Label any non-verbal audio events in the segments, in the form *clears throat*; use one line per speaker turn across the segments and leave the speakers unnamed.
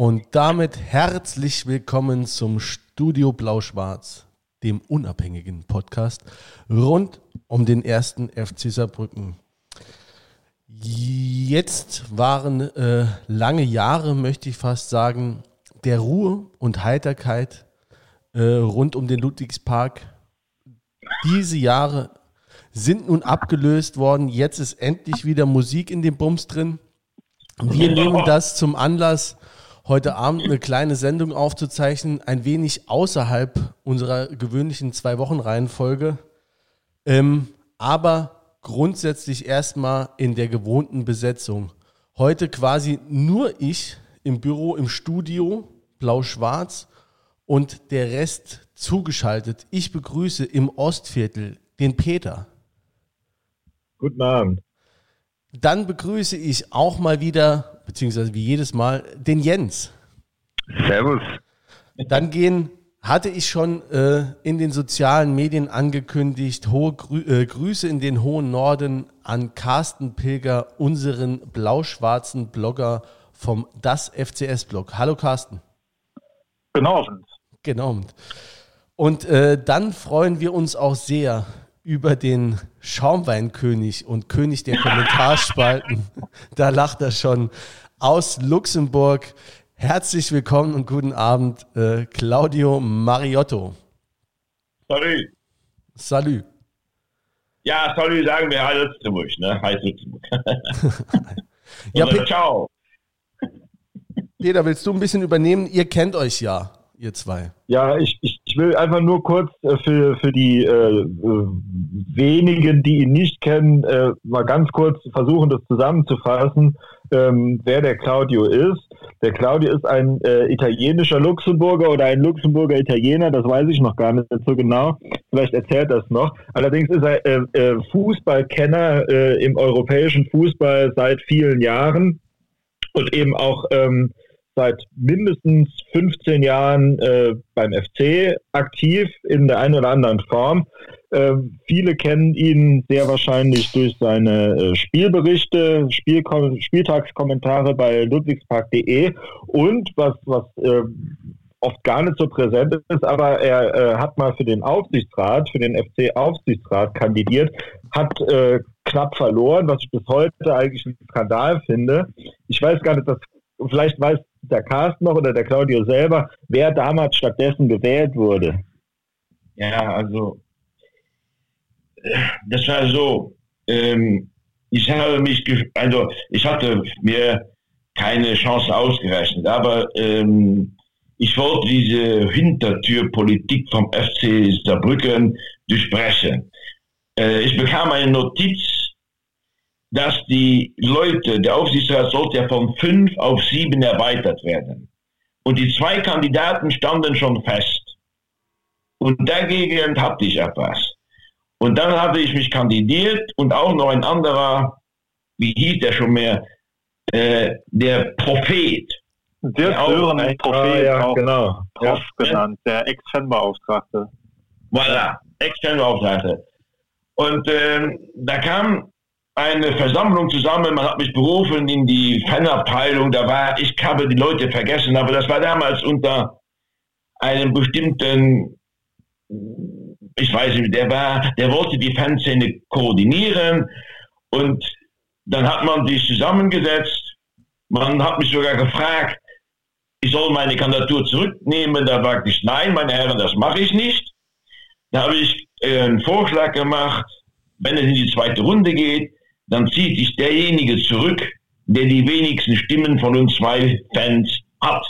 Und damit herzlich willkommen zum Studio Blau-Schwarz, dem unabhängigen Podcast rund um den ersten FC Saarbrücken. Jetzt waren äh, lange Jahre, möchte ich fast sagen, der Ruhe und Heiterkeit äh, rund um den Ludwigspark. Diese Jahre sind nun abgelöst worden. Jetzt ist endlich wieder Musik in dem Bums drin. Wir nehmen das zum Anlass, heute Abend eine kleine Sendung aufzuzeichnen, ein wenig außerhalb unserer gewöhnlichen Zwei-Wochen-Reihenfolge, ähm, aber grundsätzlich erstmal in der gewohnten Besetzung. Heute quasi nur ich im Büro, im Studio, blau-schwarz und der Rest zugeschaltet. Ich begrüße im Ostviertel den Peter.
Guten Abend.
Dann begrüße ich auch mal wieder beziehungsweise wie jedes Mal, den Jens.
Servus.
Dann gehen, hatte ich schon äh, in den sozialen Medien angekündigt, hohe Grü äh, Grüße in den hohen Norden an Carsten Pilger, unseren blau-schwarzen Blogger vom Das FCS-Blog. Hallo Carsten.
Genau.
Genau. Und äh, dann freuen wir uns auch sehr über den Schaumweinkönig und König der Kommentarspalten. *laughs* da lacht er schon aus Luxemburg. Herzlich willkommen und guten Abend, äh, Claudio Mariotto.
Salut.
Salut.
Ja, salut sagen wir Hi Luxemburg, ne? Hi Luxemburg. *laughs*
ja, Pe ciao. Peter, willst du ein bisschen übernehmen? Ihr kennt euch ja, ihr zwei.
Ja, ich, ich, ich will einfach nur kurz äh, für, für die äh, wenigen, die ihn nicht kennen, äh, mal ganz kurz versuchen, das zusammenzufassen ähm, wer der Claudio ist. Der Claudio ist ein äh, italienischer Luxemburger oder ein Luxemburger Italiener, das weiß ich noch gar nicht so genau. Vielleicht erzählt das noch. Allerdings ist er äh, äh, Fußballkenner äh, im europäischen Fußball seit vielen Jahren und eben auch ähm, seit mindestens 15 Jahren äh, beim FC aktiv in der einen oder anderen Form. Äh, viele kennen ihn sehr wahrscheinlich durch seine äh, Spielberichte, Spiel Spieltagskommentare bei ludwigspark.de und was, was äh, oft gar nicht so präsent ist, aber er äh, hat mal für den Aufsichtsrat, für den FC-Aufsichtsrat kandidiert, hat äh, knapp verloren, was ich bis heute eigentlich ein Skandal finde. Ich weiß gar nicht, dass vielleicht weiß der Carsten noch oder der Claudio selber, wer damals stattdessen gewählt wurde.
Ja, also das war so, ähm, ich habe mich, also ich hatte mir keine Chance ausgerechnet, aber ähm, ich wollte diese Hintertürpolitik vom FC Saarbrücken durchbrechen. Äh, ich bekam eine Notiz, dass die Leute, der Aufsichtsrat sollte ja von fünf auf sieben erweitert werden. Und die zwei Kandidaten standen schon fest. Und dagegen hatte ich etwas. Und dann hatte ich mich kandidiert und auch noch ein anderer, wie hieß der schon mehr, äh, der Prophet.
Der Sören Prophet, ja, auch genau.
Prof ja. genannt, der Ex-Fanbeauftragte.
Voilà, Ex-Fanbeauftragte. Und ähm, da kam eine Versammlung zusammen, man hat mich berufen in die Fanabteilung, da war, ich habe die Leute vergessen, aber das war damals unter einem bestimmten ich weiß nicht, der war, der wollte die Fanszene koordinieren und dann hat man sich zusammengesetzt. Man hat mich sogar gefragt, ich soll meine Kandidatur zurücknehmen. Da sagte ich, nein, meine Herren, das mache ich nicht. Da habe ich äh, einen Vorschlag gemacht, wenn es in die zweite Runde geht, dann zieht sich derjenige zurück, der die wenigsten Stimmen von uns zwei Fans hat.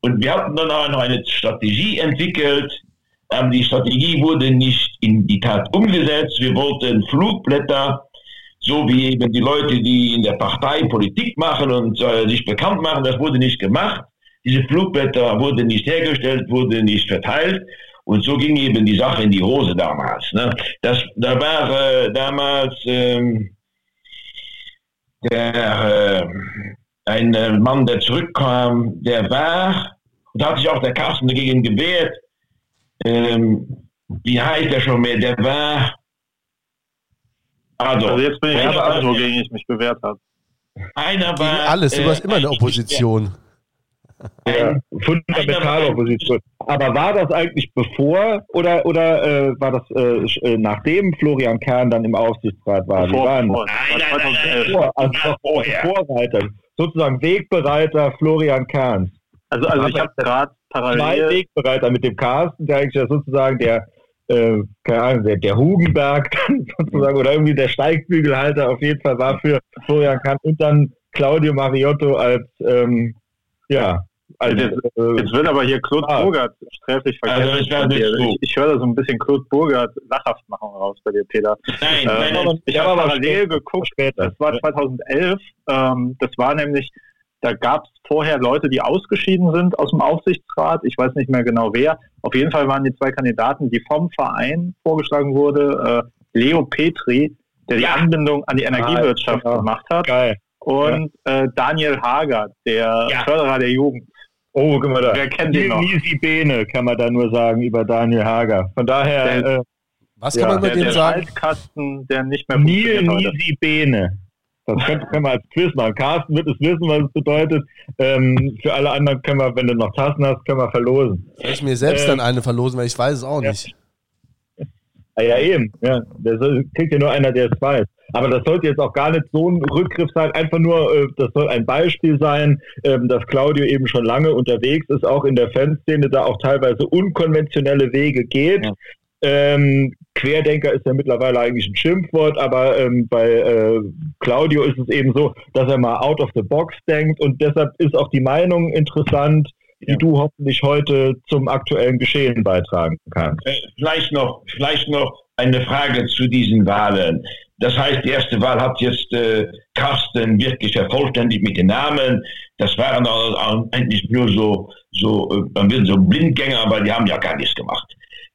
Und wir hatten dann auch noch eine Strategie entwickelt, aber die Strategie wurde nicht in die Tat umgesetzt. Wir wollten Flugblätter, so wie eben die Leute, die in der Partei Politik machen und äh, sich bekannt machen, das wurde nicht gemacht. Diese Flugblätter wurden nicht hergestellt, wurden nicht verteilt. Und so ging eben die Sache in die Hose damals. Ne? Das, da war äh, damals ähm, der, äh, ein äh, Mann, der zurückkam, der war, und da hat sich auch der Carsten dagegen gewehrt, ähm, wie heißt der schon mehr? Der war.
Also, also jetzt bin ich aber, wogegen ich mich bewährt habe.
Einer war. Gegen alles, du warst äh, immer in der Opposition.
Ja, fundamentale Opposition. Aber war das eigentlich bevor oder, oder äh, war das äh, äh nachdem Florian Kern dann im Aufsichtsrat war?
Bevor,
waren
bevor. Nein, nein, nein, nein,
also ja, vorher. Vorreiter, sozusagen Wegbereiter Florian Kern.
Also, also ich habe gerade parallel...
Zwei Wegbereiter mit dem Carsten, der eigentlich ja sozusagen der äh, keine Ahnung, der, der Hugenberg *laughs* sozusagen oder irgendwie der Steigbügelhalter auf jeden Fall war für Florian Kahn und dann Claudio Mariotto als ähm, ja,
also, jetzt, äh, jetzt, wird aber hier Claude ah, Burgert sträflich vergessen. Also ich, ich, ich, höre da so ein bisschen Claude Burgert Lachhaftmachung raus bei dir, Peter.
Nein, äh,
nein, ich habe parallel geguckt, später. das war 2011. Ähm, das war nämlich, da gab es vorher Leute, die ausgeschieden sind aus dem Aufsichtsrat. Ich weiß nicht mehr genau wer. Auf jeden Fall waren die zwei Kandidaten, die vom Verein vorgeschlagen wurde. Äh, Leo Petri, der die Anbindung an die Energiewirtschaft ah, gemacht hat.
Geil
und ja. äh, Daniel Hager, der ja. Förderer der Jugend.
Oh, guck mal da. Wer kennt den noch? Nisi Bene, kann man da nur sagen, über Daniel Hager. Von daher. Der, äh,
was kann ja, man über den sagen?
Altkasten, der nicht mehr
Neil Nisi Bene. Das können, können, wir als Quiz machen. Carsten wird es wissen, was es bedeutet. Ähm, für alle anderen können wir, wenn du noch Tassen hast, können wir verlosen.
Soll ich mir selbst äh, dann eine verlosen, weil ich weiß es auch ja. nicht.
Ah, ja, eben. Ja, der kriegt ja nur einer, der es weiß. Aber das sollte jetzt auch gar nicht so ein Rückgriff sein, einfach nur, äh, das soll ein Beispiel sein, ähm, dass Claudio eben schon lange unterwegs ist, auch in der Fanszene, da auch teilweise unkonventionelle Wege geht. Ja. Ähm, Querdenker ist ja mittlerweile eigentlich ein Schimpfwort, aber ähm, bei äh, Claudio ist es eben so, dass er mal out of the box denkt und deshalb ist auch die Meinung interessant, die ja. du hoffentlich heute zum aktuellen Geschehen beitragen kannst. Äh,
vielleicht noch, vielleicht noch eine Frage zu diesen Wahlen. Das heißt, die erste Wahl hat jetzt äh, Carsten wirklich vervollständigt mit den Namen. Das waren eigentlich nur so, so, äh, man will so Blindgänger, aber die haben ja gar nichts gemacht.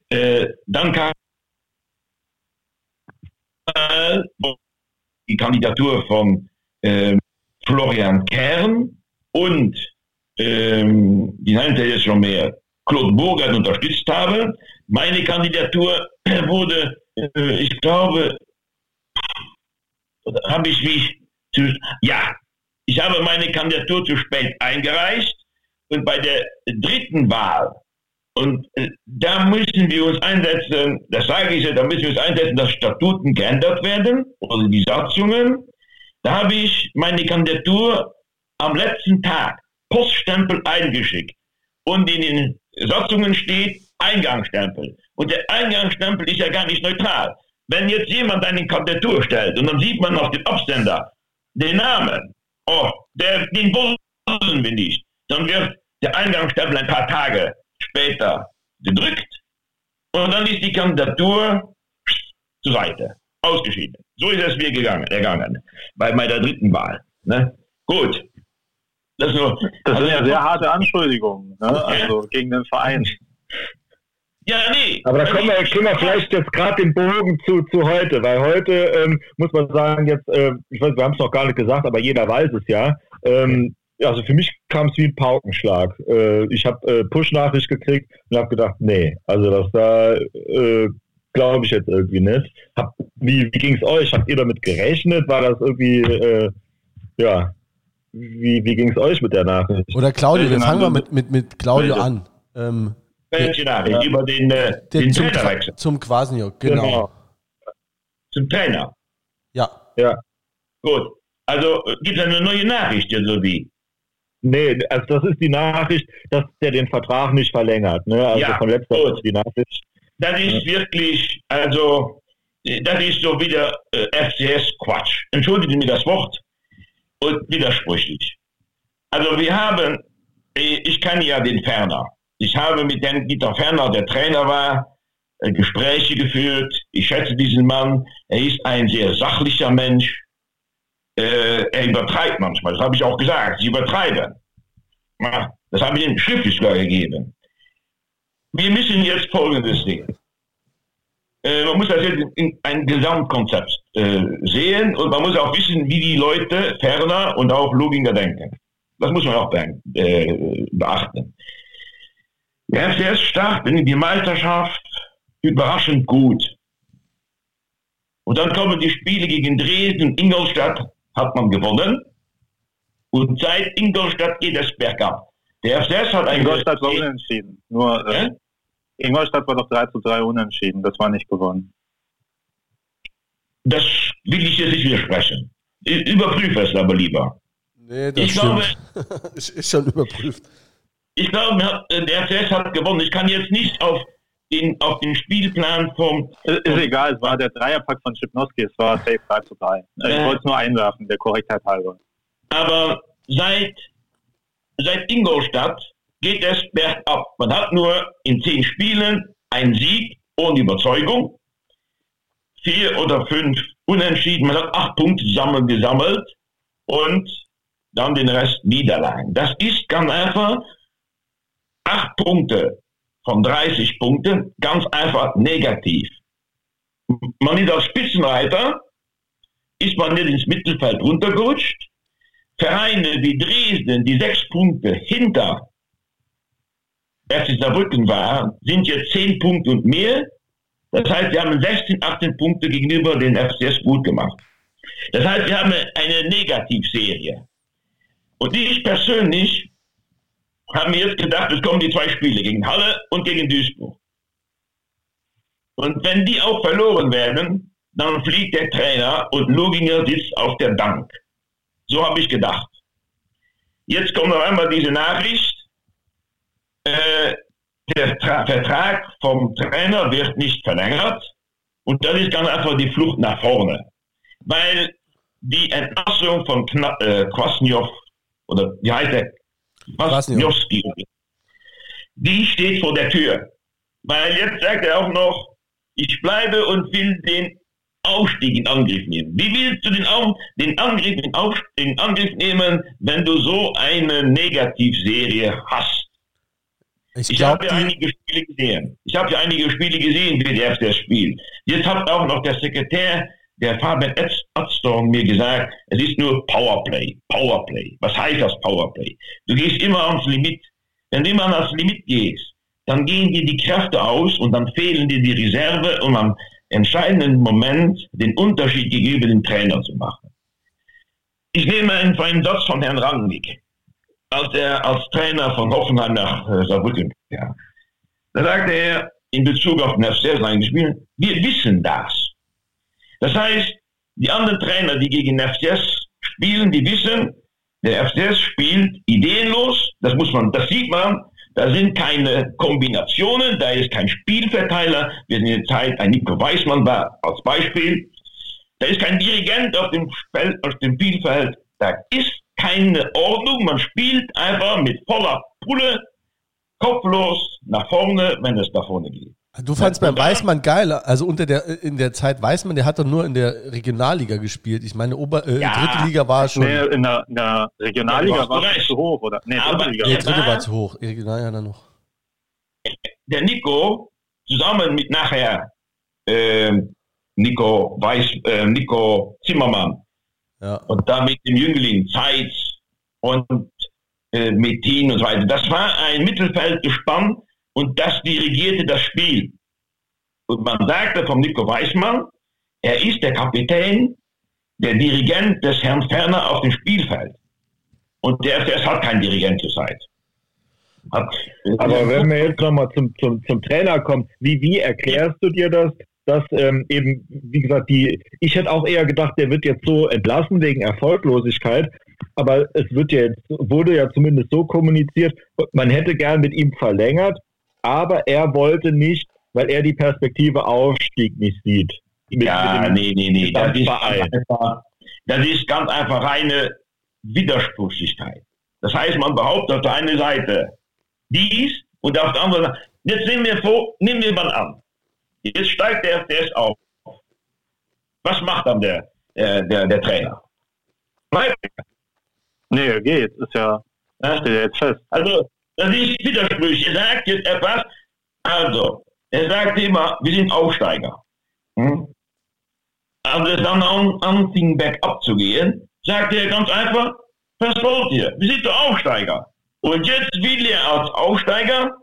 Äh, dann kam die Kandidatur von äh, Florian Kern und ähm, die nannte jetzt schon mehr Claude Burgert unterstützt habe. Meine Kandidatur *clears throat* wurde, äh, ich glaube, habe ich mich zu, ja, ich habe meine Kandidatur zu spät eingereicht und bei der dritten Wahl, und äh, da müssen wir uns einsetzen, das sage ich ja, da müssen wir uns einsetzen, dass Statuten geändert werden oder die Satzungen. Da habe ich meine Kandidatur am letzten Tag Poststempel eingeschickt und in den Satzungen steht Eingangsstempel. Und der Eingangsstempel ist ja gar nicht neutral. Wenn jetzt jemand eine Kandidatur stellt und dann sieht man auf dem Absender den Namen, oh, der, den wollen wir nicht, dann wird der Eingangsstempel ein paar Tage später gedrückt und dann ist die Kandidatur zur Seite, ausgeschieden. So ist es mir gegangen, ergangen, bei meiner dritten Wahl. Ne? Gut.
Das, nur, das also, sind ja sehr harte Anschuldigungen, ne? also gegen den Verein.
Ja, nee.
Aber da kommen wir, können wir vielleicht jetzt gerade den Bogen zu, zu heute, weil heute ähm, muss man sagen, jetzt, äh, ich weiß, wir haben es noch gar nicht gesagt, aber jeder weiß es ja. Ähm, also für mich kam es wie ein Paukenschlag. Äh, ich habe äh, Push-Nachricht gekriegt und habe gedacht, nee, also das da äh, glaube ich jetzt irgendwie nicht. Hab, wie wie ging es euch? Habt ihr damit gerechnet? War das irgendwie, äh, ja, wie, wie ging es euch mit der Nachricht?
Oder Claudio, wir fangen mal mit, mit, mit Claudio an.
Ähm, welche Nachricht? Über den, äh, den
zum, Trainerwechsel. Zum Quasniok, genau. genau.
Zum Trainer?
Ja.
Ja.
Gut. Also gibt es eine neue Nachricht, ja, so wie?
Nee, also das ist die Nachricht, dass der den Vertrag nicht verlängert. Ne? Also
ja,
von letzter Woche die Nachricht.
Das ist ja. wirklich, also das ist so wieder äh, FCS-Quatsch. Entschuldigen Sie mir das Wort und widersprüchlich. Also wir haben, ich kann ja den Ferner. Ich habe mit dem Dieter Ferner, der Trainer war, äh, Gespräche geführt. Ich schätze diesen Mann. Er ist ein sehr sachlicher Mensch. Äh, er übertreibt manchmal. Das habe ich auch gesagt. Sie übertreiben. das habe ich ihm schriftlich sogar gegeben. Wir müssen jetzt Folgendes sehen. Äh, man muss das jetzt in ein Gesamtkonzept sehen und man muss auch wissen, wie die Leute Ferner und auch Loginger denken. Das muss man auch beachten. Der FCS startet in die Meisterschaft überraschend gut. Und dann kommen die Spiele gegen Dresden, Ingolstadt hat man gewonnen. Und seit Ingolstadt geht es bergab. Der FCS hat ein
Ingolstadt war unentschieden. Nur, äh, Ingolstadt war doch 3 zu 3 unentschieden. Das war nicht gewonnen.
Das will ich jetzt nicht widersprechen. Überprüfe es aber lieber.
Nee, das ich glaube, *laughs* ist schon überprüft.
Ich glaube, äh, der FCS hat gewonnen. Ich kann jetzt nicht auf den, auf den Spielplan vom.
Ist, ist egal, es war der Dreierpack von Schipnowski, es war safe 3 zu 3. Ich äh, wollte es nur einwerfen, der Korrektheit halber.
Aber seit, seit Ingolstadt geht es bergab. Man hat nur in zehn Spielen einen Sieg ohne Überzeugung, vier oder fünf Unentschieden. Man hat acht Punkte zusammen gesammelt und dann den Rest Niederlagen. Das ist ganz einfach acht Punkte von 30 Punkten ganz einfach negativ. Man ist als Spitzenreiter, ist man nicht ins Mittelfeld runtergerutscht. Vereine wie Dresden, die sechs Punkte hinter FC Saarbrücken waren, sind jetzt zehn Punkte und mehr. Das heißt, wir haben 16, 18 Punkte gegenüber den FCS gut gemacht. Das heißt, wir haben eine Negativserie. Und ich persönlich haben wir jetzt gedacht, es kommen die zwei Spiele gegen Halle und gegen Duisburg. Und wenn die auch verloren werden, dann fliegt der Trainer und Luginger sitzt auf der Bank. So habe ich gedacht. Jetzt kommt noch einmal diese Nachricht. Äh, der Tra Vertrag vom Trainer wird nicht verlängert. Und das ist ganz einfach die Flucht nach vorne. Weil die Entlassung von Kna äh, Kwasniok, oder wie heißt der? Kwasniowski, die steht vor der Tür. Weil jetzt sagt er auch noch, ich bleibe und will den Aufstieg in Angriff nehmen. Wie willst du den, Auf, den Angriff in, Auf, in Angriff nehmen, wenn du so eine Negativserie hast? Ich, ich habe ja einige Spiele gesehen. Ich habe ja einige Spiele gesehen, wie der erste spielt. Jetzt hat auch noch der Sekretär, der Fabian Adstorm, mir gesagt, es ist nur Powerplay. Powerplay. Was heißt das Powerplay? Du gehst immer ans Limit. Wenn du immer ans Limit gehst, dann gehen dir die Kräfte aus und dann fehlen dir die Reserve, um am entscheidenden Moment den Unterschied gegenüber dem Trainer zu machen. Ich nehme einen Satz von Herrn Rangnick als er als Trainer von Hoffenheim nach äh, Saarbrücken kam. Da sagte er in Bezug auf den FCS eingespielt, wir wissen das. Das heißt, die anderen Trainer, die gegen den FCS spielen, die wissen, der FCS spielt ideenlos, das muss man, das sieht man, da sind keine Kombinationen, da ist kein Spielverteiler. Wir sind in der Zeit, ein Nico Weismann war als Beispiel. Da ist kein Dirigent auf dem, Feld, auf dem Spielfeld. Da ist keine Ordnung. Man spielt einfach mit voller Pulle, kopflos nach vorne, wenn es nach vorne geht.
Du fandst beim Weißmann geil, also unter der in der Zeit Weißmann, der hat doch nur in der Regionalliga gespielt. Ich meine, Ober, äh, ja, dritte Liga war schon.
Nee, in der, in der Regionalliga war es zu hoch, oder?
Nee, dritte Liga. Nee, dritte war zu hoch. Regionalliga dann noch.
Der Nico, zusammen mit nachher äh, Nico Weiß, äh, Nico Zimmermann, ja. Und da mit dem Jüngling Zeitz und äh, Metin und so weiter. Das war ein Mittelfeldgespann und das dirigierte das Spiel. Und man sagte vom Nico Weißmann, er ist der Kapitän, der Dirigent des Herrn Ferner auf dem Spielfeld. Und der FCS hat keinen Dirigent zur Zeit.
Hat, Aber wenn wir jetzt nochmal zum, zum, zum Trainer kommen, wie, wie erklärst du dir das, dass ähm, eben, wie gesagt, die, ich hätte auch eher gedacht, der wird jetzt so entlassen wegen Erfolglosigkeit, aber es wird ja jetzt, wurde ja zumindest so kommuniziert, man hätte gern mit ihm verlängert, aber er wollte nicht, weil er die Perspektive Aufstieg nicht sieht.
ja, nee, nee, nee, das ist, einfach, das ist ganz einfach reine Widersprüchlichkeit. Das heißt, man behauptet auf der einen Seite dies und auf der anderen Seite, jetzt nehmen wir vor, nehmen wir mal an, Jetzt steigt der FDS auf. Was macht dann der, äh, der, der Trainer?
Bleibt Nee, geht. Ist ja, ja. steht ja jetzt fest.
Also, das ist widersprüchlich. Er sagt jetzt etwas, also, er sagt immer, wir sind Aufsteiger. Hm? Als es dann an, anfing, bergab zu gehen, sagte er ganz einfach, was wollt ihr? Wir sind Aufsteiger. Und jetzt will er als Aufsteiger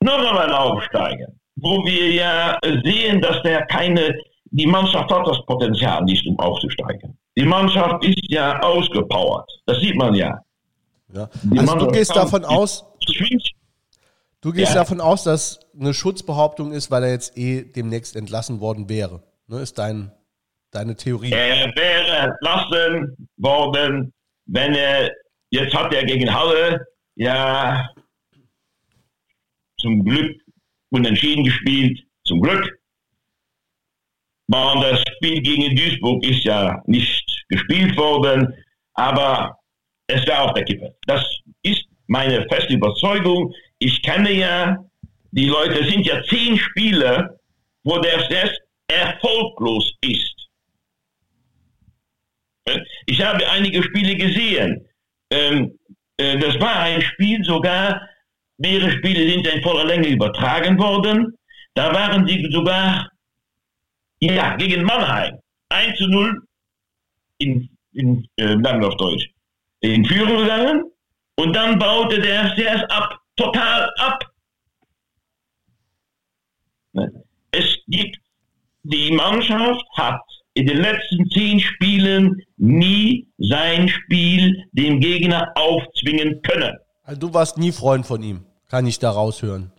noch einmal aufsteigen wo wir ja sehen, dass der keine, die Mannschaft hat das Potenzial nicht, um aufzusteigen. Die Mannschaft ist ja ausgepowert. Das sieht man ja.
Ja. Also du gehst davon aus, du gehst
Ja.
davon aus, dass eine Schutzbehauptung ist, weil er jetzt eh demnächst entlassen worden wäre. Ne, ist dein, deine Theorie.
Er wäre entlassen worden, wenn er, jetzt hat er gegen Halle, ja, zum Glück unentschieden gespielt, zum Glück. Und das Spiel gegen Duisburg ist ja nicht gespielt worden, aber es war auf der Kippe. Das ist meine feste Überzeugung. Ich kenne ja, die Leute sind ja zehn Spiele, wo der selbst erfolglos ist. Ich habe einige Spiele gesehen. Ähm, äh, das war ein Spiel sogar, mehrere Spiele sind in voller Länge übertragen worden. Da waren die sogar, ja, gegen Mannheim 1 zu 0 in, in äh, sagen wir auf Deutsch, in Führung gegangen. Und dann baute der FCS ab, total ab. Es gibt, die Mannschaft hat in den letzten zehn Spielen nie sein Spiel dem Gegner aufzwingen können.
Also du warst nie Freund von ihm, kann ich da raushören.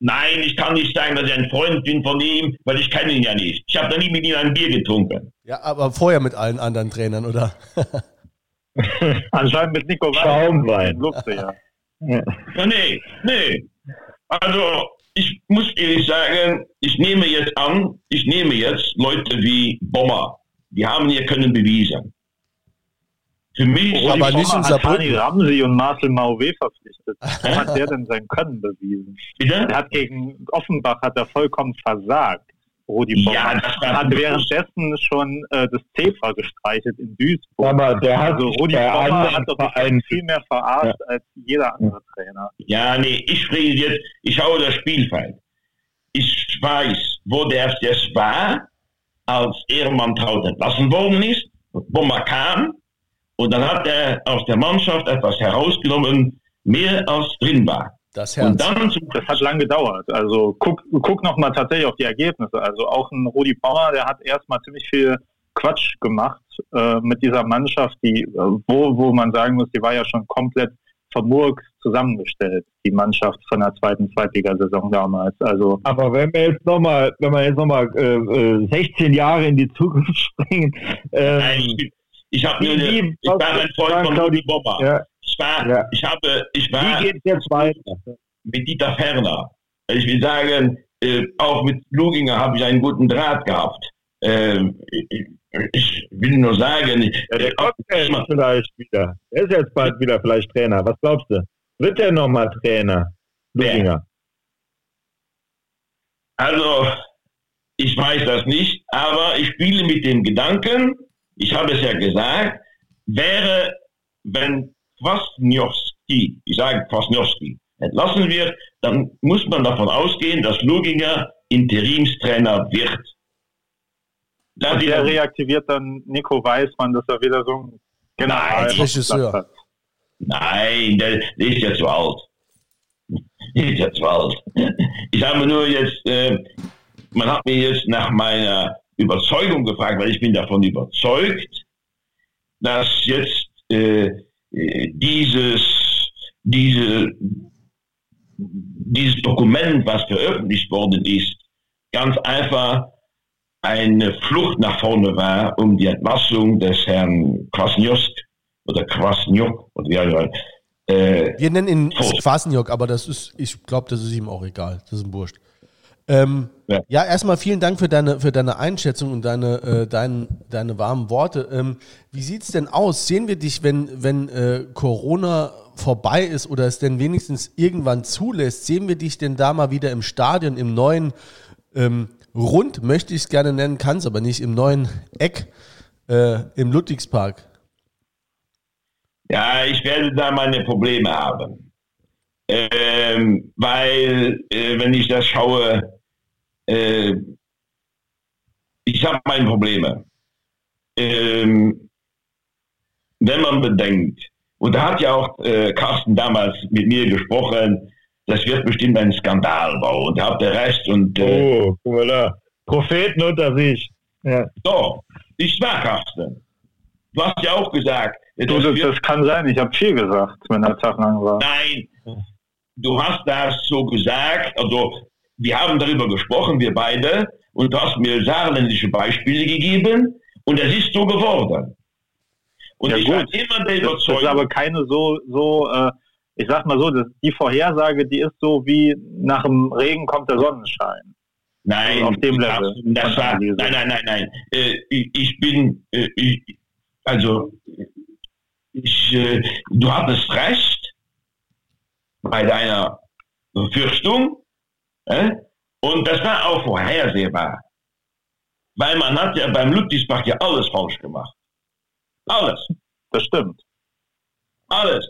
Nein, ich kann nicht sagen, dass ich ein Freund bin von ihm, weil ich kenne ihn ja nicht. Ich habe noch nie mit ihm ein Bier getrunken.
Ja, aber vorher mit allen anderen Trainern, oder? *laughs* *laughs*
Anscheinend mit Nico Weiß.
Schaumwein.
Lupse, ja.
Ja, nee, nee. Also, ich muss ehrlich sagen, ich nehme jetzt an, ich nehme jetzt Leute wie Bommer. Die haben ihr Können bewiesen. Für mich
Oh, aber nicht in Saarbrücken.
Ramsey und Marcel Mauve verpflichtet. Wo hat der denn sein Können bewiesen?
bitte?
Er hat gegen Offenbach hat er vollkommen versagt. Rudi Bommer
Ja, das war
hat währenddessen schon äh, das Zebra gestreichelt in Duisburg.
Aber der hat
Also Rudi Bommer hat doch Fans viel mehr verarscht als jeder andere Trainer.
Ja, nee, ich spreche jetzt, ich schaue das Spielfeld. Ich weiß, wo der FCS war, als Ehrenmann Traut entlassen worden ist, Bomber kam, und dann hat er aus der Mannschaft etwas herausgenommen, mehr als drin war.
Das
Und
Herz.
dann zum
Das hat lang gedauert. Also guck, guck noch mal tatsächlich auf die Ergebnisse. Also auch ein Rudi Bauer, der hat erstmal ziemlich viel Quatsch gemacht äh, mit dieser Mannschaft, die, äh, wo, wo man sagen muss, die war ja schon komplett vermurkt zusammengestellt, die Mannschaft von der zweiten Zweitligasaison damals. Also
Aber wenn wir jetzt nochmal, wenn wir jetzt nochmal äh, äh, 16 Jahre in die Zukunft springen,
Nein, ich, ich habe nur, eine- ich war ein Freund von Rudi Bomber.
ja,
war,
Ja.
ich habe, ich war
wie geht jetzt weiter?
mit Dieter Ferner. Ich will sagen, äh, auch mit Luginger habe ich einen guten Draht gehabt. Ähm, ich, will nur sagen,
Ja, der
äh,
kommt jetzt vielleicht wieder. Er ist jetzt bald wieder vielleicht Trainer. Was glaubst du? Wird er nochmal Trainer? Luginger.
Also, ich weiß das nicht, aber ich spiele mit dem Gedanken, ich habe es ja gesagt, wäre, wenn Kwasniowski, ich sage Kwasniowski, entlassen wird, dann muss man davon ausgehen, dass Luginger Interimstrainer wird. Da
und der reaktiviert dann Nico Weißmann, dass er wieder so ein General
als Regisseur.
hat.
Nein, der, der ist ja zu alt. Der ist ja zu alt. Ich habe nur jetzt, äh, man hat mir jetzt nach meiner Überzeugung gefragt, weil ich bin davon überzeugt, dass jetzt äh, dieses, diese, dieses Dokument, was veröffentlicht worden ist, ganz einfach eine Flucht nach vorne war, um die Entlassung des Herrn Kwasniewski oder Kwasniok oder wie auch immer. Äh,
Wir nennen ihn. Quasenjok, aber das ist, ich glaube, das ist ihm auch egal. Das ist ein Wurscht. Ähm, ja.
Ja.
erstmal vielen Dank für deine, für deine Einschätzung und deine, äh, dein, deine warmen Worte. Ähm, wie sieht es denn aus? Sehen wir dich, wenn, wenn äh, Corona vorbei ist oder es denn wenigstens irgendwann zulässt, sehen wir dich denn da mal wieder im Stadion, im neuen ähm, Rund, möchte ich es gerne nennen, kann es aber nicht, im neuen Eck äh, im Ludwigspark?
ja, ich werde da meine Probleme haben. Ähm, weil, äh, wenn ich das schaue, äh, ich habe meine Probleme. Ähm, wenn man bedenkt, und da hat ja auch äh, Carsten damals mit mir gesprochen, das wird bestimmt ein Skandal bauen. Und da habt ihr recht. Und äh,
Oh, guck mal da. Propheten unter sich. Ja.
So, ich war Carsten. Du hast ja auch gesagt,
Du, das, das kann sein, ich habe viel gesagt, wenn der Tag lang war.
Nein, du hast das so gesagt, also wir haben darüber gesprochen, wir beide, und du hast mir saarländische Beispiele gegeben und es ist so geworden.
Und ja, ich gut. immer der Überzeugung. Das ist aber keine so, so äh, ich sag mal so, die Vorhersage, die ist so wie nach dem Regen kommt der Sonnenschein.
Nein, also auf dem Level. Das war, nein, nein, nein, nein. Äh, ich, ich, bin, äh, ich, also, ich, äh, du hattest recht bei deiner Befürchtung. Und das war auch vorhersehbar. Weil man hat ja beim Ludwigsbach ja alles falsch gemacht. Alles.
Das stimmt.
Alles.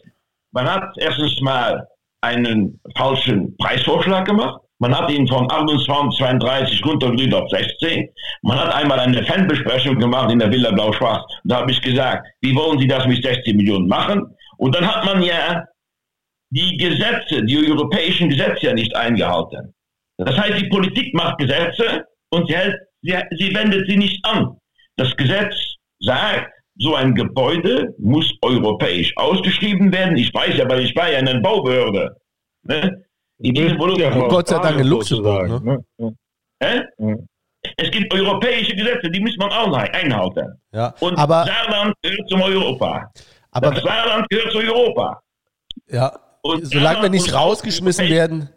Man hat erstens mal einen falschen Preisvorschlag gemacht. Man hat ihn von 28, 32 runtergedreht auf 16. Man hat einmal eine Fanbesprechung gemacht in der Villa Blau-Schwarz. Da habe ich gesagt, wie wollen Sie das mit 16 Millionen machen? Und dann hat man ja die Gesetze, die europäischen Gesetze ja nicht eingehalten. Das heißt, die Politik macht Gesetze und sie, hält, sie, sie wendet sie nicht an. Das Gesetz sagt, so ein Gebäude muss europäisch ausgeschrieben werden. Ich weiß ja, weil ich war ja in einer Baubehörde. Ne?
In diesem Volumen. Ja, Gott sei Dank in Luxemburg. Ne?
Ja. Es gibt europäische Gesetze, die muss man auch einhalten.
Ja,
Und
aber,
Saarland gehört zum Europa.
Aber,
das Saarland gehört zu Europa.
Ja, Und solange wir nicht rausgeschmissen werden,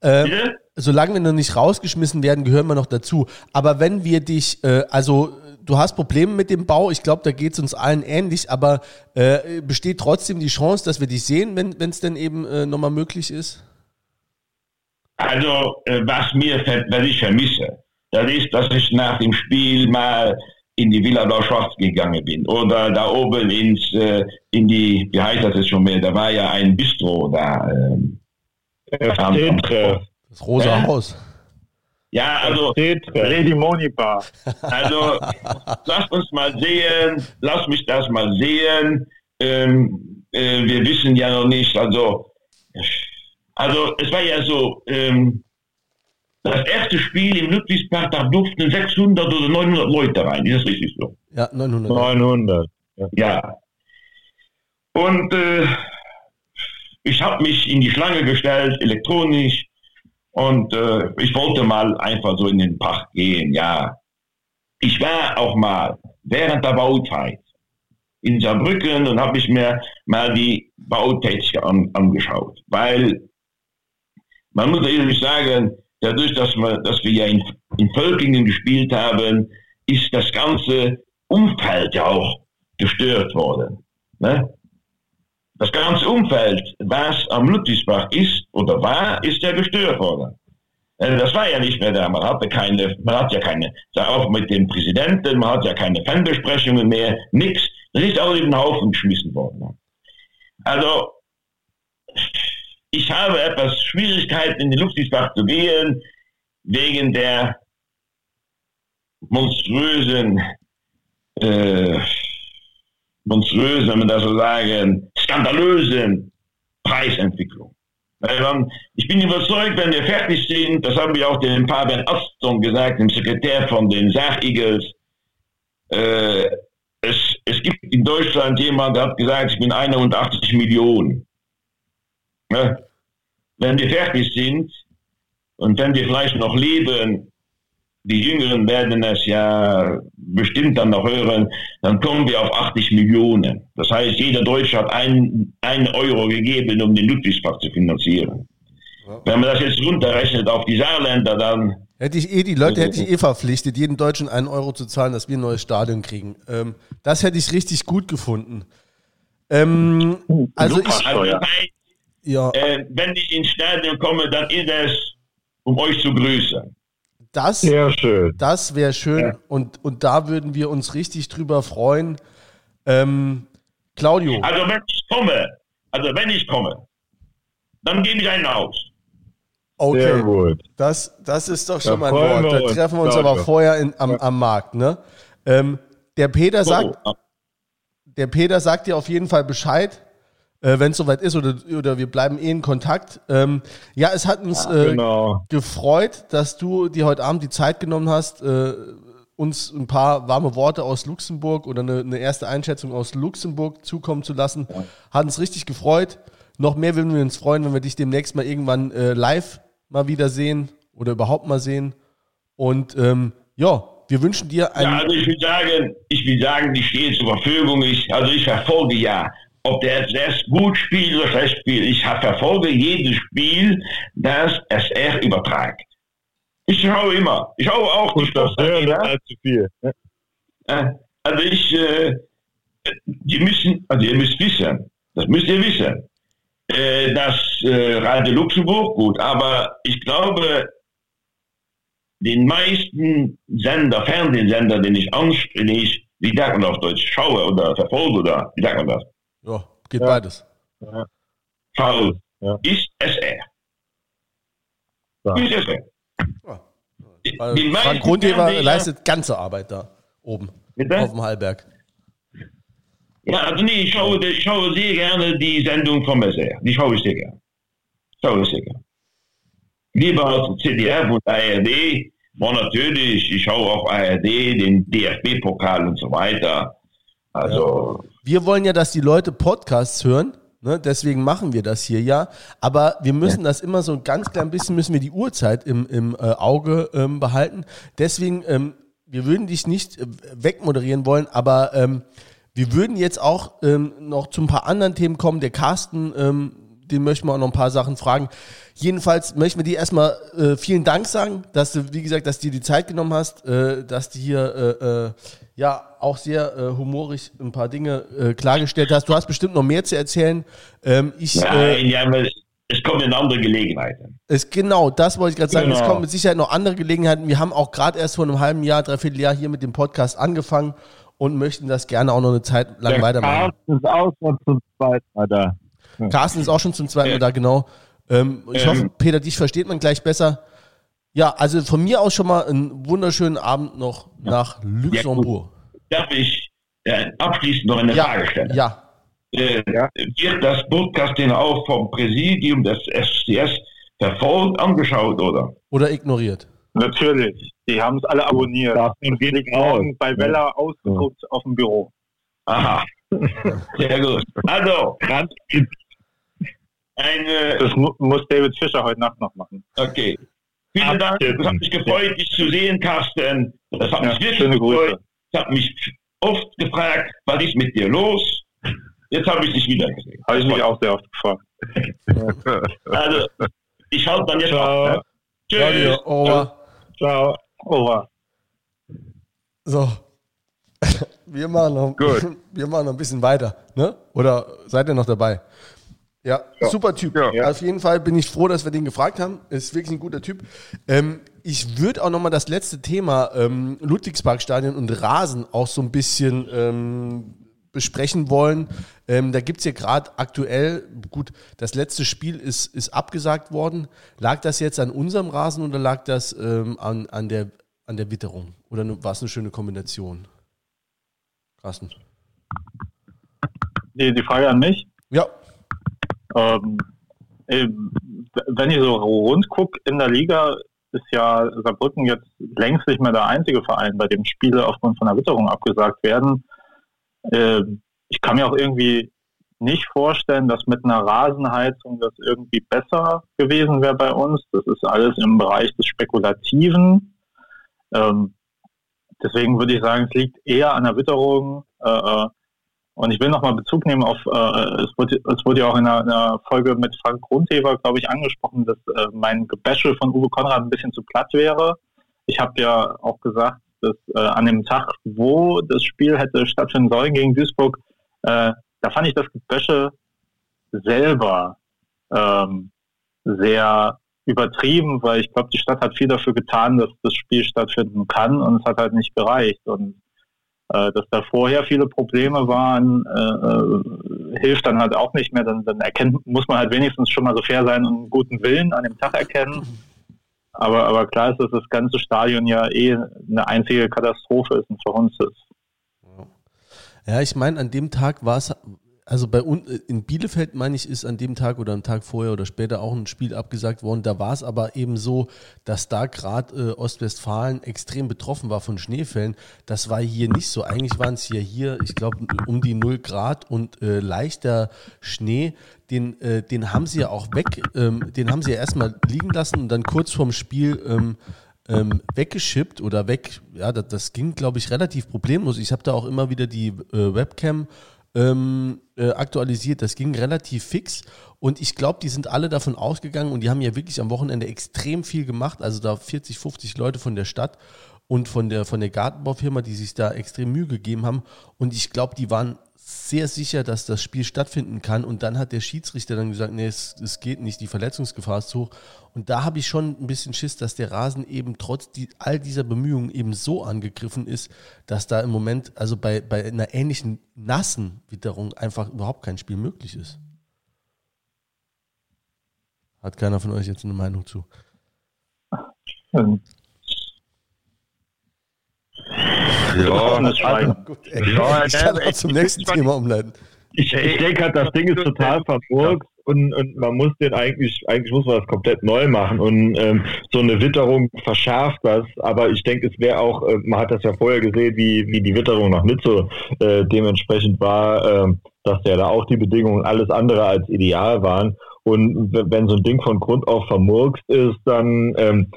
äh, solange wir noch nicht rausgeschmissen werden, gehören wir noch dazu. Aber wenn wir dich, äh, also du hast Probleme mit dem Bau. Ich glaube, da geht es uns allen ähnlich, aber äh, besteht trotzdem die Chance, dass wir dich sehen, wenn es denn eben äh, nochmal möglich ist?
Also, äh, was mir was ich vermisse, das ist, dass ich nach dem Spiel mal in die Villa Blau-Schwarz gegangen bin oder da oben ins äh, in die, wie heißt das jetzt schon mehr, da war ja ein Bistro da. Ähm,
das Rosa Haus.
Ja, also.
Lady Monipa.
Also, *laughs* lass uns mal sehen, lass mich das mal sehen. Ähm, äh, wir wissen ja noch nicht, also, also es war ja so, ähm, das erste Spiel im Ludwigspark, da durften 600 oder 900 Leute rein, ist das richtig so?
Ja, 900.
900.
Ja. ja. Und äh, ich habe mich in die Schlange gestellt, elektronisch, und äh, ich wollte mal einfach so in den Park gehen, ja. Ich war auch mal während der Bauzeit in Saarbrücken und habe ich mir mal die Bautätigkeit an, angeschaut. Weil man muss ehrlich sagen, dadurch, dass, wir, dass wir ja in, in Völkingen gespielt haben, ist das ganze Umfeld ja auch gestört worden. Ne? Das ganze Umfeld, was am Ludwigsbach ist oder war, ist ja gestört worden. Äh, das war ja nicht mehr da. Man hatte keine, man hat ja keine, auch mit dem Präsidenten, man hat ja keine Fanbesprechungen mehr, nichts. Das ist alles in den Haufen geschmissen worden. Also, ich habe etwas Schwierigkeiten in den Ludwigsbach zu gehen, wegen der monströsen äh, monströsen, wenn man das so sagen, skandalösen Preisentwicklung. Ich bin überzeugt, wenn wir fertig sind, das haben wir auch dem Fabian Aston gesagt, dem Sekretär von den Sach-Eagles, äh, es, es gibt in Deutschland jemand, der hat gesagt, ich bin 81 Millionen. Ja? Wenn wir fertig sind und wenn wir vielleicht noch leben, die Jüngeren werden es ja bestimmt dann noch hören, dann kommen wir auf 80 Millionen. Das heißt, jeder Deutsche hat einen, Euro gegeben, um den Ludwigspark zu finanzieren. Ja. Wenn man das jetzt runterrechnet auf die Saarländer, dann.
Hätte ich eh, die Leute hätte ich eh verpflichtet, jedem Deutschen einen Euro zu zahlen, dass wir ein neues Stadion kriegen. Ähm, das hätte ich richtig gut gefunden. Ähm, also ich. Also,
ja. Äh, wenn ich ins Stadion komme, dann ist es, um euch zu grüßen.
Das,
schön.
Das wäre schön ja. und, und da würden wir uns richtig drüber freuen. Ähm, Claudio.
Also wenn ich komme, also wenn ich komme, dann gebe ich einen aus.
Okay, Sehr gut. Das, das ist doch schon da mal ein Wort. Da treffen wir uns aber vorher in, am, am Markt. Ne? Ähm, der Peter sagt, der Peter sagt dir auf jeden Fall Bescheid äh, wenn es soweit ist oder, oder wir bleiben eh in Kontakt. Ähm, ja, es hat uns ja, äh, genau. gefreut, dass du dir heute Abend die Zeit genommen hast, äh, uns ein paar warme Worte aus Luxemburg oder eine, eine erste Einschätzung aus Luxemburg zukommen zu lassen. Hat uns richtig gefreut. Noch mehr würden wir uns freuen, wenn wir dich demnächst mal irgendwann äh, live mal wieder sehen oder überhaupt mal sehen. Und ähm, ja, wir wünschen dir
einen. Ja, also ich will sagen, ich will sagen, ich stehe zur Verfügung. Ich, also ich verfolge ja, ob der SR gut spielt oder schlecht spielt. Ich verfolge jedes Spiel, das SR übertragt. Ich schaue immer. Ich schaue auch
die Sportarena. allzu viel.
Also ich, äh, die müssen, also ihr müsst wissen, das müsst ihr wissen, äh, dass äh, Radio Luxemburg gut, aber ich glaube, den meisten Sender, Fernsehsender, den ich anspreche, ich, wie sagt man auf Deutsch, schaue oder verfolge oder wie sagt man das?
Ja, geht ja. beides. Ja.
Schaue, ja. ist SR. Ja. Ist SR.
Ja. Frank Grundheber leistet ganze Arbeit da oben Bitte? auf dem Hallberg.
Ja, also nee, ich schaue, ich schaue sehr gerne die Sendung vom SR. Die schaue ich sehr gerne. Schaue ich sehr gerne. Lieber als CDF und ARD, war natürlich, ich schaue auf ARD, den DFB-Pokal und so weiter. Also.
Wir wollen ja, dass die Leute Podcasts hören. Ne, deswegen machen wir das hier ja. Aber wir müssen ja. das immer so ein ganz klein bisschen, müssen wir die Uhrzeit im, im äh, Auge ähm, behalten. Deswegen, ähm, wir würden dich nicht äh, wegmoderieren wollen, aber ähm, wir würden jetzt auch ähm, noch zu ein paar anderen Themen kommen. Der Carsten, ähm, den möchten wir auch noch ein paar Sachen fragen. Jedenfalls möchten wir dir erstmal äh, vielen Dank sagen, dass du, wie gesagt, dass du dir die Zeit genommen hast, äh, dass du hier äh, äh ja auch sehr äh, humorig ein paar Dinge äh, klargestellt hast. Du hast bestimmt noch mehr zu erzählen. Ähm, ich,
Nein, ja, es kommen in andere Gelegenheiten.
Es, genau, das wollte ich gerade sagen. Genau. Es kommen mit Sicherheit noch andere Gelegenheiten. Wir haben auch gerade erst vor einem halben Jahr, dreiviertel Jahr hier mit dem Podcast angefangen und möchten das gerne auch noch eine Zeit lang Der weitermachen.
Carsten ist auch schon zum zweiten Mal da.
Carsten ist auch schon zum zweiten Mal da, genau. Ähm, ich ähm, hoffe, Peter, dich versteht man gleich besser. Ja, also von mir aus schon mal einen wunderschönen Abend noch ja. nach Luxemburg.
Ja, Darf ich äh, abschließend noch eine
ja.
Frage stellen?
Ja.
Äh, ja. Wird das Podcasting auch vom Präsidium des SCS verfolgt, angeschaut oder?
Oder ignoriert?
Natürlich. Die haben es alle abonniert. Das
geht morgen
bei Wella ausgedruckt auf dem Büro.
Aha. *laughs* Sehr gut. Also, ganz
eine, das mu muss David Fischer heute Nacht noch machen.
Okay. Vielen Dank. Es hat mich gefreut, dich zu sehen, Carsten. Das hat ja, mich wirklich gefreut. Ich habe mich oft gefragt, was ist mit dir los? Jetzt habe ich dich wieder gesehen.
Habe ich mich auch sehr oft gefragt.
also, ich halte dann jetzt
Ciao.
auf. Ne?
Tschüss. Over.
Ciao. Over.
So. *laughs* Wir machen, noch, Gut. *laughs* wir machen noch ein bisschen weiter. Ne? Oder seid ihr noch dabei? Ja, ja. super Typ. Ja. Auf jeden Fall bin ich froh, dass wir den gefragt haben. Ist wirklich ein guter Typ. Ähm, ich würde auch nochmal das letzte Thema ähm, Ludwigsparkstadion und Rasen auch so ein bisschen ähm, besprechen wollen. Ähm, da gibt es ja gerade aktuell, gut, das letzte Spiel ist, ist abgesagt worden. Lag das jetzt an unserem Rasen oder lag das ähm, an, an, der, an der Witterung? Oder war es eine schöne Kombination? Carsten.
Die, die Frage an mich?
Ja.
Ähm, wenn ich so rund gucke in der Liga, ist ja Saarbrücken jetzt längst nicht mehr der einzige Verein, bei dem Spiele aufgrund von der Witterung abgesagt werden. Ähm, ich kann mir auch irgendwie nicht vorstellen, dass mit einer Rasenheizung das irgendwie besser gewesen wäre bei uns. Das ist alles im Bereich des Spekulativen. Ähm, deswegen würde ich sagen, es liegt eher an der Witterung. Äh, äh und ich will nochmal Bezug nehmen auf, äh, es, wurde, es wurde ja auch in einer, einer Folge mit Frank Grundheber, glaube ich, angesprochen, dass äh, mein Gebäschel von Uwe Konrad ein bisschen zu platt wäre. Ich habe ja auch gesagt, dass äh, an dem Tag, wo das Spiel hätte stattfinden sollen gegen Duisburg, äh, da fand ich das Gebäsche selber ähm, sehr übertrieben, weil ich glaube, die Stadt hat viel dafür getan, dass das Spiel stattfinden kann und es hat halt nicht gereicht. Und dass da vorher viele Probleme waren, äh, äh, hilft dann halt auch nicht mehr. Dann, dann erkennt, muss man halt wenigstens schon mal so fair sein und einen guten Willen an dem Tag erkennen. Aber, aber klar ist, dass das ganze Stadion ja eh eine einzige Katastrophe ist und für uns ist.
Ja, ich meine, an dem Tag war es, also bei uns in Bielefeld, meine ich, ist an dem Tag oder am Tag vorher oder später auch ein Spiel abgesagt worden. Da war es aber eben so, dass da gerade äh, Ostwestfalen extrem betroffen war von Schneefällen. Das war hier nicht so. Eigentlich waren es ja hier, ich glaube, um die 0 Grad und äh, leichter Schnee. Den, äh, den haben sie ja auch weg, ähm, den haben sie ja erstmal liegen lassen und dann kurz vorm Spiel ähm, ähm, weggeschippt oder weg. Ja, das, das ging, glaube ich, relativ problemlos. Ich habe da auch immer wieder die äh, Webcam ähm, äh, aktualisiert. Das ging relativ fix und ich glaube, die sind alle davon ausgegangen und die haben ja wirklich am Wochenende extrem viel gemacht. Also da 40, 50 Leute von der Stadt und von der, von der Gartenbaufirma, die sich da extrem Mühe gegeben haben. Und ich glaube, die waren sehr sicher, dass das Spiel stattfinden kann. Und dann hat der Schiedsrichter dann gesagt, nee, es, es geht nicht, die Verletzungsgefahr ist hoch. Und da habe ich schon ein bisschen Schiss, dass der Rasen eben trotz die, all dieser Bemühungen eben so angegriffen ist, dass da im Moment, also bei, bei einer ähnlichen nassen Witterung einfach überhaupt kein Spiel möglich ist. Hat keiner von euch jetzt eine Meinung zu?
Ja,
Gut, ja, ich kann auch zum nächsten Thema umleiten.
Ich, ich denke halt, das Ding ist total verburgt und, und man muss den eigentlich, eigentlich muss man das komplett neu machen und ähm, so eine Witterung verschärft das, aber ich denke, es wäre auch, äh, man hat das ja vorher gesehen, wie, wie die Witterung noch nicht so äh, dementsprechend war, äh, dass ja da auch die Bedingungen alles andere als ideal waren und wenn so ein Ding von Grund auf vermurkst ist, dann ähm,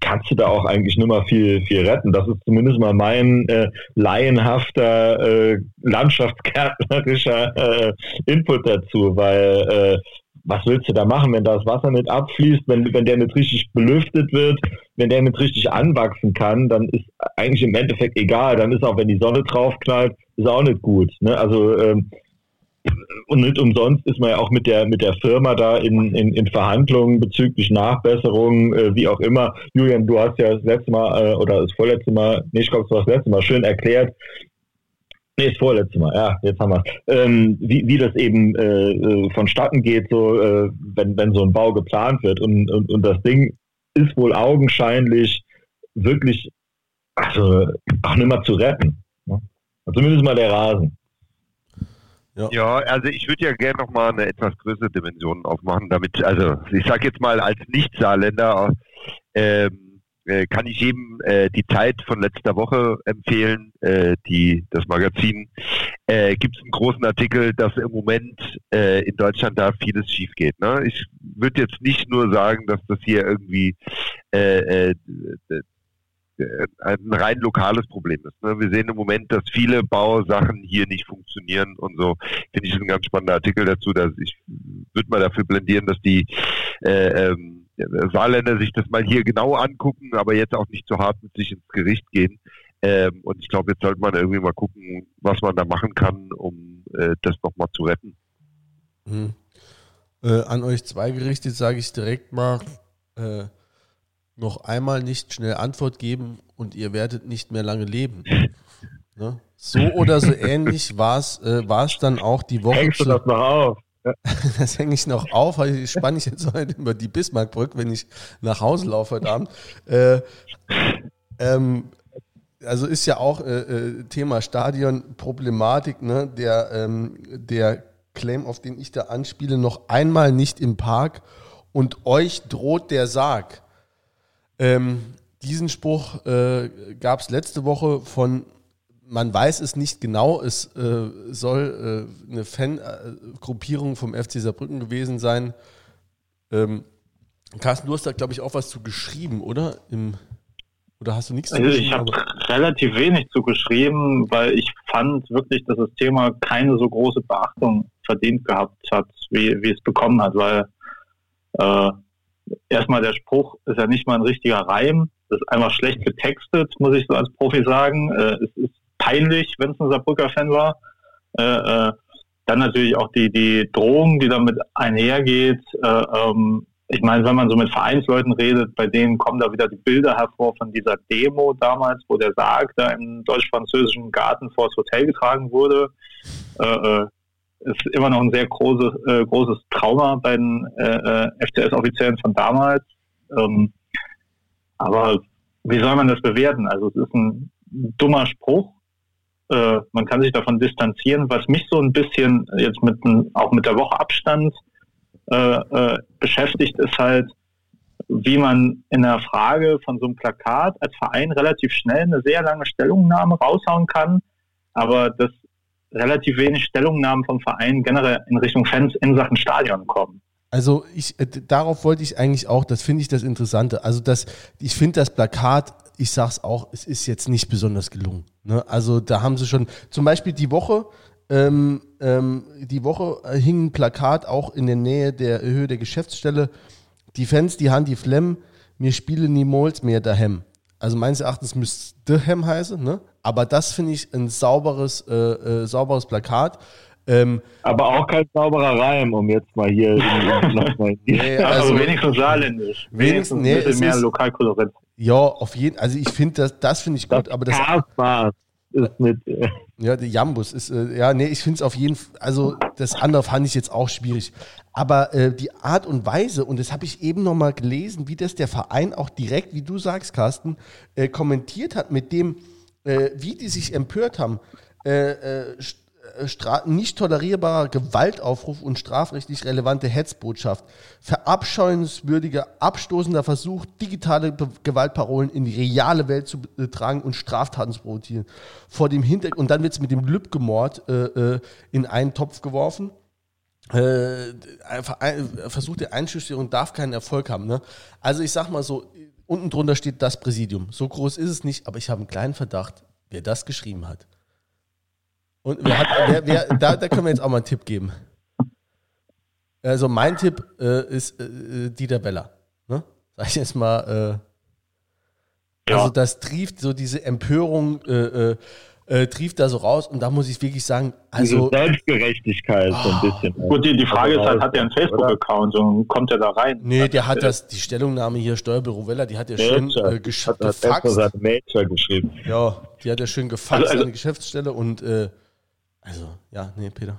kannst du da auch eigentlich nur mal viel, viel retten. Das ist zumindest mal mein äh, laienhafter, äh, landschaftsgärtnerischer äh, Input dazu, weil äh, was willst du da machen, wenn das Wasser nicht abfließt, wenn, wenn der nicht richtig belüftet wird, wenn der nicht richtig anwachsen kann, dann ist eigentlich im Endeffekt egal. Dann ist auch, wenn die Sonne draufknallt, ist auch nicht gut. Ne? Also ähm, und nicht umsonst ist man ja auch mit der mit der Firma da in, in, in Verhandlungen bezüglich Nachbesserungen, äh, wie auch immer. Julian, du hast ja das letzte Mal äh, oder das vorletzte Mal, nee, ich glaube, du hast das letzte Mal schön erklärt, Nee, das vorletzte Mal, ja, jetzt haben wir ähm, wie, wie das eben äh, äh, vonstatten geht, so äh, wenn, wenn so ein Bau geplant wird. Und, und, und das Ding ist wohl augenscheinlich wirklich also auch nicht mehr zu retten. Ne? Zumindest mal der Rasen.
Ja. ja, also ich würde ja gerne nochmal eine etwas größere Dimension aufmachen, damit, also ich sage jetzt mal als Nicht-Saarländer, ähm, äh, kann ich jedem äh, die Zeit von letzter Woche empfehlen, äh, die das Magazin. Äh, Gibt es einen großen Artikel, dass im Moment äh, in Deutschland da vieles schief geht. Ne? Ich würde jetzt nicht nur sagen, dass das hier irgendwie äh, äh, ein rein lokales Problem ist. Ne? Wir sehen im Moment, dass viele Bausachen hier nicht funktionieren und so. Finde ich ein ganz spannender Artikel dazu, dass ich würde mal dafür blendieren, dass die äh, ähm, Saarländer sich das mal hier genau angucken, aber jetzt auch nicht zu hart mit sich ins Gericht gehen. Ähm, und ich glaube, jetzt sollte man irgendwie mal gucken, was man da machen kann, um äh, das nochmal zu retten.
Hm. Äh, an euch zwei gerichtet sage ich direkt mal, äh, noch einmal nicht schnell Antwort geben und ihr werdet nicht mehr lange leben. *laughs* Ne? So oder so ähnlich war es äh, dann auch die Woche.
Hängst du das noch auf? *laughs*
das hänge ich noch auf, weil ich spanne ich jetzt heute über die Bismarckbrücke, wenn ich nach Hause laufe heute Abend. Äh, ähm, also ist ja auch äh, äh Thema Stadion-Problematik, ne? Der, ähm, der Claim, auf den ich da anspiele, noch einmal nicht im Park und euch droht der Sarg. Ähm, diesen Spruch äh, gab es letzte Woche von, man weiß es nicht genau, es äh, soll äh, eine Fangruppierung vom FC Saarbrücken gewesen sein. Ähm, Carsten, du hast da, glaube ich, auch was zu geschrieben, oder? Im, oder hast du nichts
also Ich habe relativ wenig zu geschrieben, weil ich fand wirklich, dass das Thema keine so große Beachtung verdient gehabt hat, wie, wie es bekommen hat, weil äh, erstmal der Spruch ist ja nicht mal ein richtiger Reim. Das ist einfach schlecht getextet, muss ich so als Profi sagen. Äh, es ist peinlich, wenn es ein Saarbrücker-Fan war. Äh, äh, dann natürlich auch die, die Drohung, die damit einhergeht. Äh, ähm, ich meine, wenn man so mit Vereinsleuten redet, bei denen kommen da wieder die Bilder hervor von dieser Demo damals, wo der Sarg da im deutsch-französischen Garten vor das Hotel getragen wurde. Äh, äh ist immer noch ein sehr großes, äh, großes Trauma bei den äh, äh FCS-Offiziellen von damals. Ähm, aber wie soll man das bewerten? Also es ist ein dummer Spruch. äh, man kann sich davon distanzieren. Was mich so ein bisschen jetzt mit auch mit der Woche Abstand äh, äh, beschäftigt, ist halt, wie man in der Frage von so einem Plakat als Verein relativ schnell eine sehr lange Stellungnahme raushauen kann, aber dass relativ wenig Stellungnahmen vom Verein generell in Richtung Fans in Sachen Stadion kommen.
Also ich, äh, darauf wollte ich eigentlich auch, das finde ich das Interessante. Also das, ich finde das Plakat, ich sage es auch, es ist jetzt nicht besonders gelungen. Ne? Also da haben sie schon, zum Beispiel die Woche, ähm, ähm, die Woche hing ein Plakat auch in der Nähe der Höhe der Geschäftsstelle. Die Fans, die haben die Flemm, mir spielen niemals mehr daheim. Also meines Erachtens müsste daheim heißen, ne? Aber das finde ich ein sauberes, äh, äh, sauberes Plakat.
Ähm, aber auch kein sauberer Reim, um jetzt mal hier
nochmal. *laughs* nee, also, wenigstens saarländisch.
Wenigstens,
nee, ein bisschen mehr Lokalkolorit.
Ja, auf jeden also ich finde das, das finde ich gut, das aber das.
Spaß ist mit. Äh
ja, der Jambus ist, äh, ja, nee, ich finde es auf jeden Fall, also das andere fand ich jetzt auch schwierig. Aber äh, die Art und Weise, und das habe ich eben nochmal gelesen, wie das der Verein auch direkt, wie du sagst, Carsten, äh, kommentiert hat mit dem, äh, wie die sich empört haben. Äh, nicht tolerierbarer Gewaltaufruf und strafrechtlich relevante Hetzbotschaft, verabscheuenswürdiger, abstoßender Versuch, digitale Gewaltparolen in die reale Welt zu tragen und Straftaten zu provozieren. Vor dem Hintergrund, und dann wird es mit dem Lübcke-Mord äh, äh, in einen Topf geworfen. Äh, Versuch der Einschüchterung darf keinen Erfolg haben. Ne? Also ich sag mal so, unten drunter steht das Präsidium. So groß ist es nicht, aber ich habe einen kleinen Verdacht, wer das geschrieben hat. Und wer hat, wer, wer, da, da können wir jetzt auch mal einen Tipp geben. Also mein Tipp äh, ist äh, Dieter Beller. Ne? Sag ich jetzt mal. Äh, ja. Also das trieft so diese Empörung, äh, äh, äh, trieft da so raus und da muss ich wirklich sagen, also.
Diese Selbstgerechtigkeit oh, so ein bisschen.
Gut, die, die Frage ist halt, hat er einen Facebook-Account und kommt er da rein?
Nee, der hat das, die Stellungnahme hier, Steuerbüro Weller, die hat er schön äh, gesch hat
gefaxt. Major geschrieben.
Ja, die hat er schön gefaxt also, also, an die Geschäftsstelle und äh, also, ja, nee, Peter.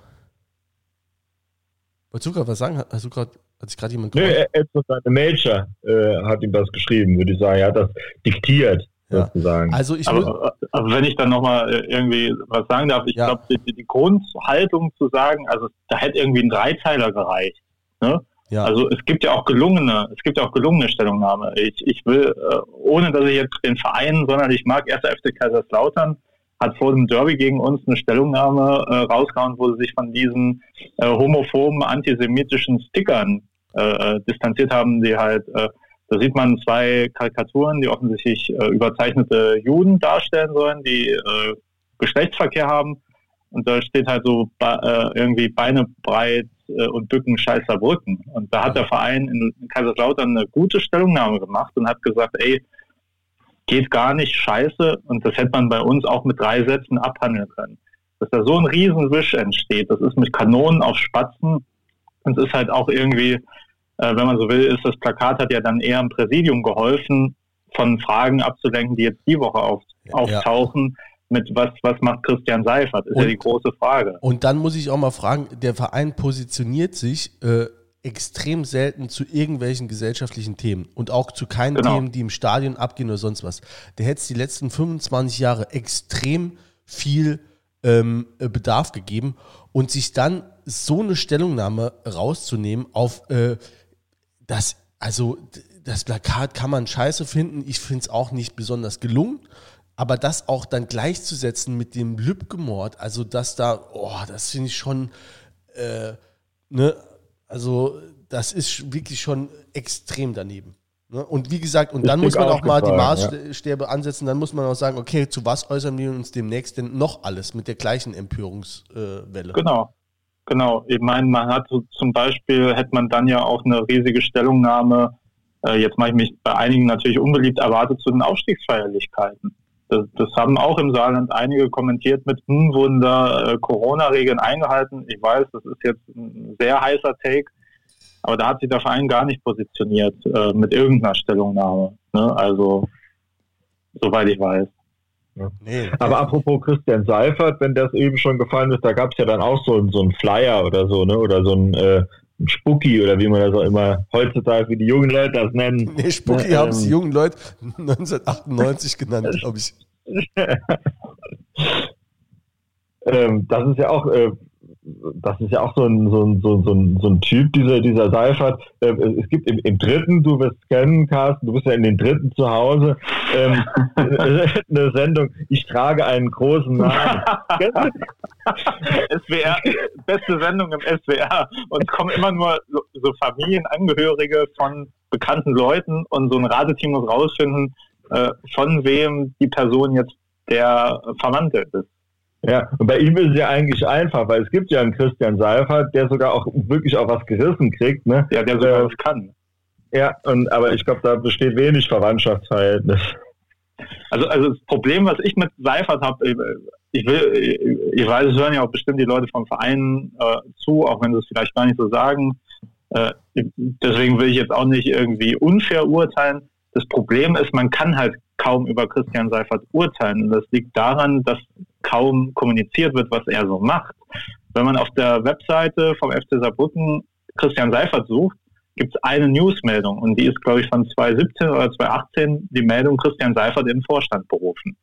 Wolltest du gerade was sagen? Hast du gerade, hat sich gerade jemand
Nee, er, er seine Major äh, hat ihm das geschrieben, würde ich sagen. Er hat das diktiert, ja. sozusagen.
Also, ich
aber, also wenn ich dann nochmal äh, irgendwie was sagen darf, ich ja. glaube, die, die, Grundhaltung zu sagen, also da hätte irgendwie ein Dreiteiler gereicht. Ne? Ja. Also es gibt ja auch gelungene, es gibt ja auch gelungene Stellungnahme. Ich, ich will, äh, ohne dass ich jetzt den Verein sonderlich mag, erster FC Kaiserslautern, hat vor dem Derby gegen uns eine Stellungnahme äh, rausgehauen, wo sie sich von diesen äh, homophoben, antisemitischen Stickern äh, äh, distanziert haben, die halt, äh, da sieht man zwei Karikaturen, die offensichtlich äh, überzeichnete Juden darstellen sollen, die Geschlechtsverkehr haben. Und da steht halt so irgendwie Beine breit und Bücken scheißer Brücken. Und da hat der Verein in Kaiserslautern eine gute Stellungnahme gemacht und hat gesagt, ey, geht gar nicht, scheiße. Und das hätte man bei uns auch mit drei Sätzen abhandeln können. Dass da so ein Riesenwisch entsteht, das ist mit Kanonen auf Spatzen. Und es ist halt auch irgendwie, äh, wenn man so will, ist das Plakat hat ja dann eher im Präsidium geholfen, von Fragen abzulenken, die jetzt die Woche auf, auftauchen. Ja. Mit was, was macht Christian Seifert, ist und, ja die große Frage.
Und dann muss ich auch mal fragen, der Verein positioniert sich äh, extrem selten zu irgendwelchen gesellschaftlichen Themen und auch zu keinen genau. Themen, die im Stadion abgehen oder sonst was. Der hätte es die letzten 25 Jahre extrem viel ähm, Bedarf gegeben und sich dann so eine Stellungnahme rauszunehmen auf äh, das, also das Plakat kann man scheiße finden, ich finde es auch nicht besonders gelungen, aber das auch dann gleichzusetzen mit dem Lübcke-Mord, also das da, oh, das finde ich schon, äh, ne, also das ist wirklich schon extrem daneben. Ne? Und wie gesagt, und dann muss man auch mal die Maßstäbe ja. ansetzen, dann muss man auch sagen, okay, zu was äußern wir uns demnächst denn noch alles mit der gleichen Empörungswelle?
genau, genau. Ich meine, man hat so zum Beispiel, hätte man dann ja auch eine riesige Stellungnahme, äh, jetzt mache ich mich bei einigen natürlich unbeliebt, erwartet zu den Aufstiegsfeierlichkeiten. Das, das, haben auch im Saarland einige kommentiert mit, hm, wurden da äh, Corona-Regeln eingehalten. Ich weiß, das ist jetzt ein sehr heißer Take, aber da hat sich der Verein gar nicht positioniert äh, mit irgendeiner Stellungnahme. Ne? Also, soweit ich weiß.
Ja. Nee. Aber apropos Christian Seifert, wenn das eben schon gefallen ist, da gab es ja dann auch so, so einen Flyer oder so, ne? Oder so ein, äh, ein Spucki oder wie man das auch immer heutzutage, wie die jungen Leute das nennen.
Nee, Spucki ähm, haben es die jungen Leute 1998 genannt, glaube ich. *laughs*
ähm, das ist ja auch äh, das ist ja auch so ein, so ein, so ein, so ein Typ, dieser, dieser Seifert. Äh, es gibt im, im dritten, du wirst kennen, Carsten, du bist ja in den dritten zu Hause, ähm, *laughs* eine Sendung, ich trage einen großen Namen. *laughs*
SWR, beste Sendung im SWR. Und es kommen immer nur so, so, Familienangehörige von bekannten Leuten und so ein Rateteam muss rausfinden, äh, von wem die Person jetzt der Verwandte ist.
Ja, und bei ihm ist es ja eigentlich einfach, weil es gibt ja einen Christian Seifert, der sogar auch wirklich auch was gerissen kriegt, ne?
Ja, der sogar äh, was kann.
Ja, und aber ich glaube, da besteht wenig Verwandtschaftsverhältnis.
Also, also das Problem, was ich mit Seifert habe, ich will, ich weiß, es hören ja auch bestimmt die Leute vom Verein äh, zu, auch wenn sie es vielleicht gar nicht so sagen. Äh, deswegen will ich jetzt auch nicht irgendwie unfair urteilen. Das Problem ist, man kann halt kaum über Christian Seifert urteilen. Und das liegt daran, dass kaum kommuniziert wird, was er so macht. Wenn man auf der Webseite vom FC Saarbrücken Christian Seifert sucht, gibt es eine Newsmeldung und die ist, glaube ich, von 2017 oder 2018 die Meldung Christian Seifert den Vorstand berufen.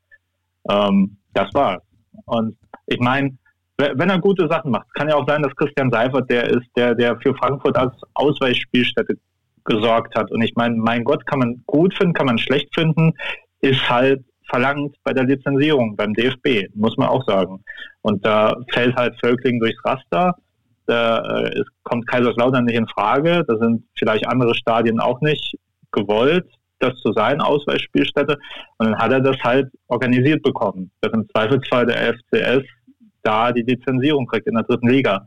Ähm, das war's. Und ich meine, wenn er gute Sachen macht, kann ja auch sein, dass Christian Seifert der ist, der, der für Frankfurt als Ausweichspielstätte gesorgt hat. Und ich meine, mein Gott, kann man gut finden, kann man schlecht finden, ist halt verlangt bei der Lizenzierung beim DFB, muss man auch sagen. Und da fällt halt Völkling durchs Raster. Da äh, kommt Kaiserslautern nicht in Frage. Da sind vielleicht andere Stadien auch nicht gewollt, das zu sein, Ausweichspielstätte. Und dann hat er das halt organisiert bekommen, dass im Zweifelsfall der FCS da die Lizenzierung kriegt in der dritten Liga.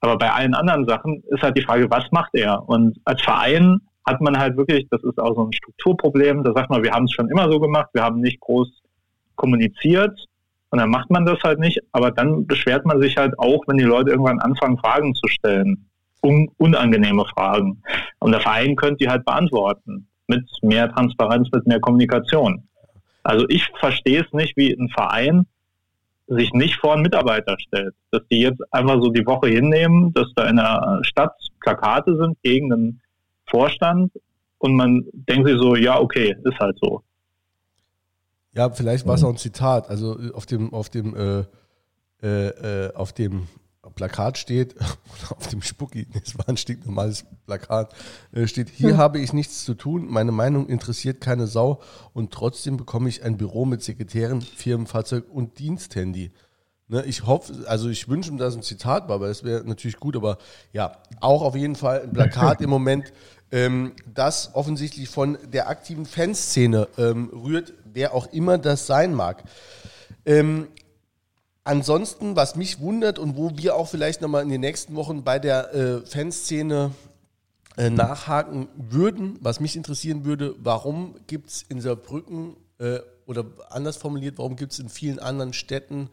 Aber bei allen anderen Sachen ist halt die Frage, was macht er? Und als Verein hat man halt wirklich, das ist auch so ein Strukturproblem, da sagt man, wir haben es schon immer so gemacht, wir haben nicht groß kommuniziert und dann macht man das halt nicht, aber dann beschwert man sich halt auch, wenn die Leute irgendwann anfangen, Fragen zu stellen, un unangenehme Fragen. Und der Verein könnte die halt beantworten mit mehr Transparenz, mit mehr Kommunikation. Also ich verstehe es nicht, wie ein Verein sich nicht vor einen Mitarbeiter stellt. Dass die jetzt einfach so die Woche hinnehmen, dass da in der Stadt Plakate sind gegen einen Vorstand und man denkt sich so, ja, okay, ist halt so.
Ja, vielleicht war es auch ein Zitat. Also auf dem, auf dem, äh, äh, äh auf dem Plakat steht, *laughs* auf dem Spucki, *laughs* das war ein stinknormales Plakat, äh, steht, hier hm. habe ich nichts zu tun, meine Meinung interessiert keine Sau und trotzdem bekomme ich ein Büro mit Sekretären, Firmenfahrzeug und Diensthandy. Ne, ich hoffe, also ich wünsche mir, dass ein Zitat war, aber das wäre natürlich gut, aber ja, auch auf jeden Fall ein Plakat im Moment, *laughs* ähm, das offensichtlich von der aktiven Fanszene ähm, rührt, wer auch immer das sein mag. Ähm, ansonsten, was mich wundert und wo wir auch vielleicht nochmal in den nächsten Wochen bei der äh, Fanszene äh, nachhaken würden, was mich interessieren würde, warum gibt es in Saarbrücken äh, oder anders formuliert, warum gibt es in vielen anderen Städten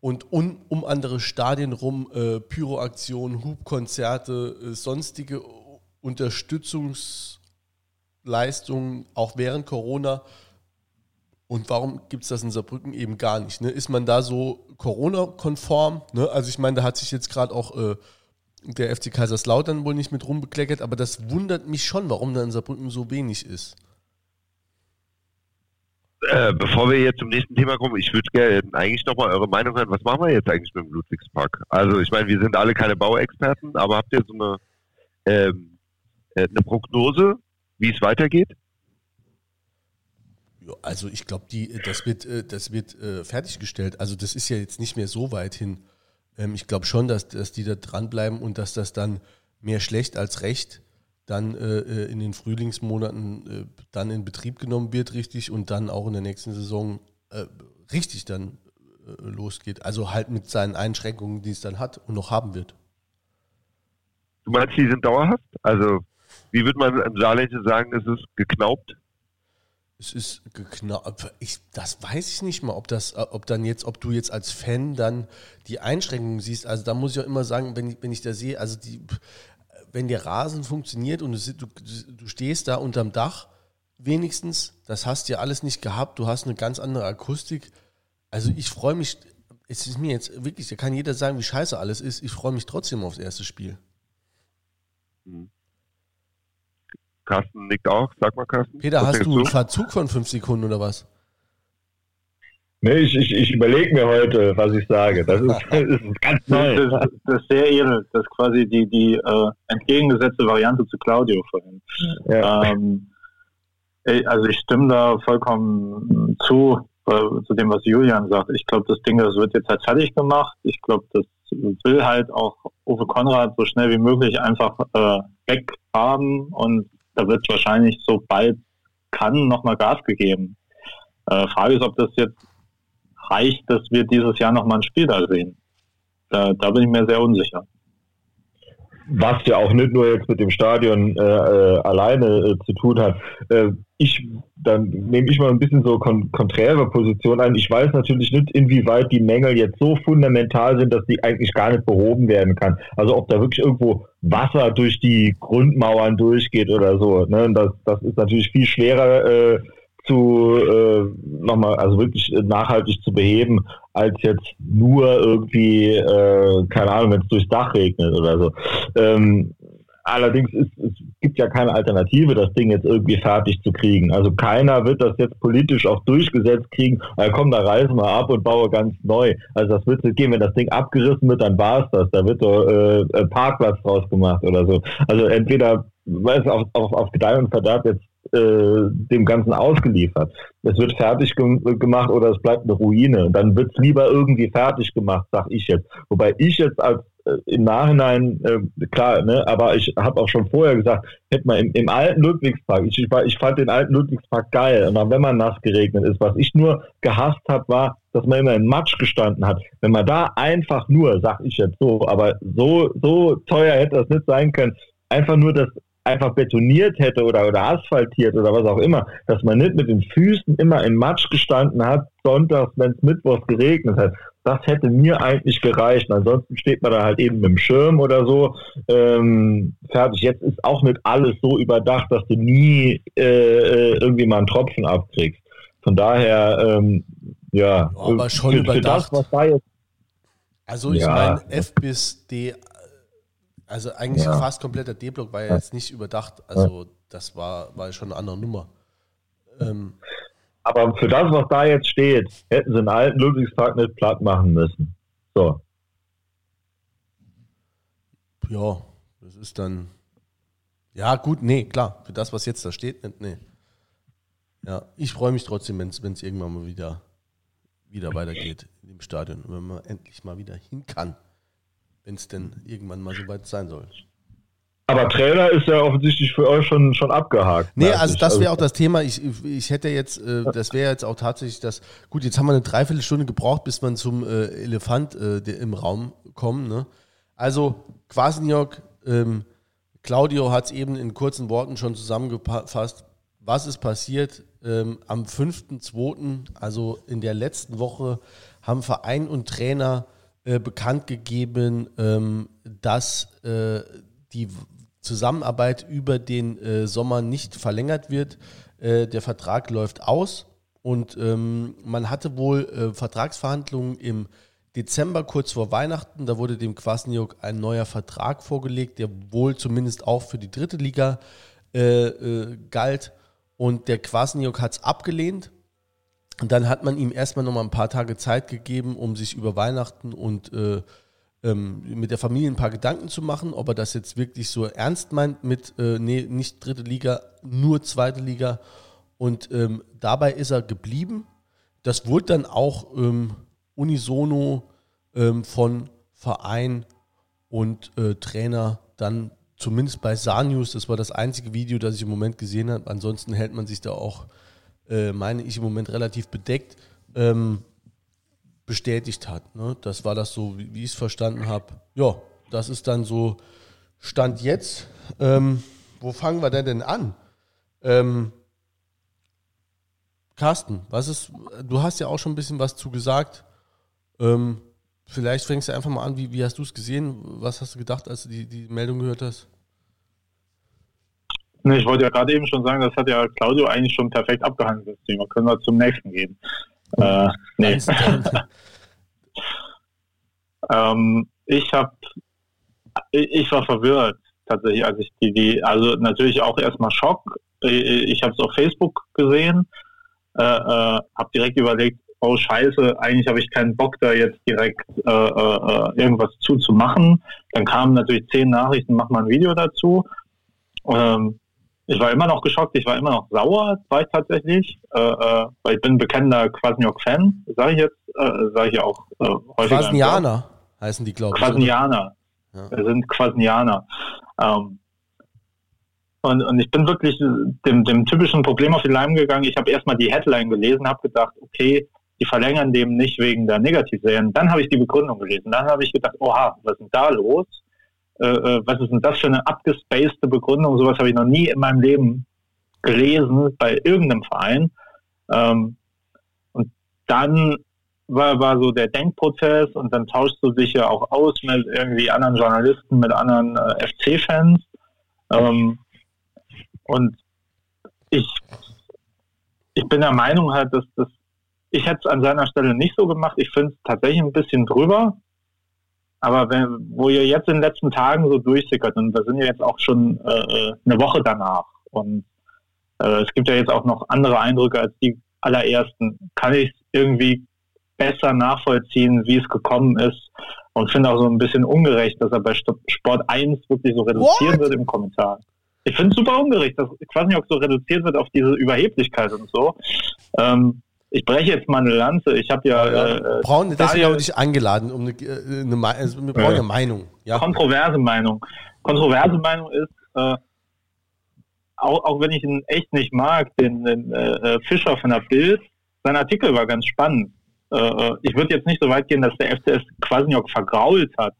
und un, um andere Stadien rum äh, Pyroaktionen, Hubkonzerte, äh, sonstige Unterstützungsleistungen auch während Corona. Und warum gibt es das in Saarbrücken eben gar nicht? Ne? Ist man da so Corona-konform? Ne? Also ich meine, da hat sich jetzt gerade auch äh, der FC Kaiserslautern wohl nicht mit rumbekleckert, aber das wundert mich schon, warum da in Saarbrücken so wenig ist.
Äh, bevor wir jetzt zum nächsten Thema kommen, ich würde gerne eigentlich nochmal eure Meinung hören. Was machen wir jetzt eigentlich mit dem Ludwigspark? Also ich meine, wir sind alle keine Bauexperten, aber habt ihr so eine, ähm, äh, eine Prognose, wie es weitergeht?
Also ich glaube, das wird, äh, das wird äh, fertiggestellt. Also das ist ja jetzt nicht mehr so weit hin. Ähm, ich glaube schon, dass, dass die da dranbleiben und dass das dann mehr schlecht als recht dann äh, äh, in den Frühlingsmonaten äh, dann in Betrieb genommen wird, richtig, und dann auch in der nächsten Saison äh, richtig dann äh, losgeht. Also halt mit seinen Einschränkungen, die es dann hat und noch haben wird.
Du meinst, die sind dauerhaft? Also, wie würde man im Saarländischen sagen, es ist geknaubt?
Es ist geknaubt. Ich, das weiß ich nicht mal, ob das, äh, ob dann jetzt, ob du jetzt als Fan dann die Einschränkungen siehst. Also da muss ich auch immer sagen, wenn ich, wenn ich da sehe, also die, wenn der Rasen funktioniert und du, du stehst da unterm Dach, wenigstens, das hast du ja alles nicht gehabt, du hast eine ganz andere Akustik. Also ich freue mich, es ist mir jetzt wirklich, da kann jeder sagen, wie scheiße alles ist, ich freue mich trotzdem aufs erste Spiel.
Mhm. Carsten nickt auch, sag mal Carsten.
Peter, hast du einen Verzug von fünf Sekunden oder was?
Nee, ich, ich, ich überlege mir heute, was ich sage. Das ist, *laughs* das ist ganz neu.
Das, das, das, ist sehr edel. Das ist quasi die, die äh, entgegengesetzte Variante zu Claudio vorhin. Ja. Ähm, also ich stimme da vollkommen zu, äh, zu dem, was Julian sagt. Ich glaube, das Ding, das wird jetzt halt fertig gemacht. Ich glaube, das will halt auch Uwe Konrad so schnell wie möglich einfach äh, weg haben und da wird wahrscheinlich sobald kann nochmal Gas gegeben. Äh, Frage ist, ob das jetzt reicht, dass wir dieses Jahr nochmal ein Spiel da sehen. Da, da bin ich mir sehr unsicher
was ja auch nicht nur jetzt mit dem Stadion äh, äh, alleine äh, zu tun hat. Äh, ich, dann nehme ich mal ein bisschen so kon konträre Position ein. Ich weiß natürlich nicht, inwieweit die Mängel jetzt so fundamental sind, dass die eigentlich gar nicht behoben werden kann. Also ob da wirklich irgendwo Wasser durch die Grundmauern durchgeht oder so. Ne? Das, das ist natürlich viel schwerer äh, zu äh, nochmal, also wirklich nachhaltig zu beheben, als jetzt nur irgendwie, äh, keine Ahnung, wenn es durchs Dach regnet oder so. Ähm, allerdings ist, es gibt ja keine Alternative, das Ding jetzt irgendwie fertig zu kriegen. Also keiner wird das jetzt politisch auch durchgesetzt kriegen, äh, komm, da reisen wir ab und baue ganz neu. Also das wird nicht gehen, wenn das Ding abgerissen wird, dann war es das. Da wird doch äh, Parkplatz draus gemacht oder so. Also entweder weiß auf, auf, auf Gedeih und Verderb jetzt äh, dem Ganzen ausgeliefert. Es wird fertig ge gemacht oder es bleibt eine Ruine. Dann wird es lieber irgendwie fertig gemacht, sag ich jetzt. Wobei ich jetzt als äh, im Nachhinein, äh, klar, ne, aber ich habe auch schon vorher gesagt, hätte man im, im alten Ludwigspark, ich, ich, ich fand den alten Ludwigspark geil, auch wenn man nass geregnet ist, was ich nur gehasst habe, war, dass man immer in Matsch gestanden hat. Wenn man da einfach nur, sag ich jetzt so, aber so, so teuer hätte das nicht sein können, einfach nur das einfach betoniert hätte oder, oder asphaltiert oder was auch immer, dass man nicht mit den Füßen immer in Matsch gestanden hat, sonntags, wenn es mittwochs geregnet hat. Das hätte mir eigentlich gereicht. Ansonsten steht man da halt eben mit dem Schirm oder so ähm, fertig. Jetzt ist auch nicht alles so überdacht, dass du nie äh, äh irgendwie mal einen Tropfen abkriegst. Von daher, ähm, ja.
Aber schon für, überdacht. Für das, also ich ja. meine, F bis D also eigentlich ja. fast kompletter D-Block war ja jetzt nicht überdacht. Also das war, war schon eine andere Nummer.
Ähm, aber für das, was da jetzt steht, hätten sie einen alten Ludwigspark nicht platt machen müssen. So.
Ja, das ist dann. Ja, gut, nee, klar. Für das, was jetzt da steht, nicht, nee. Ja, ich freue mich trotzdem, wenn es irgendwann mal wieder, wieder weitergeht im Stadion wenn man endlich mal wieder hin kann wenn es denn irgendwann mal so weit sein soll.
Aber Trainer ist ja offensichtlich für euch schon, schon abgehakt.
Nee, also das wäre also auch das Thema. Ich, ich hätte jetzt, äh, das wäre jetzt auch tatsächlich das, gut, jetzt haben wir eine Dreiviertelstunde gebraucht, bis man zum äh, Elefant äh, im Raum kommen. Ne? Also Quasniok, ähm, Claudio hat es eben in kurzen Worten schon zusammengefasst. Was ist passiert? Ähm, am 5.2., also in der letzten Woche, haben Verein und Trainer äh, bekannt gegeben, ähm, dass äh, die Zusammenarbeit über den äh, Sommer nicht verlängert wird. Äh, der Vertrag läuft aus und ähm, man hatte wohl äh, Vertragsverhandlungen im Dezember kurz vor Weihnachten. Da wurde dem Kwasniok ein neuer Vertrag vorgelegt, der wohl zumindest auch für die dritte Liga galt. Und der Kwasniok hat es abgelehnt und dann hat man ihm erstmal noch mal ein paar Tage Zeit gegeben, um sich über Weihnachten und äh, ähm, mit der Familie ein paar Gedanken zu machen, ob er das jetzt wirklich so ernst meint mit, äh, nee, nicht dritte Liga, nur zweite Liga. Und ähm, dabei ist er geblieben. Das wurde dann auch ähm, unisono ähm, von Verein und äh, Trainer dann zumindest bei Sanius, das war das einzige Video, das ich im Moment gesehen habe. Ansonsten hält man sich da auch äh, meine ich, im Moment relativ bedeckt, ähm, bestätigt hat. Ne? Das war das so, wie, wie ich es verstanden habe. Ja, das ist dann so Stand jetzt. Ähm, wo fangen wir denn, denn an? Ähm, Carsten, was ist, du hast ja auch schon ein bisschen was zu gesagt. Ähm, vielleicht fängst du einfach mal an, wie, wie hast du es gesehen? Was hast du gedacht, als du die, die Meldung gehört hast?
Ich wollte ja gerade eben schon sagen, das hat ja Claudio eigentlich schon perfekt abgehandelt, das Thema. Können wir zum nächsten gehen. Äh, nee. *laughs* ähm, ich habe, ich war verwirrt tatsächlich, als ich die, die also natürlich auch erstmal Schock. Ich habe es auf Facebook gesehen, äh, äh, habe direkt überlegt, oh scheiße, eigentlich habe ich keinen Bock da jetzt direkt äh, äh, irgendwas zuzumachen. Dann kamen natürlich zehn Nachrichten, mach mal ein Video dazu. Ähm, ich war immer noch geschockt, ich war immer noch sauer, war ich tatsächlich, äh, äh, weil ich bin bekennender Quasniok-Fan, sage ich jetzt, äh, sage ich ja auch äh, häufig.
Quasnianer heißen die, glaube
ich. Quasnianer. Ja. Wir sind Quasnianer. Ähm, und, und ich bin wirklich dem, dem typischen Problem auf die Leim gegangen. Ich habe erstmal die Headline gelesen, habe gedacht, okay, die verlängern dem nicht wegen der Negativserien. Dann habe ich die Begründung gelesen. Dann habe ich gedacht, oha, was ist denn da los? Äh, äh, was ist denn das für eine abgespacede Begründung? Sowas habe ich noch nie in meinem Leben gelesen bei irgendeinem Verein. Ähm, und dann war, war so der Denkprozess und dann tauschst du dich ja auch aus mit irgendwie anderen Journalisten, mit anderen äh, FC-Fans. Ähm, und ich, ich bin der Meinung halt, dass das, ich hätte es an seiner Stelle nicht so gemacht. Ich finde es tatsächlich ein bisschen drüber. Aber wenn, wo ihr jetzt in den letzten Tagen so durchsickert, und da sind ja jetzt auch schon äh, äh, eine Woche danach, und äh, es gibt ja jetzt auch noch andere Eindrücke als die allerersten, kann ich irgendwie besser nachvollziehen, wie es gekommen ist. Und finde auch so ein bisschen ungerecht, dass er bei Sport 1 wirklich so reduziert What? wird im Kommentar. Ich finde es super ungerecht, dass ich weiß nicht, ob so reduziert wird auf diese Überheblichkeit und so. Ähm, ich breche jetzt mal eine Lanze. Ich habe ja. ja
äh, brauchen deswegen auch nicht eingeladen, um eine, äh, eine also wir brauchen äh, eine Meinung.
Ja. Kontroverse Meinung. Kontroverse Meinung ist, äh, auch, auch wenn ich ihn echt nicht mag, den, den äh, Fischer von der Bild, sein Artikel war ganz spannend. Äh, ich würde jetzt nicht so weit gehen, dass der FCS Quasniok vergrault hat.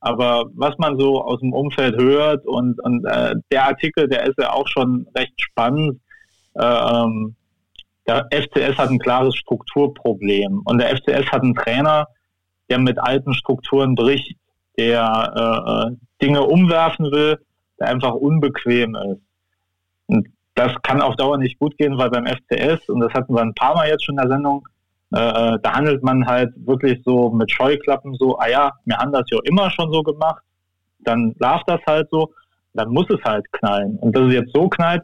Aber was man so aus dem Umfeld hört und, und äh, der Artikel, der ist ja auch schon recht spannend. Äh, ähm, der FCS hat ein klares Strukturproblem und der FCS hat einen Trainer, der mit alten Strukturen bricht, der äh, Dinge umwerfen will, der einfach unbequem ist. Und das kann auf Dauer nicht gut gehen, weil beim FCS, und das hatten wir ein paar Mal jetzt schon in der Sendung, äh, da handelt man halt wirklich so mit Scheuklappen so, ah ja, wir haben das ja immer schon so gemacht, dann darf das halt so, dann muss es halt knallen. Und dass es jetzt so knallt,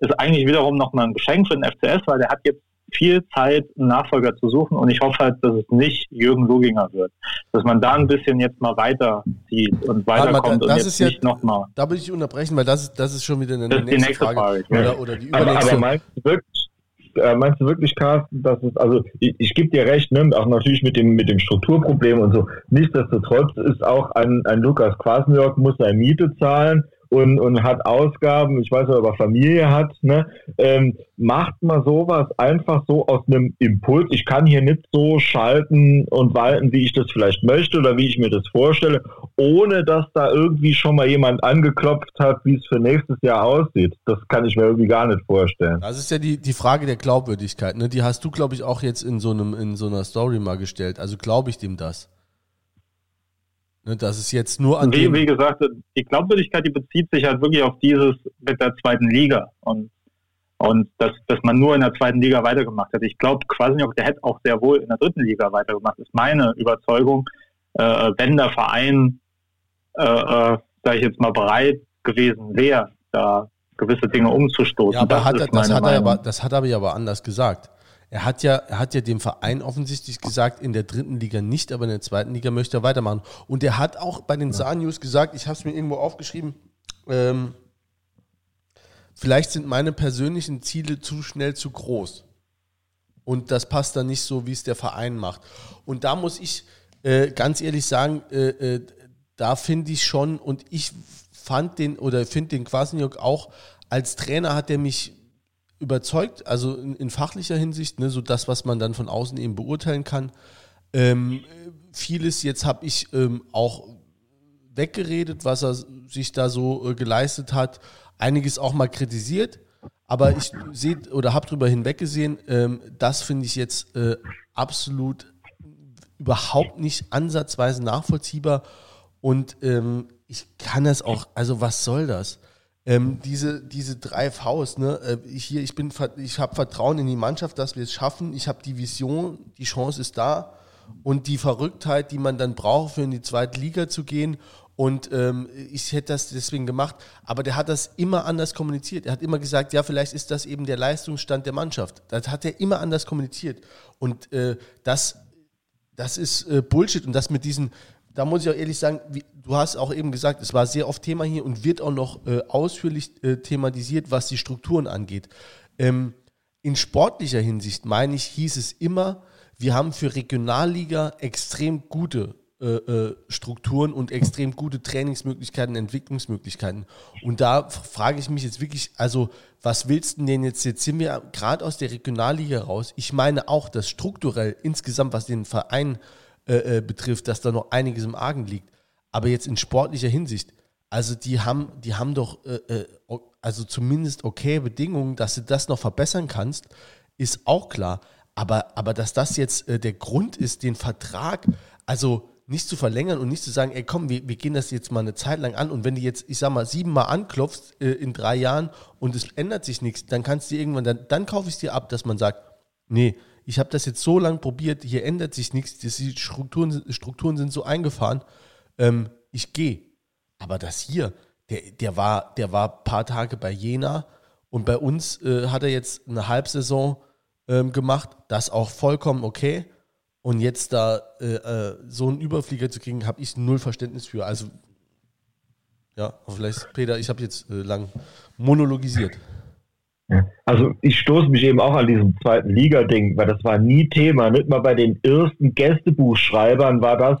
ist eigentlich wiederum nochmal ein Geschenk für den FCS, weil der hat jetzt viel Zeit, einen Nachfolger zu suchen und ich hoffe halt, dass es nicht Jürgen Luginger wird. Dass man da ein bisschen jetzt mal weiterzieht und weiterkommt
und jetzt ja, nicht nochmal. Da will ich unterbrechen, weil das, das ist schon wieder eine,
nächste, nächste, Frage. Frage ja. oder, oder, die übernächste. Aber, aber meinst, du wirklich, äh, meinst du wirklich, Carsten, dass es, also ich, ich gebe dir recht, ne, auch natürlich mit dem, mit dem Strukturproblem und so. Nichtsdestotrotz ist auch ein, ein Lukas Quasniok muss seine Miete zahlen und, und hat Ausgaben, ich weiß nicht, ob er Familie hat, ne? Ähm, macht man sowas einfach so aus einem Impuls. Ich kann hier nicht so schalten und walten, wie ich das vielleicht möchte oder wie ich mir das vorstelle, ohne dass da irgendwie schon mal jemand angeklopft hat, wie es für nächstes Jahr aussieht. Das kann ich mir irgendwie gar nicht vorstellen.
Das ist ja die, die Frage der Glaubwürdigkeit. Ne? Die hast du, glaube ich, auch jetzt in so, einem, in so einer Story mal gestellt. Also glaube ich dem das? Ne, das ist jetzt nur
an wie, wie gesagt, die Glaubwürdigkeit, die bezieht sich halt wirklich auf dieses mit der zweiten Liga und, und dass, dass man nur in der zweiten Liga weitergemacht hat. Ich glaube, Quasniok, der hätte auch sehr wohl in der dritten Liga weitergemacht, ist meine Überzeugung. Äh, wenn der Verein, äh, äh, sage ich jetzt mal, bereit gewesen wäre, da gewisse Dinge umzustoßen. Ja,
aber das, hat, das, hat er aber, das hat er aber anders gesagt. Er hat ja, er hat ja dem Verein offensichtlich gesagt, in der dritten Liga nicht, aber in der zweiten Liga möchte er weitermachen. Und er hat auch bei den Saar News gesagt, ich habe es mir irgendwo aufgeschrieben, ähm, vielleicht sind meine persönlichen Ziele zu schnell zu groß. Und das passt dann nicht so, wie es der Verein macht. Und da muss ich äh, ganz ehrlich sagen, äh, äh, da finde ich schon, und ich fand den oder finde den Kwasniok auch als Trainer hat er mich überzeugt, also in, in, fachlicher Hinsicht, ne, so das, was man dann von außen eben beurteilen kann. Ähm, vieles jetzt habe ich ähm, auch weggeredet, was er sich da so äh, geleistet hat. Einiges auch mal kritisiert, aber ich sehe oder habe darüber hinweggesehen, ähm, das finde ich jetzt äh, absolut überhaupt nicht ansatzweise nachvollziehbar und ähm, ich kann das auch, also was soll das? Ähm, diese, diese drei Vs, ne? Äh, hier, ich ich habe Vertrauen in die Mannschaft, dass wir es schaffen. Ich habe die Vision, die Chance ist da und die Verrücktheit, die man dann braucht, für in die zweite Liga zu gehen. Und ähm, ich hätte das deswegen gemacht, aber der hat das immer anders kommuniziert. Er hat immer gesagt, ja, vielleicht ist das eben der Leistungsstand der Mannschaft. Das hat er immer anders kommuniziert. Und äh, das, das ist äh, Bullshit. Und das mit diesen, da muss ich auch ehrlich sagen, wie, du hast auch eben gesagt, es war sehr oft Thema hier und wird auch noch äh, ausführlich äh, thematisiert, was die Strukturen angeht. Ähm, in sportlicher Hinsicht, meine ich, hieß es immer, wir haben für Regionalliga extrem gute äh, äh, Strukturen und extrem gute Trainingsmöglichkeiten, Entwicklungsmöglichkeiten. Und da frage ich mich jetzt wirklich, also was willst du denn jetzt? Jetzt sind wir gerade aus der Regionalliga raus. Ich meine auch, dass strukturell insgesamt, was den Verein äh, äh, betrifft, dass da noch einiges im Argen liegt. Aber jetzt in sportlicher Hinsicht, also die haben, die haben doch äh, äh also zumindest okay Bedingungen, dass du das noch verbessern kannst, ist auch klar. Aber, aber dass das jetzt der Grund ist, den Vertrag, also nicht zu verlängern und nicht zu sagen, ey komm, wir, wir gehen das jetzt mal eine Zeit lang an und wenn du jetzt, ich sag mal, siebenmal anklopfst äh, in drei Jahren und es ändert sich nichts, dann kannst du irgendwann, dann, dann kaufe ich es dir ab, dass man sagt, nee, ich habe das jetzt so lange probiert, hier ändert sich nichts, die Strukturen, Strukturen sind so eingefahren, ähm, ich gehe. Aber das hier, der, der, war, der war ein paar Tage bei Jena und bei uns äh, hat er jetzt eine Halbsaison ähm, gemacht, das auch vollkommen okay. Und jetzt da äh, äh, so einen Überflieger zu kriegen, habe ich null Verständnis für. Also, ja, vielleicht, Peter, ich habe jetzt äh, lang monologisiert.
Also ich stoße mich eben auch an diesem zweiten Liga-Ding, weil das war nie Thema. Nicht mal bei den ersten Gästebuchschreibern war das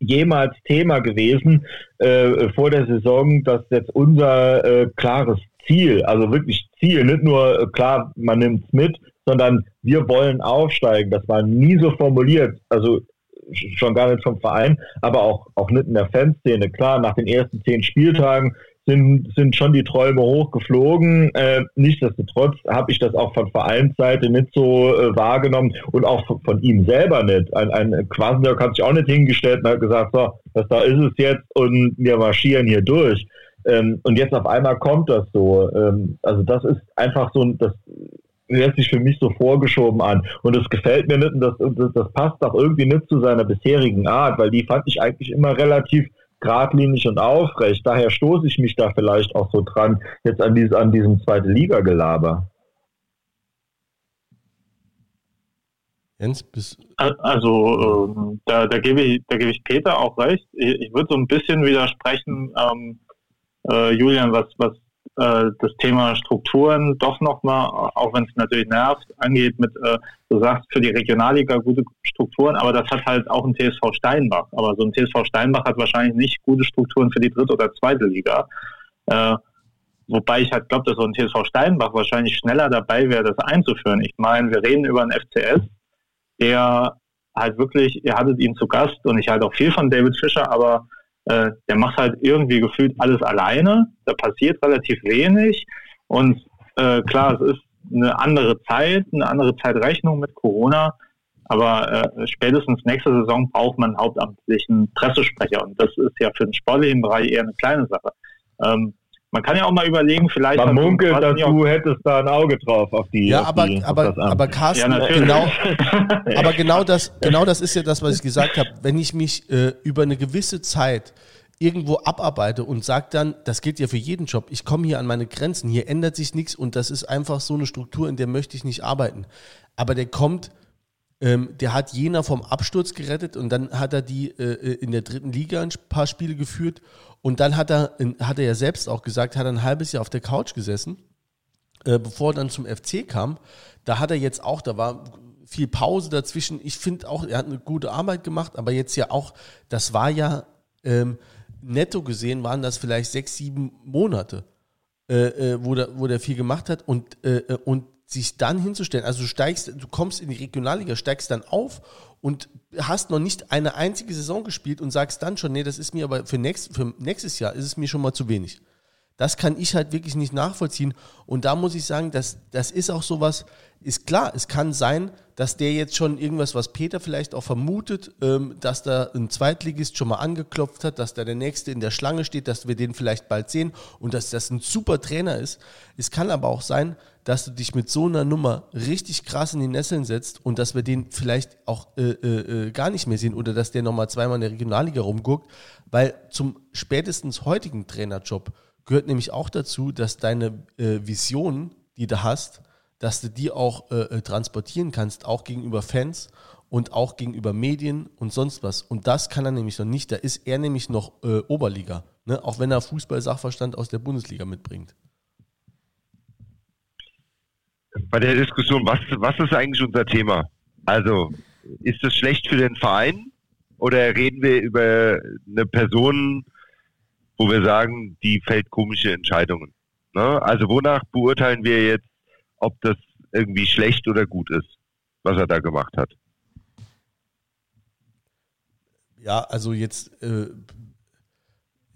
jemals Thema gewesen äh, vor der Saison, dass jetzt unser äh, klares Ziel, also wirklich Ziel, nicht nur äh, klar, man nimmt es mit, sondern wir wollen aufsteigen. Das war nie so formuliert, also schon gar nicht vom Verein, aber auch, auch nicht in der Fanszene. Klar, nach den ersten zehn Spieltagen sind, sind schon die Träume hochgeflogen. Äh, nichtsdestotrotz habe ich das auch von Vereinsseite nicht so äh, wahrgenommen und auch von, von, ihm selber nicht. Ein, ein Quasenberg hat sich auch nicht hingestellt und hat gesagt, so, das da ist es jetzt und wir marschieren hier durch. Ähm, und jetzt auf einmal kommt das so. Ähm, also das ist einfach so, das hört sich für mich so vorgeschoben an. Und das gefällt mir nicht und das, das, das passt auch irgendwie nicht zu seiner bisherigen Art, weil die fand ich eigentlich immer relativ geradlinig und aufrecht. Daher stoße ich mich da vielleicht auch so dran, jetzt an, dieses, an diesem zweite Liga-Gelaber.
Jens, bis also ähm, da, da, gebe ich, da gebe ich Peter auch recht. Ich, ich würde so ein bisschen widersprechen, ähm, äh, Julian, was, was äh, das Thema Strukturen doch nochmal, auch wenn es natürlich nervt, angeht mit, äh, du sagst für die Regionalliga gute Strukturen, aber das hat halt auch ein TSV Steinbach. Aber so ein TSV Steinbach hat wahrscheinlich nicht gute Strukturen für die dritte oder zweite Liga. Äh, wobei ich halt glaube, dass so ein TSV Steinbach wahrscheinlich schneller dabei wäre, das einzuführen. Ich meine, wir reden über einen FCS, der halt wirklich, ihr hattet ihn zu Gast und ich halte auch viel von David Fischer, aber äh, der macht halt irgendwie gefühlt alles alleine. Da passiert relativ wenig. Und äh, klar, es ist eine andere Zeit, eine andere Zeitrechnung mit Corona. Aber äh, spätestens nächste Saison braucht man hauptamtlichen Pressesprecher. Und das ist ja für den sportlichen Bereich eher eine kleine Sache. Ähm, man kann ja auch mal überlegen, vielleicht.
Man munkelt, dass du hättest da ein Auge drauf auf die.
Ja, aber,
die,
aber, aber Carsten, ja, genau, *laughs* aber genau das, genau das ist ja das, was ich gesagt habe. Wenn ich mich äh, über eine gewisse Zeit irgendwo abarbeite und sage dann, das gilt ja für jeden Job, ich komme hier an meine Grenzen, hier ändert sich nichts und das ist einfach so eine Struktur, in der möchte ich nicht arbeiten. Aber der kommt, ähm, der hat jener vom Absturz gerettet und dann hat er die äh, in der dritten Liga ein paar Spiele geführt und dann hat er, hat er ja selbst auch gesagt, hat er ein halbes Jahr auf der Couch gesessen, äh, bevor er dann zum FC kam. Da hat er jetzt auch, da war viel Pause dazwischen. Ich finde auch, er hat eine gute Arbeit gemacht, aber jetzt ja auch, das war ja ähm, netto gesehen, waren das vielleicht sechs, sieben Monate, äh, äh, wo, der, wo der viel gemacht hat und, äh, äh und sich dann hinzustellen, also du steigst, du kommst in die Regionalliga, steigst dann auf und hast noch nicht eine einzige Saison gespielt und sagst dann schon, nee, das ist mir aber für, nächst, für nächstes Jahr ist es mir schon mal zu wenig. Das kann ich halt wirklich nicht nachvollziehen. Und da muss ich sagen, das, das ist auch sowas, ist klar, es kann sein, dass der jetzt schon irgendwas, was Peter vielleicht auch vermutet, ähm, dass da ein Zweitligist schon mal angeklopft hat, dass da der Nächste in der Schlange steht, dass wir den vielleicht bald sehen und dass das ein super Trainer ist. Es kann aber auch sein, dass du dich mit so einer Nummer richtig krass in die Nesseln setzt und dass wir den vielleicht auch äh, äh, äh gar nicht mehr sehen oder dass der nochmal zweimal in der Regionalliga rumguckt, weil zum spätestens heutigen Trainerjob gehört nämlich auch dazu, dass deine äh, Vision, die du hast, dass du die auch äh, äh, transportieren kannst, auch gegenüber Fans und auch gegenüber Medien und sonst was. Und das kann er nämlich noch nicht. Da ist er nämlich noch äh, Oberliga, ne? auch wenn er Fußball-Sachverstand aus der Bundesliga mitbringt.
Bei der Diskussion, was, was ist eigentlich unser Thema? Also, ist es schlecht für den Verein oder reden wir über eine Person, wo wir sagen, die fällt komische Entscheidungen? Ne? Also, wonach beurteilen wir jetzt, ob das irgendwie schlecht oder gut ist, was er da gemacht hat.
Ja, also jetzt, äh,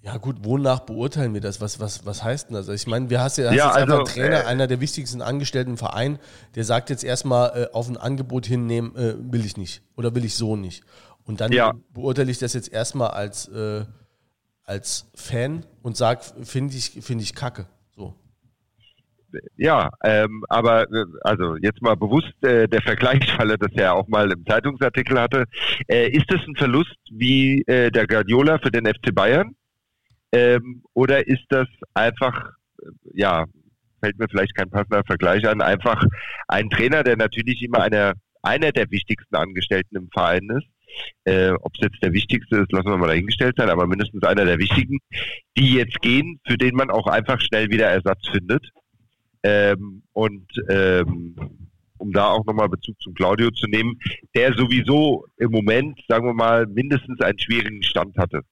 ja gut, wonach beurteilen wir das? Was, was, was heißt denn das? Also ich meine, wir hast ja, hast
ja
jetzt
also,
einfach einen Trainer, äh, einer der wichtigsten Angestellten im Verein, der sagt jetzt erstmal äh, auf ein Angebot hinnehmen, äh, will ich nicht oder will ich so nicht. Und dann ja. beurteile ich das jetzt erstmal als, äh, als Fan und sage, finde ich, finde ich kacke
ja, ähm, aber äh, also jetzt mal bewusst äh, der Vergleich, weil er auch mal im Zeitungsartikel hatte. Äh, ist das ein Verlust wie äh, der Guardiola für den FC Bayern? Ähm, oder ist das einfach, äh, ja, fällt mir vielleicht kein passender Vergleich an, einfach ein Trainer, der natürlich immer einer, einer der wichtigsten Angestellten im Verein ist? Äh, Ob es jetzt der wichtigste ist, lassen wir mal dahingestellt sein, aber mindestens einer der wichtigen, die jetzt gehen, für den man auch einfach schnell wieder Ersatz findet. Ähm, und ähm, um da auch nochmal Bezug zum Claudio zu nehmen, der sowieso im Moment, sagen wir mal, mindestens einen schwierigen Stand hatte.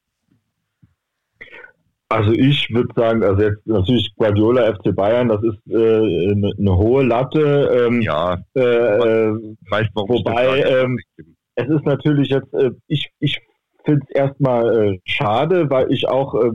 Also ich würde sagen, also jetzt natürlich Guardiola FC Bayern, das ist äh, eine, eine hohe Latte. Ähm,
ja.
Äh, weiß, warum wobei ähm, es ist natürlich jetzt, äh, ich, ich finde es erstmal äh, schade, weil ich auch äh,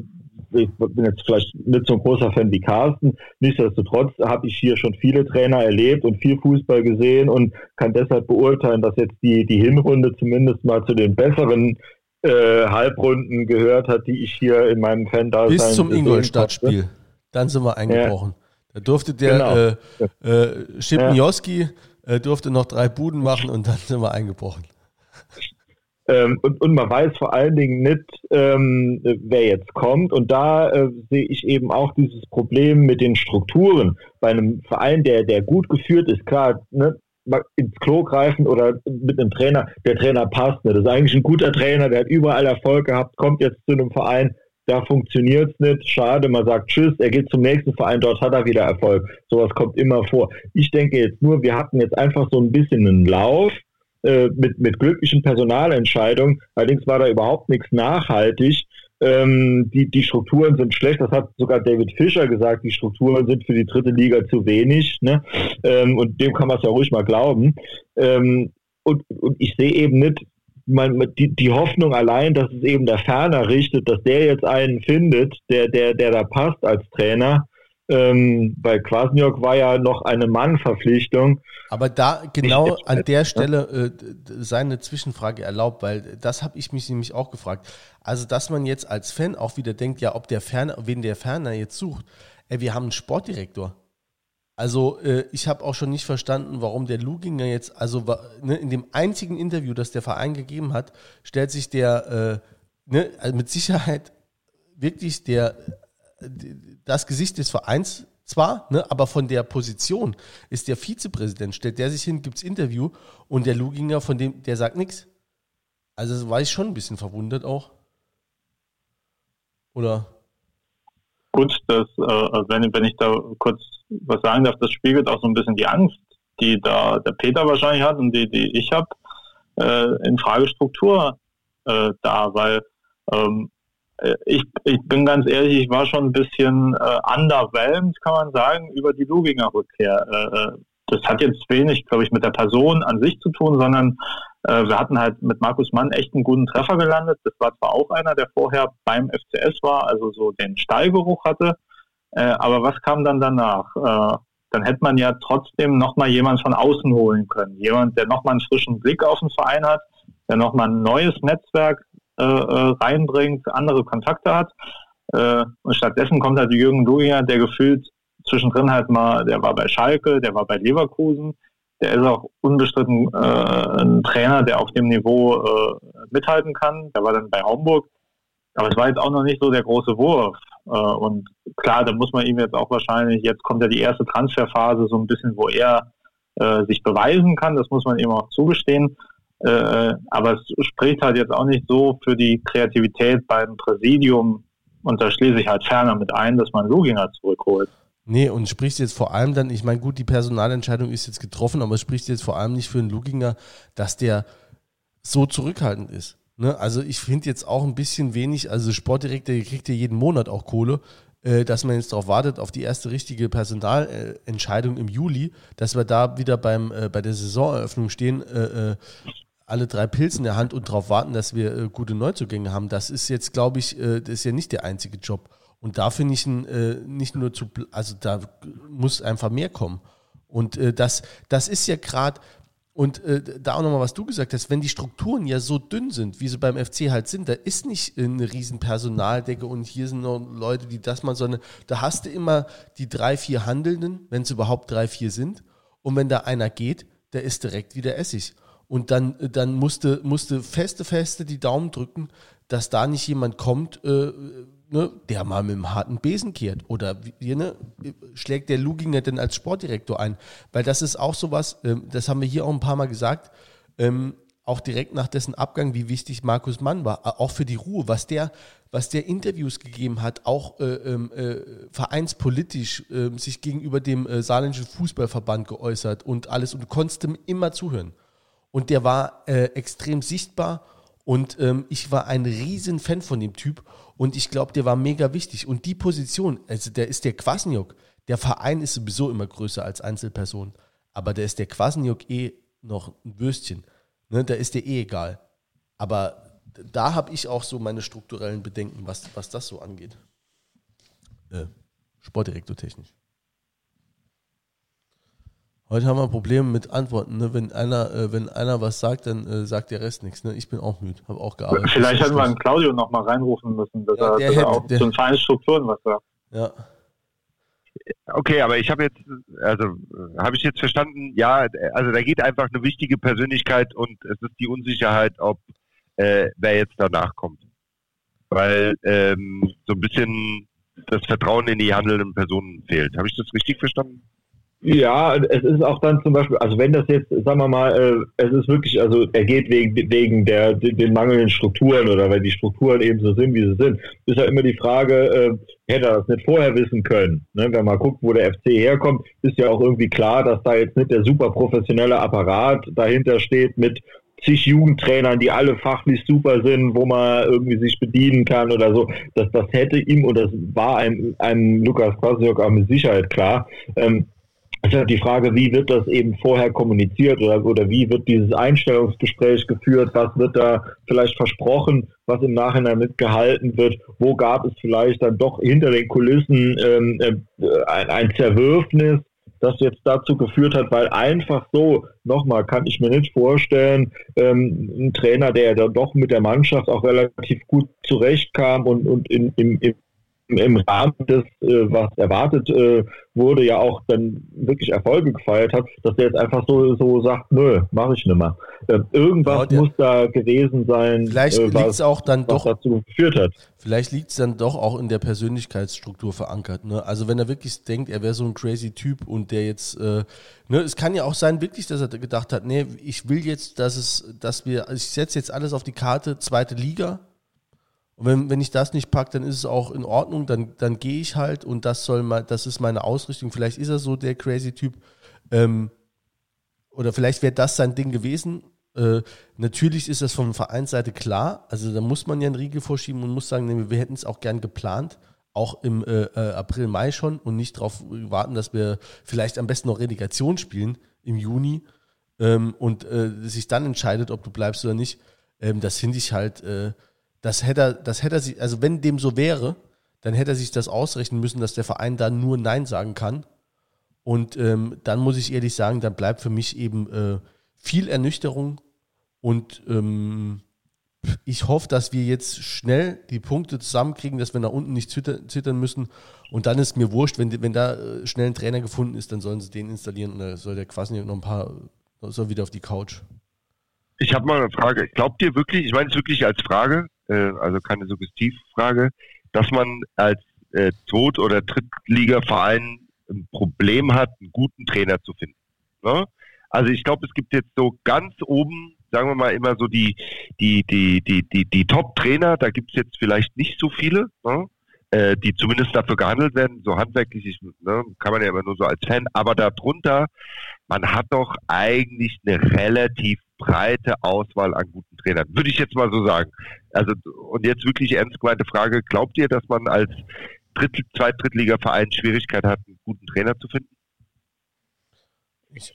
ich bin jetzt vielleicht nicht so ein großer Fan wie Carsten. Nichtsdestotrotz habe ich hier schon viele Trainer erlebt und viel Fußball gesehen und kann deshalb beurteilen, dass jetzt die, die Hinrunde zumindest mal zu den besseren äh, Halbrunden gehört hat, die ich hier in meinem fan da
Bis zum Ingolstadt-Spiel. Dann sind wir eingebrochen. Ja. Da durfte der genau. äh, äh, Schipnioski ja. äh, durfte noch drei Buden machen und dann sind wir eingebrochen.
Ähm, und, und man weiß vor allen Dingen nicht, ähm, wer jetzt kommt. Und da äh, sehe ich eben auch dieses Problem mit den Strukturen. Bei einem Verein, der, der gut geführt ist, klar, ne, ins Klo greifen oder mit einem Trainer, der Trainer passt. Ne? Das ist eigentlich ein guter Trainer, der hat überall Erfolg gehabt, kommt jetzt zu einem Verein, da funktioniert es nicht, schade, man sagt Tschüss, er geht zum nächsten Verein, dort hat er wieder Erfolg. Sowas kommt immer vor. Ich denke jetzt nur, wir hatten jetzt einfach so ein bisschen einen Lauf, äh, mit, mit glücklichen Personalentscheidungen. Allerdings war da überhaupt nichts nachhaltig. Ähm, die, die Strukturen sind schlecht, das hat sogar David Fischer gesagt, die Strukturen sind für die dritte Liga zu wenig. Ne? Ähm, und dem kann man es ja ruhig mal glauben. Ähm, und, und ich sehe eben nicht, man, die, die Hoffnung allein, dass es eben der Ferner richtet, dass der jetzt einen findet, der, der, der da passt als Trainer, ähm, bei Kwasniok war ja noch eine Mannverpflichtung.
Aber da genau an der Stelle äh, seine Zwischenfrage erlaubt, weil das habe ich mich nämlich auch gefragt. Also, dass man jetzt als Fan auch wieder denkt, ja, ob der Ferner, wen der Ferner jetzt sucht. Ey, wir haben einen Sportdirektor. Also, äh, ich habe auch schon nicht verstanden, warum der Luginger jetzt, also ne, in dem einzigen Interview, das der Verein gegeben hat, stellt sich der äh, ne, also mit Sicherheit wirklich der das Gesicht des Vereins zwar, ne, aber von der Position ist der Vizepräsident, stellt der sich hin, gibt es Interview und der Luginger, von dem, der sagt nichts. Also war ich schon ein bisschen verwundert auch. Oder?
Gut, das, äh, wenn, wenn ich da kurz was sagen darf, das spiegelt auch so ein bisschen die Angst, die da der Peter wahrscheinlich hat und die, die ich habe, äh, in Fragestruktur äh, da, weil ähm, äh, ich, ich bin ganz ehrlich, ich war schon ein bisschen äh, underwhelmed, kann man sagen, über die Luginger Rückkehr. Äh, äh, das hat jetzt wenig, glaube ich, mit der Person an sich zu tun, sondern äh, wir hatten halt mit Markus Mann echt einen guten Treffer gelandet. Das war zwar auch einer, der vorher beim FCS war, also so den Stallgeruch hatte, Äh, aber was kam dann danach? Äh, dann hätte man ja trotzdem nochmal jemand von außen holen können. Jemand, der nochmal einen frischen Blick auf den Verein hat, der nochmal ein neues Netzwerk äh, reinbringt, andere Kontakte hat. Äh, und stattdessen kommt halt Jürgen Luja, der gefühlt zwischendrin halt mal, der war bei Schalke, der war bei Leverkusen, der ist auch unbestritten äh, ein Trainer, der auf dem Niveau äh, mithalten kann. Der war dann bei Homburg. Aber es war jetzt auch noch nicht so der große Wurf. Äh, und klar, da muss man ihm jetzt auch wahrscheinlich, jetzt kommt ja die erste Transferphase so ein bisschen, wo er äh, sich beweisen kann. Das muss man ihm auch zugestehen. Äh, aber es spricht halt jetzt auch nicht so für die Kreativität beim Präsidium. Und da schließe ich halt ferner mit ein, dass man Luginger zurückholt.
Nee, und spricht jetzt vor allem dann, ich meine, gut, die Personalentscheidung ist jetzt getroffen, aber es spricht jetzt vor allem nicht für einen Luginger, dass der so zurückhaltend ist. Ne? Also ich finde jetzt auch ein bisschen wenig, also Sportdirektor kriegt ja jeden Monat auch Kohle, äh, dass man jetzt darauf wartet, auf die erste richtige Personalentscheidung im Juli, dass wir da wieder beim, äh, bei der Saisoneröffnung stehen, äh, äh alle drei Pilze in der Hand und darauf warten, dass wir äh, gute Neuzugänge haben. Das ist jetzt, glaube ich, äh, das ist ja nicht der einzige Job. Und da finde ich äh, nicht nur zu, also da muss einfach mehr kommen. Und äh, das, das ist ja gerade, und äh, da auch nochmal, was du gesagt hast, wenn die Strukturen ja so dünn sind, wie sie beim FC halt sind, da ist nicht eine riesen Personaldecke und hier sind noch Leute, die das machen, sondern da hast du immer die drei, vier Handelnden, wenn es überhaupt drei, vier sind. Und wenn da einer geht, der ist direkt wieder Essig. Und dann, dann musste, musste feste, feste die Daumen drücken, dass da nicht jemand kommt, äh, ne, der mal mit dem harten Besen kehrt. Oder ne, schlägt der Luginger denn als Sportdirektor ein? Weil das ist auch sowas, ähm, das haben wir hier auch ein paar Mal gesagt, ähm, auch direkt nach dessen Abgang, wie wichtig Markus Mann war, auch für die Ruhe, was der, was der Interviews gegeben hat, auch äh, ähm, äh, vereinspolitisch äh, sich gegenüber dem äh, saarländischen Fußballverband geäußert und alles und du konntest ihm immer zuhören. Und der war äh, extrem sichtbar und ähm, ich war ein riesen Fan von dem Typ und ich glaube, der war mega wichtig. Und die Position, also der ist der Kwasniok. Der Verein ist sowieso immer größer als Einzelperson. Aber der ist der Kwasniok eh noch ein Würstchen. Ne, da ist der eh egal. Aber da habe ich auch so meine strukturellen Bedenken, was, was das so angeht. Äh, Sportdirektor technisch. Heute haben wir Probleme mit Antworten. Ne? Wenn, einer, äh, wenn einer was sagt, dann äh, sagt der Rest nichts. Ne? Ich bin auch müde, habe auch gearbeitet.
Vielleicht hätten wir einen Claudio noch mal reinrufen müssen, dass ja, er, dass er auch der, zu den Vereinsstrukturen was sagt.
Ja.
Okay, aber ich habe jetzt, also habe ich jetzt verstanden, ja, also da geht einfach eine wichtige Persönlichkeit und es ist die Unsicherheit, ob äh, wer jetzt danach kommt. Weil ähm, so ein bisschen das Vertrauen in die handelnden Personen fehlt. Habe ich das richtig verstanden?
Ja, es ist auch dann zum Beispiel, also wenn das jetzt, sagen wir mal, äh, es ist wirklich, also er geht wegen, wegen der, den mangelnden Strukturen oder wenn die Strukturen eben so sind, wie sie sind, ist ja immer die Frage, äh, hätte er das nicht vorher wissen können. Ne? Wenn man guckt, wo der FC herkommt, ist ja auch irgendwie klar, dass da jetzt nicht der super professionelle Apparat dahinter steht mit zig Jugendtrainern, die alle fachlich super sind, wo man irgendwie sich bedienen kann oder so. Das, das hätte ihm, und das war einem, einem Lukas Kwasniok auch mit Sicherheit klar, ähm, es ist halt die Frage, wie wird das eben vorher kommuniziert oder, oder wie wird dieses Einstellungsgespräch geführt? Was wird da vielleicht versprochen, was im Nachhinein mitgehalten wird? Wo gab es vielleicht dann doch hinter den Kulissen ähm, äh, ein, ein Zerwürfnis, das jetzt dazu geführt hat, weil einfach so, nochmal, kann ich mir nicht vorstellen, ähm, ein Trainer, der dann doch mit der Mannschaft auch relativ gut zurechtkam und, und in, im, im im Rahmen des, äh, was erwartet äh, wurde, ja auch dann wirklich Erfolge gefeiert hat, dass der jetzt einfach so, so sagt, nö, mache ich nicht mehr. Äh, irgendwas ja, muss da gewesen sein,
vielleicht äh, was, auch dann
was
doch,
dazu geführt hat.
Vielleicht liegt es dann doch auch in der Persönlichkeitsstruktur verankert. Ne? Also wenn er wirklich denkt, er wäre so ein crazy Typ und der jetzt, äh, ne, es kann ja auch sein, wirklich, dass er gedacht hat, nee, ich will jetzt, dass es, dass wir, ich setze jetzt alles auf die Karte, zweite Liga, und wenn, wenn ich das nicht packe, dann ist es auch in Ordnung, dann, dann gehe ich halt und das soll mal, das ist meine Ausrichtung. Vielleicht ist er so der crazy Typ. Ähm, oder vielleicht wäre das sein Ding gewesen. Äh, natürlich ist das von Vereinsseite klar. Also da muss man ja einen Riegel vorschieben und muss sagen, nee, wir hätten es auch gern geplant. Auch im äh, äh, April, Mai schon und nicht darauf warten, dass wir vielleicht am besten noch Relegation spielen im Juni ähm, und äh, sich dann entscheidet, ob du bleibst oder nicht. Ähm, das finde ich halt äh, das hätte er, das hätte er sich, also wenn dem so wäre, dann hätte er sich das ausrechnen müssen, dass der Verein da nur Nein sagen kann. Und ähm, dann muss ich ehrlich sagen, dann bleibt für mich eben äh, viel Ernüchterung und ähm, ich hoffe, dass wir jetzt schnell die Punkte zusammenkriegen, dass wir nach unten nicht zittern müssen. Und dann ist mir wurscht, wenn, wenn da äh, schnell ein Trainer gefunden ist, dann sollen sie den installieren und dann soll der quasi noch ein paar, soll wieder auf die Couch.
Ich habe mal eine Frage. Glaubt ihr wirklich, ich meine es wirklich als Frage, äh, also keine Suggestivfrage, dass man als äh, Tod- oder Drittligaverein ein Problem hat, einen guten Trainer zu finden? Ne? Also ich glaube, es gibt jetzt so ganz oben sagen wir mal immer so die, die, die, die, die, die Top-Trainer, da gibt es jetzt vielleicht nicht so viele, ne? äh, die zumindest dafür gehandelt werden, so handwerklich, ich, ne, kann man ja immer nur so als Fan, aber darunter, man hat doch eigentlich eine relativ breite Auswahl an guten Trainern, würde ich jetzt mal so sagen. Also, und jetzt wirklich ernst gemeinte Frage, glaubt ihr, dass man als Dritt, Zweit-, Drittliga-Verein Schwierigkeit hat, einen guten Trainer zu finden?
Ich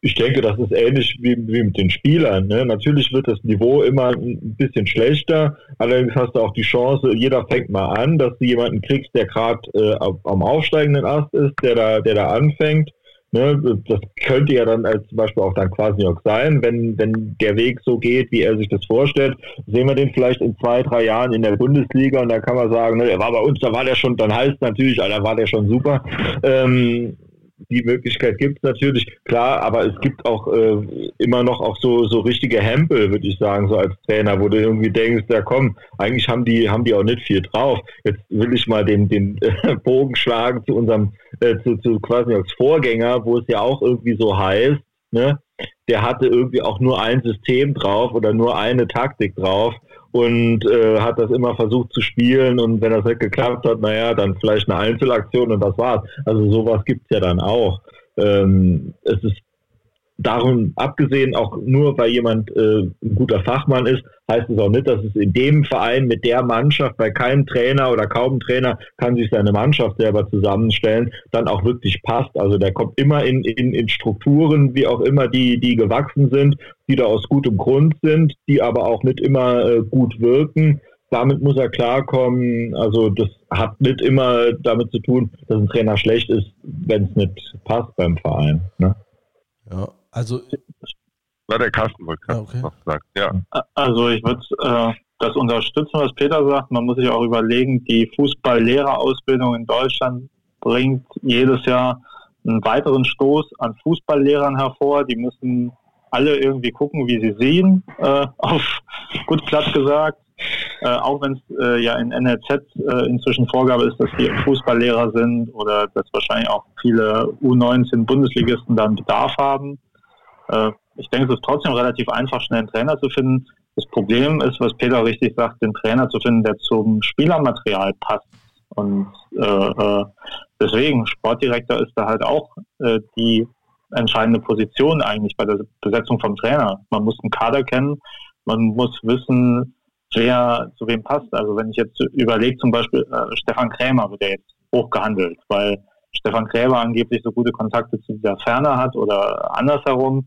ich denke, das ist ähnlich wie, wie mit den Spielern. Ne? Natürlich wird das Niveau immer ein bisschen schlechter. Allerdings hast du auch die Chance, jeder fängt mal an, dass du jemanden kriegst, der gerade äh, am aufsteigenden Ast ist, der da, der da anfängt. Ne? Das könnte ja dann als zum Beispiel auch dann quasi auch sein, wenn, wenn der Weg so geht, wie er sich das vorstellt. Sehen wir den vielleicht in zwei, drei Jahren in der Bundesliga und da kann man sagen, ne, er war bei uns, da war der schon, dann heißt natürlich, da war der schon super. Ähm, die Möglichkeit gibt es natürlich, klar, aber es gibt auch äh, immer noch auch so, so richtige Hempel, würde ich sagen, so als Trainer, wo du irgendwie denkst, ja komm, eigentlich haben die, haben die auch nicht viel drauf. Jetzt will ich mal den, den äh, *laughs* Bogen schlagen zu unserem, äh, zu, zu quasi als Vorgänger, wo es ja auch irgendwie so heißt, ne, der hatte irgendwie auch nur ein System drauf oder nur eine Taktik drauf und äh, hat das immer versucht zu spielen und wenn das nicht geklappt hat, naja, dann vielleicht eine Einzelaktion und das war's. Also sowas gibt's ja dann auch. Ähm, es ist Darum abgesehen, auch nur weil jemand äh, ein guter Fachmann ist, heißt es auch nicht, dass es in dem Verein mit der Mannschaft, bei keinem Trainer oder kaum Trainer kann sich seine Mannschaft selber zusammenstellen, dann auch wirklich passt. Also der kommt immer in, in, in Strukturen, wie auch immer, die, die gewachsen sind, die da aus gutem Grund sind, die aber auch nicht immer äh, gut wirken. Damit muss er klarkommen. Also das hat nicht immer damit zu tun, dass ein Trainer schlecht ist, wenn es nicht passt beim Verein. Ne?
Ja, also.
War der Carsten wollte ah, okay. noch sagen. Ja.
Also ich würde äh, das unterstützen, was Peter sagt. Man muss sich auch überlegen, die Fußballlehrerausbildung in Deutschland bringt jedes Jahr einen weiteren Stoß an Fußballlehrern hervor. Die müssen alle irgendwie gucken, wie sie sehen, äh, *laughs* auf gut platt gesagt. Äh, auch wenn es äh, ja in NLZ äh, inzwischen Vorgabe ist, dass die Fußballlehrer sind oder dass wahrscheinlich auch viele U19-Bundesligisten dann Bedarf haben. Äh, ich denke, es ist trotzdem relativ einfach, schnell einen Trainer zu finden. Das Problem ist, was Peter richtig sagt, den Trainer zu finden, der zum Spielermaterial passt. Und äh, äh, deswegen, Sportdirektor ist da halt auch äh, die entscheidende Position eigentlich bei der Besetzung vom Trainer. Man muss einen Kader kennen, man muss wissen, wer zu wem passt. Also wenn ich jetzt überlege, zum Beispiel äh, Stefan Krämer wird ja jetzt hochgehandelt, weil Stefan Krämer angeblich so gute Kontakte zu dieser Ferne hat oder andersherum.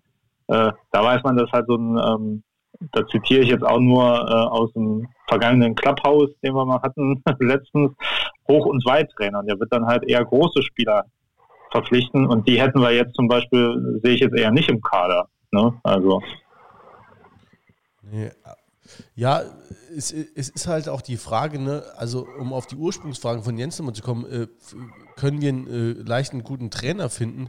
Äh, da weiß man, dass halt so ein, ähm, da zitiere ich jetzt auch nur äh, aus dem vergangenen Clubhouse, den wir mal hatten *laughs* letztens, Hoch- und Weittrainer. Der wird dann halt eher große Spieler verpflichten und die hätten wir jetzt zum Beispiel, sehe ich jetzt eher nicht im Kader. Ne? Also.
Nee, ja, es, es, ist halt auch die Frage, ne, also um auf die Ursprungsfragen von Jens nochmal zu kommen, äh, können wir einen äh, leichten, guten Trainer finden?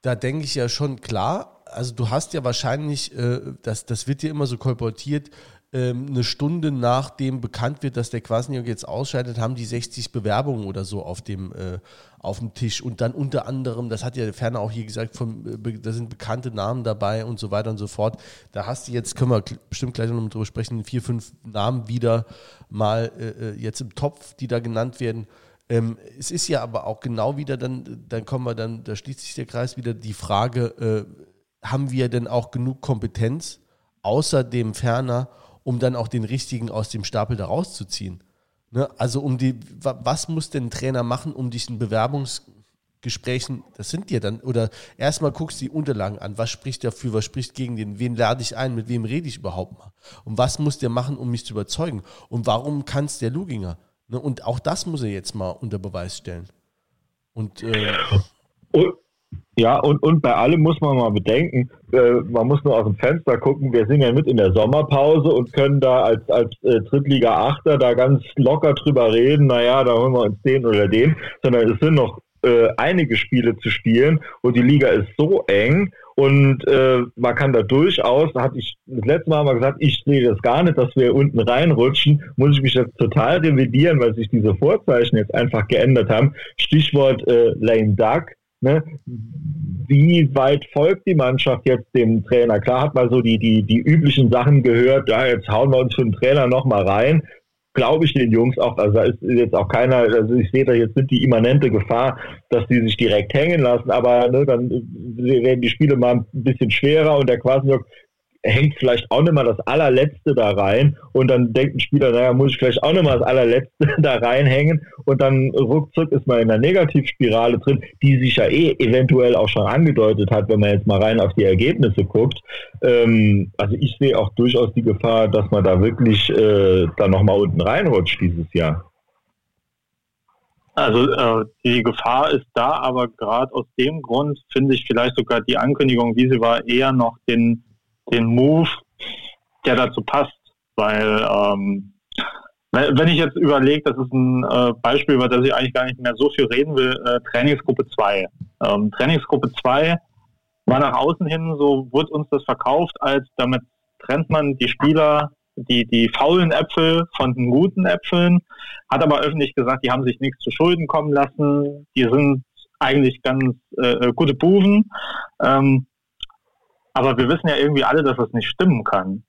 Da denke ich ja schon klar, also du hast ja wahrscheinlich, äh, das, das wird dir immer so kolportiert, ähm, eine Stunde nachdem bekannt wird, dass der Quasniok jetzt ausscheidet, haben die 60 Bewerbungen oder so auf dem, äh, auf dem Tisch. Und dann unter anderem, das hat ja Ferner auch hier gesagt, von, äh, da sind bekannte Namen dabei und so weiter und so fort. Da hast du jetzt, können wir bestimmt gleich noch drüber sprechen, vier, fünf Namen wieder mal äh, äh, jetzt im Topf, die da genannt werden. Ähm, es ist ja aber auch genau wieder dann, dann kommen wir dann, da schließt sich der Kreis wieder die Frage, äh, haben wir denn auch genug Kompetenz, außer dem Ferner, um dann auch den richtigen aus dem Stapel da rauszuziehen? Ne? Also um die, was muss denn ein Trainer machen, um diesen Bewerbungsgesprächen, das sind dir dann, oder erstmal guckst du die Unterlagen an, was spricht dafür, was spricht gegen den, wen lade ich ein, mit wem rede ich überhaupt mal? Und was muss der machen, um mich zu überzeugen? Und warum kann es der Luginger? Ne? Und auch das muss er jetzt mal unter Beweis stellen. Und, äh,
und ja, und, und bei allem muss man mal bedenken, äh, man muss nur aus dem Fenster gucken, wir sind ja mit in der Sommerpause und können da als, als äh, Drittliga-Achter da ganz locker drüber reden, naja, da holen wir uns den oder den, sondern es sind noch äh, einige Spiele zu spielen und die Liga ist so eng und äh, man kann da durchaus, da hatte ich das letzte Mal mal gesagt, ich sehe das gar nicht, dass wir unten reinrutschen, muss ich mich jetzt total revidieren, weil sich diese Vorzeichen jetzt einfach geändert haben. Stichwort äh, Lame Duck. Ne? Wie weit folgt die Mannschaft jetzt dem Trainer? Klar hat man so die, die, die üblichen Sachen gehört, ja, jetzt hauen wir uns für den Trainer nochmal rein glaube ich den Jungs auch, also da ist jetzt auch keiner, also ich sehe da jetzt nicht die immanente Gefahr, dass die sich direkt hängen lassen, aber ne, dann werden die Spiele mal ein bisschen schwerer und der Quasniok hängt vielleicht auch nicht mal das allerletzte da rein und dann denkt ein Spieler, naja, muss ich vielleicht auch nicht mal das allerletzte *laughs* da reinhängen und dann ruckzuck ist man in einer Negativspirale drin, die sich ja eh eventuell auch schon angedeutet hat, wenn man jetzt mal rein auf die Ergebnisse guckt. Ähm, also ich sehe auch durchaus die Gefahr, dass man da wirklich äh, da nochmal unten reinrutscht dieses Jahr.
Also äh, die Gefahr ist da, aber gerade aus dem Grund finde ich vielleicht sogar die Ankündigung, wie sie war, eher noch den den Move, der dazu passt. Weil, ähm, wenn ich jetzt überlege, das ist ein äh, Beispiel, über das ich eigentlich gar nicht mehr so viel reden will, äh, Trainingsgruppe 2. Ähm, Trainingsgruppe 2 war nach außen hin, so wurde uns das verkauft, als damit trennt man die Spieler, die, die faulen Äpfel von den guten Äpfeln, hat aber öffentlich gesagt, die haben sich nichts zu Schulden kommen lassen, die sind eigentlich ganz äh, gute Buben. Ähm, aber wir wissen ja irgendwie alle, dass das nicht stimmen kann.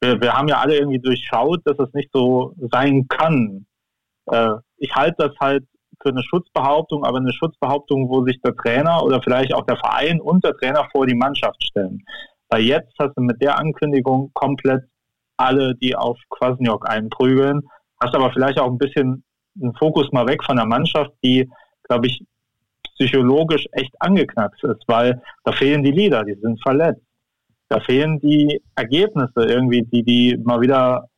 Wir, wir haben ja alle irgendwie durchschaut, dass es nicht so sein kann. Äh, ich halte das halt für eine Schutzbehauptung, aber eine Schutzbehauptung, wo sich der Trainer oder vielleicht auch der Verein und der Trainer vor die Mannschaft stellen. Weil jetzt hast du mit der Ankündigung komplett alle, die auf Kwasniok einprügeln, hast aber vielleicht auch ein bisschen einen Fokus mal weg von der Mannschaft, die, glaube ich, psychologisch echt angeknackst ist, weil da fehlen die Lieder, die sind verletzt. Da fehlen die Ergebnisse irgendwie, die die mal wieder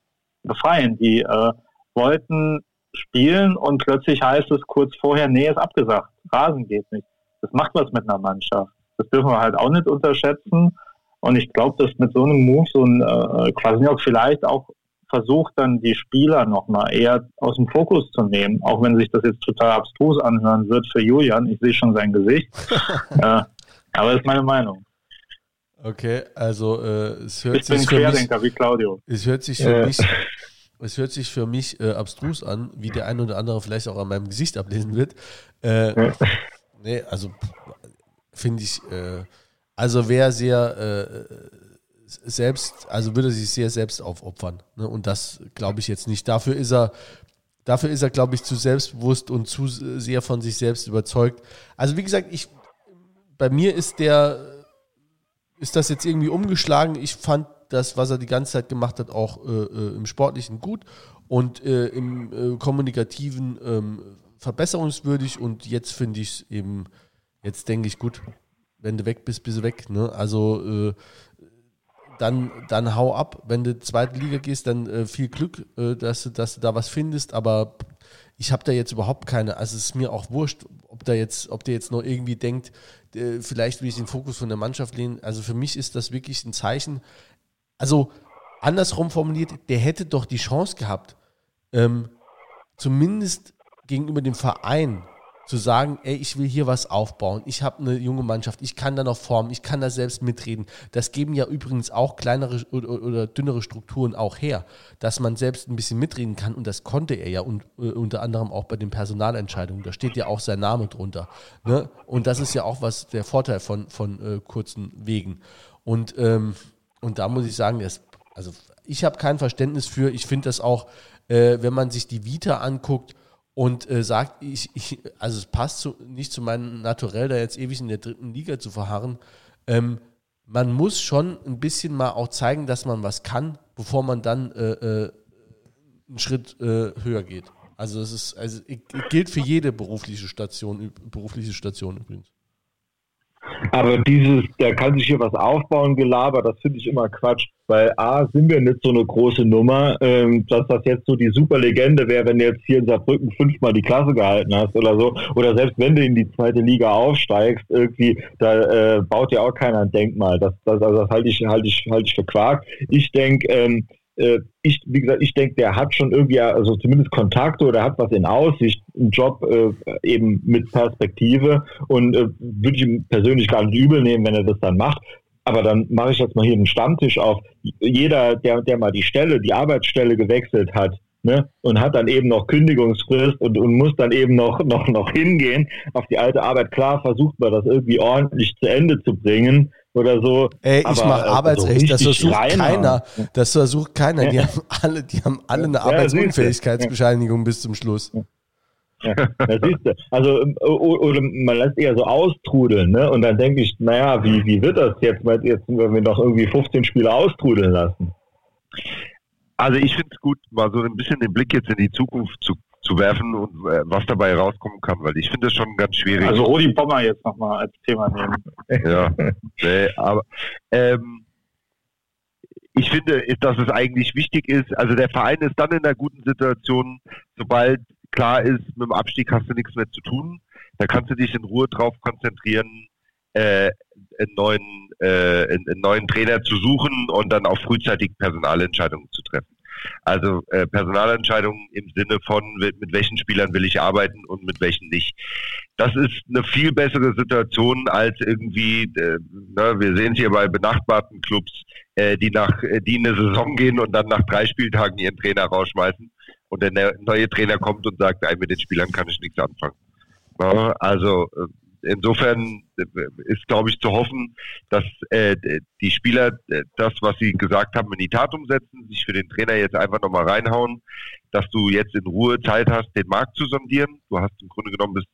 befreien. Die äh, wollten spielen und plötzlich heißt es kurz vorher, nee, ist abgesagt, Rasen geht nicht. Das macht was mit einer Mannschaft. Das dürfen wir halt auch nicht unterschätzen. Und ich glaube, dass mit so einem Move so ein äh, Kwasniok vielleicht auch versucht dann die Spieler nochmal eher aus dem Fokus zu nehmen, auch wenn sich das jetzt total abstrus anhören wird für Julian. Ich sehe schon sein Gesicht. *laughs* äh, aber das ist meine Meinung.
Okay, also äh, es hört
ich sich bin Querdenker mich, wie Claudio.
Es hört sich für äh. mich, es hört sich für mich äh, abstrus an, wie der ein oder andere vielleicht auch an meinem Gesicht ablesen wird. Äh, nee, also finde ich, äh, also wer sehr äh, selbst, also würde sich sehr selbst aufopfern. Ne? Und das glaube ich jetzt nicht. Dafür ist er, dafür ist er, glaube ich, zu selbstbewusst und zu sehr von sich selbst überzeugt. Also wie gesagt, ich, bei mir ist der, ist das jetzt irgendwie umgeschlagen. Ich fand das, was er die ganze Zeit gemacht hat, auch äh, äh im Sportlichen gut und äh, im äh, Kommunikativen ähm, verbesserungswürdig. Und jetzt finde ich es eben, jetzt denke ich, gut, wenn du weg bist, bist du weg. Ne? Also äh, dann, dann hau ab. Wenn du zweite Liga gehst, dann äh, viel Glück, äh, dass, du, dass du da was findest. Aber ich habe da jetzt überhaupt keine, also es ist mir auch wurscht, ob da jetzt, ob der jetzt noch irgendwie denkt, äh, vielleicht will ich den Fokus von der Mannschaft lehnen. Also für mich ist das wirklich ein Zeichen. Also andersrum formuliert, der hätte doch die Chance gehabt, ähm, zumindest gegenüber dem Verein zu sagen, ey, ich will hier was aufbauen, ich habe eine junge Mannschaft, ich kann da noch formen, ich kann da selbst mitreden. Das geben ja übrigens auch kleinere oder, oder dünnere Strukturen auch her, dass man selbst ein bisschen mitreden kann und das konnte er ja und, äh, unter anderem auch bei den Personalentscheidungen. Da steht ja auch sein Name drunter. Ne? Und das ist ja auch was der Vorteil von, von äh, kurzen Wegen. Und, ähm, und da muss ich sagen, das, also ich habe kein Verständnis für, ich finde das auch, äh, wenn man sich die Vita anguckt, und äh, sagt, ich, ich, also es passt zu, nicht zu meinem Naturell, da jetzt ewig in der dritten Liga zu verharren. Ähm, man muss schon ein bisschen mal auch zeigen, dass man was kann, bevor man dann äh, äh, einen Schritt äh, höher geht. Also es ist, also gilt für jede berufliche Station, berufliche Station übrigens.
Aber dieses, der kann sich hier was aufbauen, Gelaber, das finde ich immer Quatsch. Weil A, sind wir nicht so eine große Nummer, ähm, dass das jetzt so die super Legende wäre, wenn du jetzt hier in Saarbrücken fünfmal die Klasse gehalten hast oder so. Oder selbst wenn du in die zweite Liga aufsteigst, irgendwie, da äh, baut ja auch keiner ein Denkmal. Das, das, also das halte ich, halte ich, halte ich für Quark. Ich denke, ähm, äh, ich, wie gesagt, ich denke, der hat schon irgendwie, also zumindest Kontakte oder hat was in Aussicht, einen Job äh, eben mit Perspektive und äh, würde ich ihm persönlich gar nicht übel nehmen, wenn er das dann macht. Aber dann mache ich jetzt mal hier einen Stammtisch auf. Jeder, der, der mal die Stelle, die Arbeitsstelle gewechselt hat, ne, und hat dann eben noch Kündigungsfrist und, und muss dann eben noch, noch, noch hingehen auf die alte Arbeit. Klar versucht man das irgendwie ordentlich zu Ende zu bringen oder so.
Ey, ich mache äh, Arbeitsrecht, so das versucht reiner. keiner. Das versucht keiner. Die haben alle, die haben alle eine ja, Arbeitsunfähigkeitsbescheinigung bis zum Schluss.
Ja, das siehst du. Also, ähm, oder man lässt eher so austrudeln, ne? Und dann denke ich, naja, wie, wie wird das jetzt, jetzt, wenn wir noch irgendwie 15 Spiele austrudeln lassen?
Also ich finde es gut, mal so ein bisschen den Blick jetzt in die Zukunft zu zu werfen und äh, was dabei rauskommen kann, weil ich finde es schon ganz schwierig.
Also Rudi Bommer jetzt nochmal als Thema nehmen. *laughs*
ja, nee, aber ähm, ich finde, dass es eigentlich wichtig ist, also der Verein ist dann in einer guten Situation, sobald klar ist, mit dem Abstieg hast du nichts mehr zu tun. Da kannst du dich in Ruhe drauf konzentrieren, äh, einen, neuen, äh, einen neuen Trainer zu suchen und dann auch frühzeitig Personalentscheidungen zu treffen. Also äh, Personalentscheidungen im Sinne von, mit welchen Spielern will ich arbeiten und mit welchen nicht. Das ist eine viel bessere Situation als irgendwie, äh, ne, wir sehen es hier bei benachbarten Clubs, äh, die nach äh, die in eine Saison gehen und dann nach drei Spieltagen ihren Trainer rausschmeißen und der neue Trainer kommt und sagt, mit den Spielern kann ich nichts anfangen. Ja, also äh, insofern äh, ist, glaube ich, zu hoffen, dass äh, die Spieler äh, das, was sie gesagt haben, in die Tat umsetzen, sich für den Trainer jetzt einfach nochmal reinhauen, dass du jetzt in Ruhe Zeit hast, den Markt zu sondieren. Du hast im Grunde genommen bis,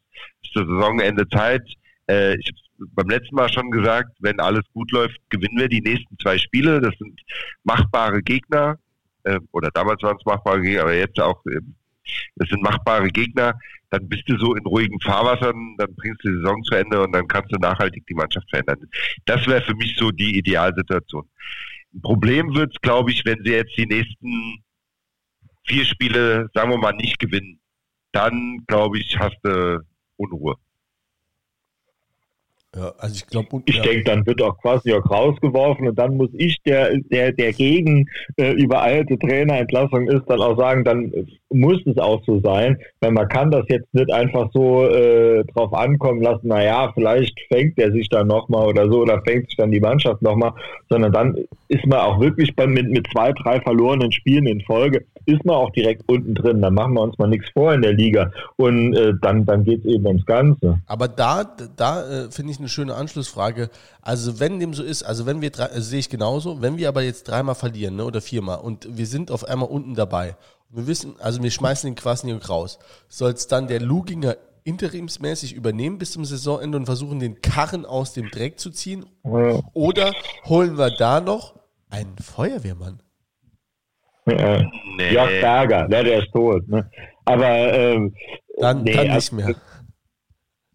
bis zur Saisonende Zeit. Äh, ich habe beim letzten Mal schon gesagt, wenn alles gut läuft, gewinnen wir die nächsten zwei Spiele. Das sind machbare Gegner. Äh, oder damals waren es machbare Gegner, aber jetzt auch das sind machbare Gegner, dann bist du so in ruhigen Fahrwassern, dann bringst du die Saison zu Ende und dann kannst du nachhaltig die Mannschaft verändern. Das wäre für mich so die Idealsituation. Ein Problem wird es, glaube ich, wenn sie jetzt die nächsten vier Spiele, sagen wir mal, nicht gewinnen. Dann, glaube ich, hast du Unruhe.
Ja, also ich glaube, ich ja. denke, dann wird auch quasi auch rausgeworfen und dann muss ich, der, der, der gegen äh, übereilte Trainerentlassung ist, dann auch sagen, dann muss es auch so sein, weil man kann das jetzt nicht einfach so äh, drauf ankommen lassen, naja, vielleicht fängt er sich dann nochmal oder so oder fängt sich dann die Mannschaft nochmal, sondern dann ist man auch wirklich bei, mit, mit zwei, drei verlorenen Spielen in Folge, ist man auch direkt unten drin. Dann machen wir uns mal nichts vor in der Liga und äh, dann, dann geht es eben ums Ganze.
Aber da, da äh, finde ich eine schöne Anschlussfrage. Also wenn dem so ist, also wenn wir drei, also sehe ich genauso, wenn wir aber jetzt dreimal verlieren ne, oder viermal und wir sind auf einmal unten dabei wir wissen, also wir schmeißen den Kwasniok raus. Soll es dann der Luginger interimsmäßig übernehmen bis zum Saisonende und versuchen, den Karren aus dem Dreck zu ziehen? Oder holen wir da noch einen Feuerwehrmann?
Ja, nee. Jörg Berger, ne, der ist tot. Ne? Aber ähm,
dann, nee, dann nicht also, mehr.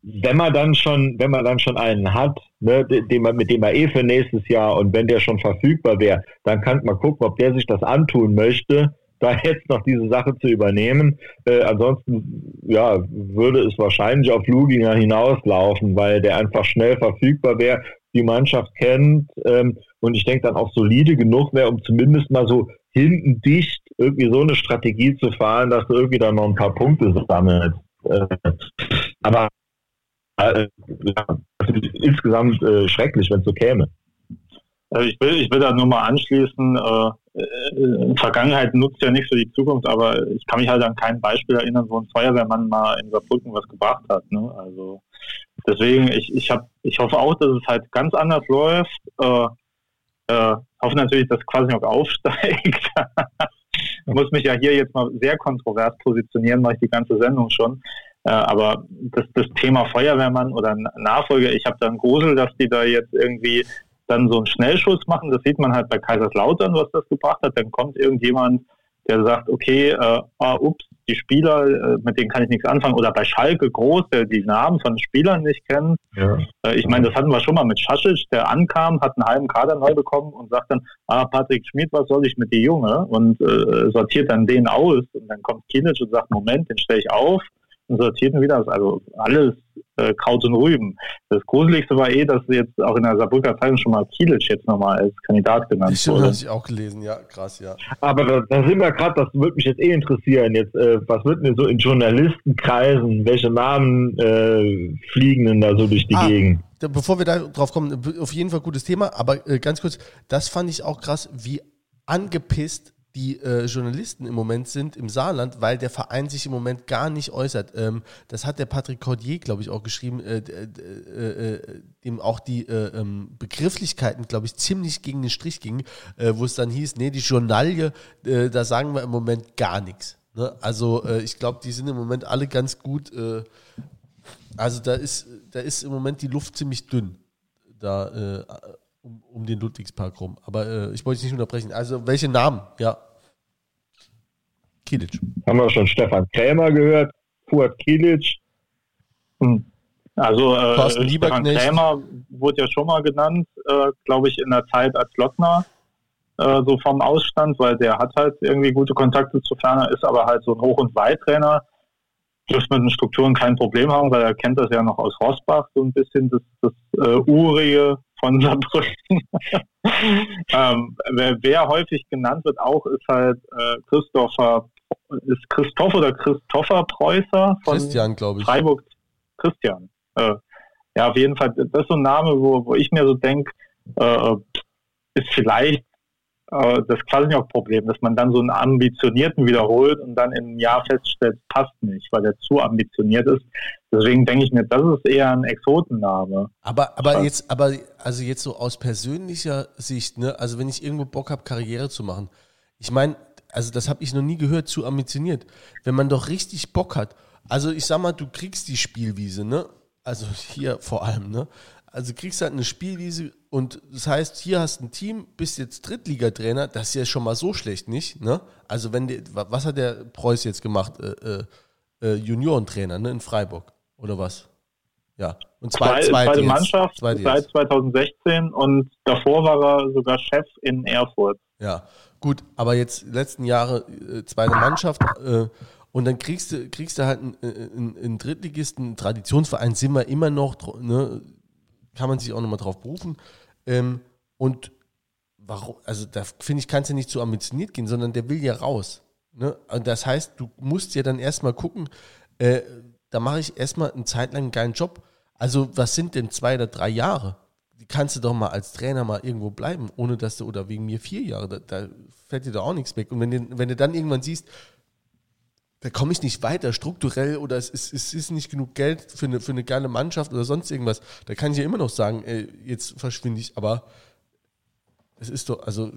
Wenn man dann schon, wenn man dann schon einen hat, ne, den man, mit dem er eh für nächstes Jahr und wenn der schon verfügbar wäre, dann kann man gucken, ob der sich das antun möchte da *laughs* jetzt noch diese Sache zu übernehmen. Äh, ansonsten ja, würde es wahrscheinlich auf Luginger hinauslaufen, weil der einfach schnell verfügbar wäre, die Mannschaft kennt ähm, und ich denke dann auch solide genug wäre, um zumindest mal so hinten dicht irgendwie so eine Strategie zu fahren, dass du irgendwie dann noch ein paar Punkte sammelst. Äh, aber äh, insgesamt äh, schrecklich, wenn es so käme.
Also ich will, ich will da nur mal anschließen, äh, äh, Vergangenheit nutzt ja nicht für die Zukunft, aber ich kann mich halt an kein Beispiel erinnern, wo ein Feuerwehrmann mal in Saarbrücken was gebracht hat. Ne? Also deswegen, ich, ich, hab, ich hoffe auch, dass es halt ganz anders läuft. Äh, äh, hoffe natürlich, dass quasi noch aufsteigt. ich *laughs* muss mich ja hier jetzt mal sehr kontrovers positionieren, mache ich die ganze Sendung schon. Äh, aber das, das Thema Feuerwehrmann oder Nachfolger, ich habe da einen Grusel, dass die da jetzt irgendwie dann so einen Schnellschuss machen. Das sieht man halt bei Kaiserslautern, was das gebracht hat. Dann kommt irgendjemand, der sagt, okay, äh, ah, ups, die Spieler, äh, mit denen kann ich nichts anfangen. Oder bei Schalke groß, der die Namen von Spielern nicht kennt. Ja. Äh, ich meine, das hatten wir schon mal mit Schaschic, der ankam, hat einen halben Kader neu bekommen und sagt dann, ah, Patrick Schmidt, was soll ich mit die Junge? Und äh, sortiert dann den aus. Und dann kommt Kilic und sagt, Moment, den stelle ich auf und sortiert ihn wieder. Also alles äh, Kraut und Rüben. Das Gruseligste war eh, dass jetzt auch in der Saarbrücker Zeitung schon mal Kielic jetzt nochmal als Kandidat genannt
ich wurde. Das habe ich auch gelesen, ja, krass, ja.
Aber da, da sind wir gerade, das würde mich jetzt eh interessieren. Jetzt, äh, was wird denn so in Journalistenkreisen, welche Namen äh, fliegen denn da so durch die ah. Gegend?
Bevor wir da drauf kommen, auf jeden Fall gutes Thema, aber äh, ganz kurz, das fand ich auch krass, wie angepisst die äh, Journalisten im Moment sind im Saarland, weil der Verein sich im Moment gar nicht äußert. Ähm, das hat der Patrick Cordier, glaube ich, auch geschrieben, äh, äh, äh, dem auch die äh, ähm, Begrifflichkeiten, glaube ich, ziemlich gegen den Strich gingen, äh, wo es dann hieß, nee, die Journalie, da sagen wir im Moment gar nichts. Ne? Also ich glaube, die sind im Moment alle ganz gut. also da ist, da ist im Moment die Luft ziemlich dünn. Da um, um, den Ludwigspark rum. Aber äh, ich wollte dich nicht unterbrechen. Also, welche Namen? Ja.
Kilic. Haben wir schon Stefan Krämer gehört, Fuad Kilic.
Hm. Also äh, Stefan Krämer wurde ja schon mal genannt, äh, glaube ich, in der Zeit als Lockner, äh, so vom Ausstand, weil der hat halt irgendwie gute Kontakte zu Ferner, ist aber halt so ein Hoch- und Weittrainer. Dürfte mit den Strukturen kein Problem haben, weil er kennt das ja noch aus Rosbach, so ein bisschen das, das äh, urige von *laughs* Saarbrücken. ähm, wer, wer, häufig genannt wird auch, ist halt äh, Christopher ist Christoph oder Christopher Preußer
von Christian, glaube ich.
Freiburg. Christian. Äh, ja, auf jeden Fall, das ist so ein Name, wo, wo ich mir so denke, äh, ist vielleicht äh, das Kwasniok-Problem, dass man dann so einen Ambitionierten wiederholt und dann im Jahr feststellt, passt nicht, weil der zu ambitioniert ist. Deswegen denke ich mir, das ist eher ein Exotenname.
Aber, aber jetzt, aber also jetzt so aus persönlicher Sicht, ne, also wenn ich irgendwo Bock habe, Karriere zu machen, ich meine, also das habe ich noch nie gehört, zu ambitioniert. Wenn man doch richtig Bock hat, also ich sag mal, du kriegst die Spielwiese, ne? Also hier vor allem, ne? Also kriegst halt eine Spielwiese und das heißt, hier hast ein Team, bist jetzt Drittligatrainer, das ist ja schon mal so schlecht nicht, ne? Also wenn die, was hat der Preuß jetzt gemacht? Äh, äh, äh Juniorentrainer, ne? In Freiburg oder was? Ja.
Und zwei, zweite, zweite Mannschaft zweite seit 2016 und davor war er sogar Chef in Erfurt.
Ja, Gut, aber jetzt letzten Jahre äh, zweite Mannschaft äh, und dann kriegst du, kriegst du halt einen, einen, einen Drittligisten, einen Traditionsverein sind wir immer noch, ne, kann man sich auch nochmal drauf berufen. Ähm, und warum, also da finde ich, kannst du nicht zu ambitioniert gehen, sondern der will ja raus. Ne? Und das heißt, du musst ja dann erstmal gucken, äh, da mache ich erstmal eine Zeit lang einen geilen Job. Also, was sind denn zwei oder drei Jahre? Kannst du doch mal als Trainer mal irgendwo bleiben, ohne dass du, oder wegen mir vier Jahre, da, da fällt dir da auch nichts weg. Und wenn, du, wenn du dann irgendwann siehst, da komme ich nicht weiter strukturell oder es ist, es ist nicht genug Geld für eine, für eine geile Mannschaft oder sonst irgendwas, da kann ich ja immer noch sagen, ey, jetzt verschwinde ich, aber es ist doch, also,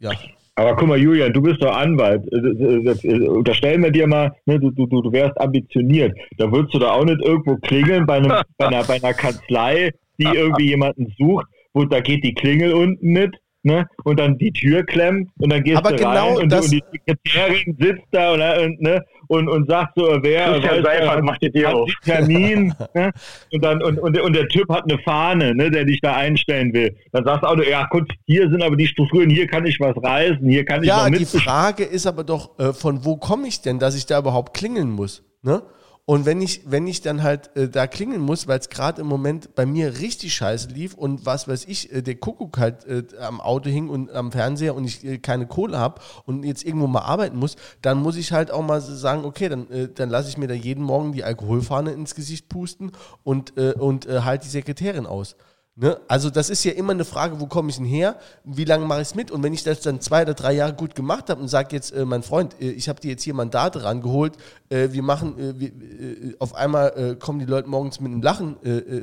ja.
Aber guck mal, Julian, du bist doch Anwalt. Unterstellen wir dir mal, ne, du, du, du wärst ambitioniert. Da würdest du da auch nicht irgendwo klingeln bei, einem, *laughs* bei, einer, bei einer Kanzlei die irgendwie jemanden sucht, wo da geht die Klingel unten mit. Ne? Und dann die Tür klemmt und dann gehst
Aber
du
genau
rein und,
und,
die Sekretärin sitzt da und, und, ne? und, und sagt so, wer
Seifert macht die Tür auf.
Termin *laughs* ne? und, dann, und, und, und der Typ hat eine Fahne, ne? der dich da einstellen will. Dann sagst du auch, ja gut, hier sind aber die Strukturen, hier kann ich was reißen, hier kann ich
Ja, die Frage ist aber doch, äh, von wo komme ich denn, dass ich da überhaupt klingeln muss? Ne? Und wenn ich, wenn ich dann halt äh, da klingeln muss, weil es gerade im Moment bei mir richtig scheiße lief und was weiß ich, äh, der Kuckuck halt äh, am Auto hing und am Fernseher und ich äh, keine Kohle habe und jetzt irgendwo mal arbeiten muss, dann muss ich halt auch mal sagen, okay, dann, äh, dann lasse ich mir da jeden Morgen die Alkoholfahne ins Gesicht pusten und, äh, und halt die Sekretärin aus. Ne? Also das ist ja immer eine Frage, wo komme ich denn her? Wie lange mache ich es mit? Und wenn ich das dann zwei oder drei Jahre gut gemacht habe und sage jetzt, äh, mein Freund, äh, ich habe dir jetzt hier Mandate rangeholt, äh, wir machen, äh, wir, äh, auf einmal äh, kommen die Leute morgens mit einem Lachen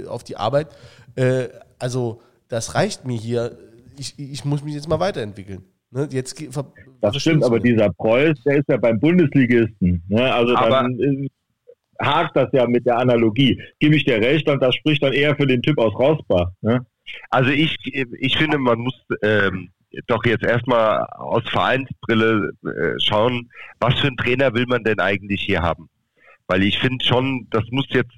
auf die Arbeit. also das reicht mir hier. Ich, ich muss mich jetzt mal weiterentwickeln. Ne? Jetzt,
das stimmt, aber dieser Preuß, der ist ja beim Bundesligisten. Ne? Also aber dann hakt das ja mit der Analogie. Gebe ich dir recht und das spricht dann eher für den Typ aus Rausbach. Ne?
Also ich, ich finde, man muss ähm, doch jetzt erstmal aus Vereinsbrille äh, schauen, was für einen Trainer will man denn eigentlich hier haben? Weil ich finde schon, das muss jetzt,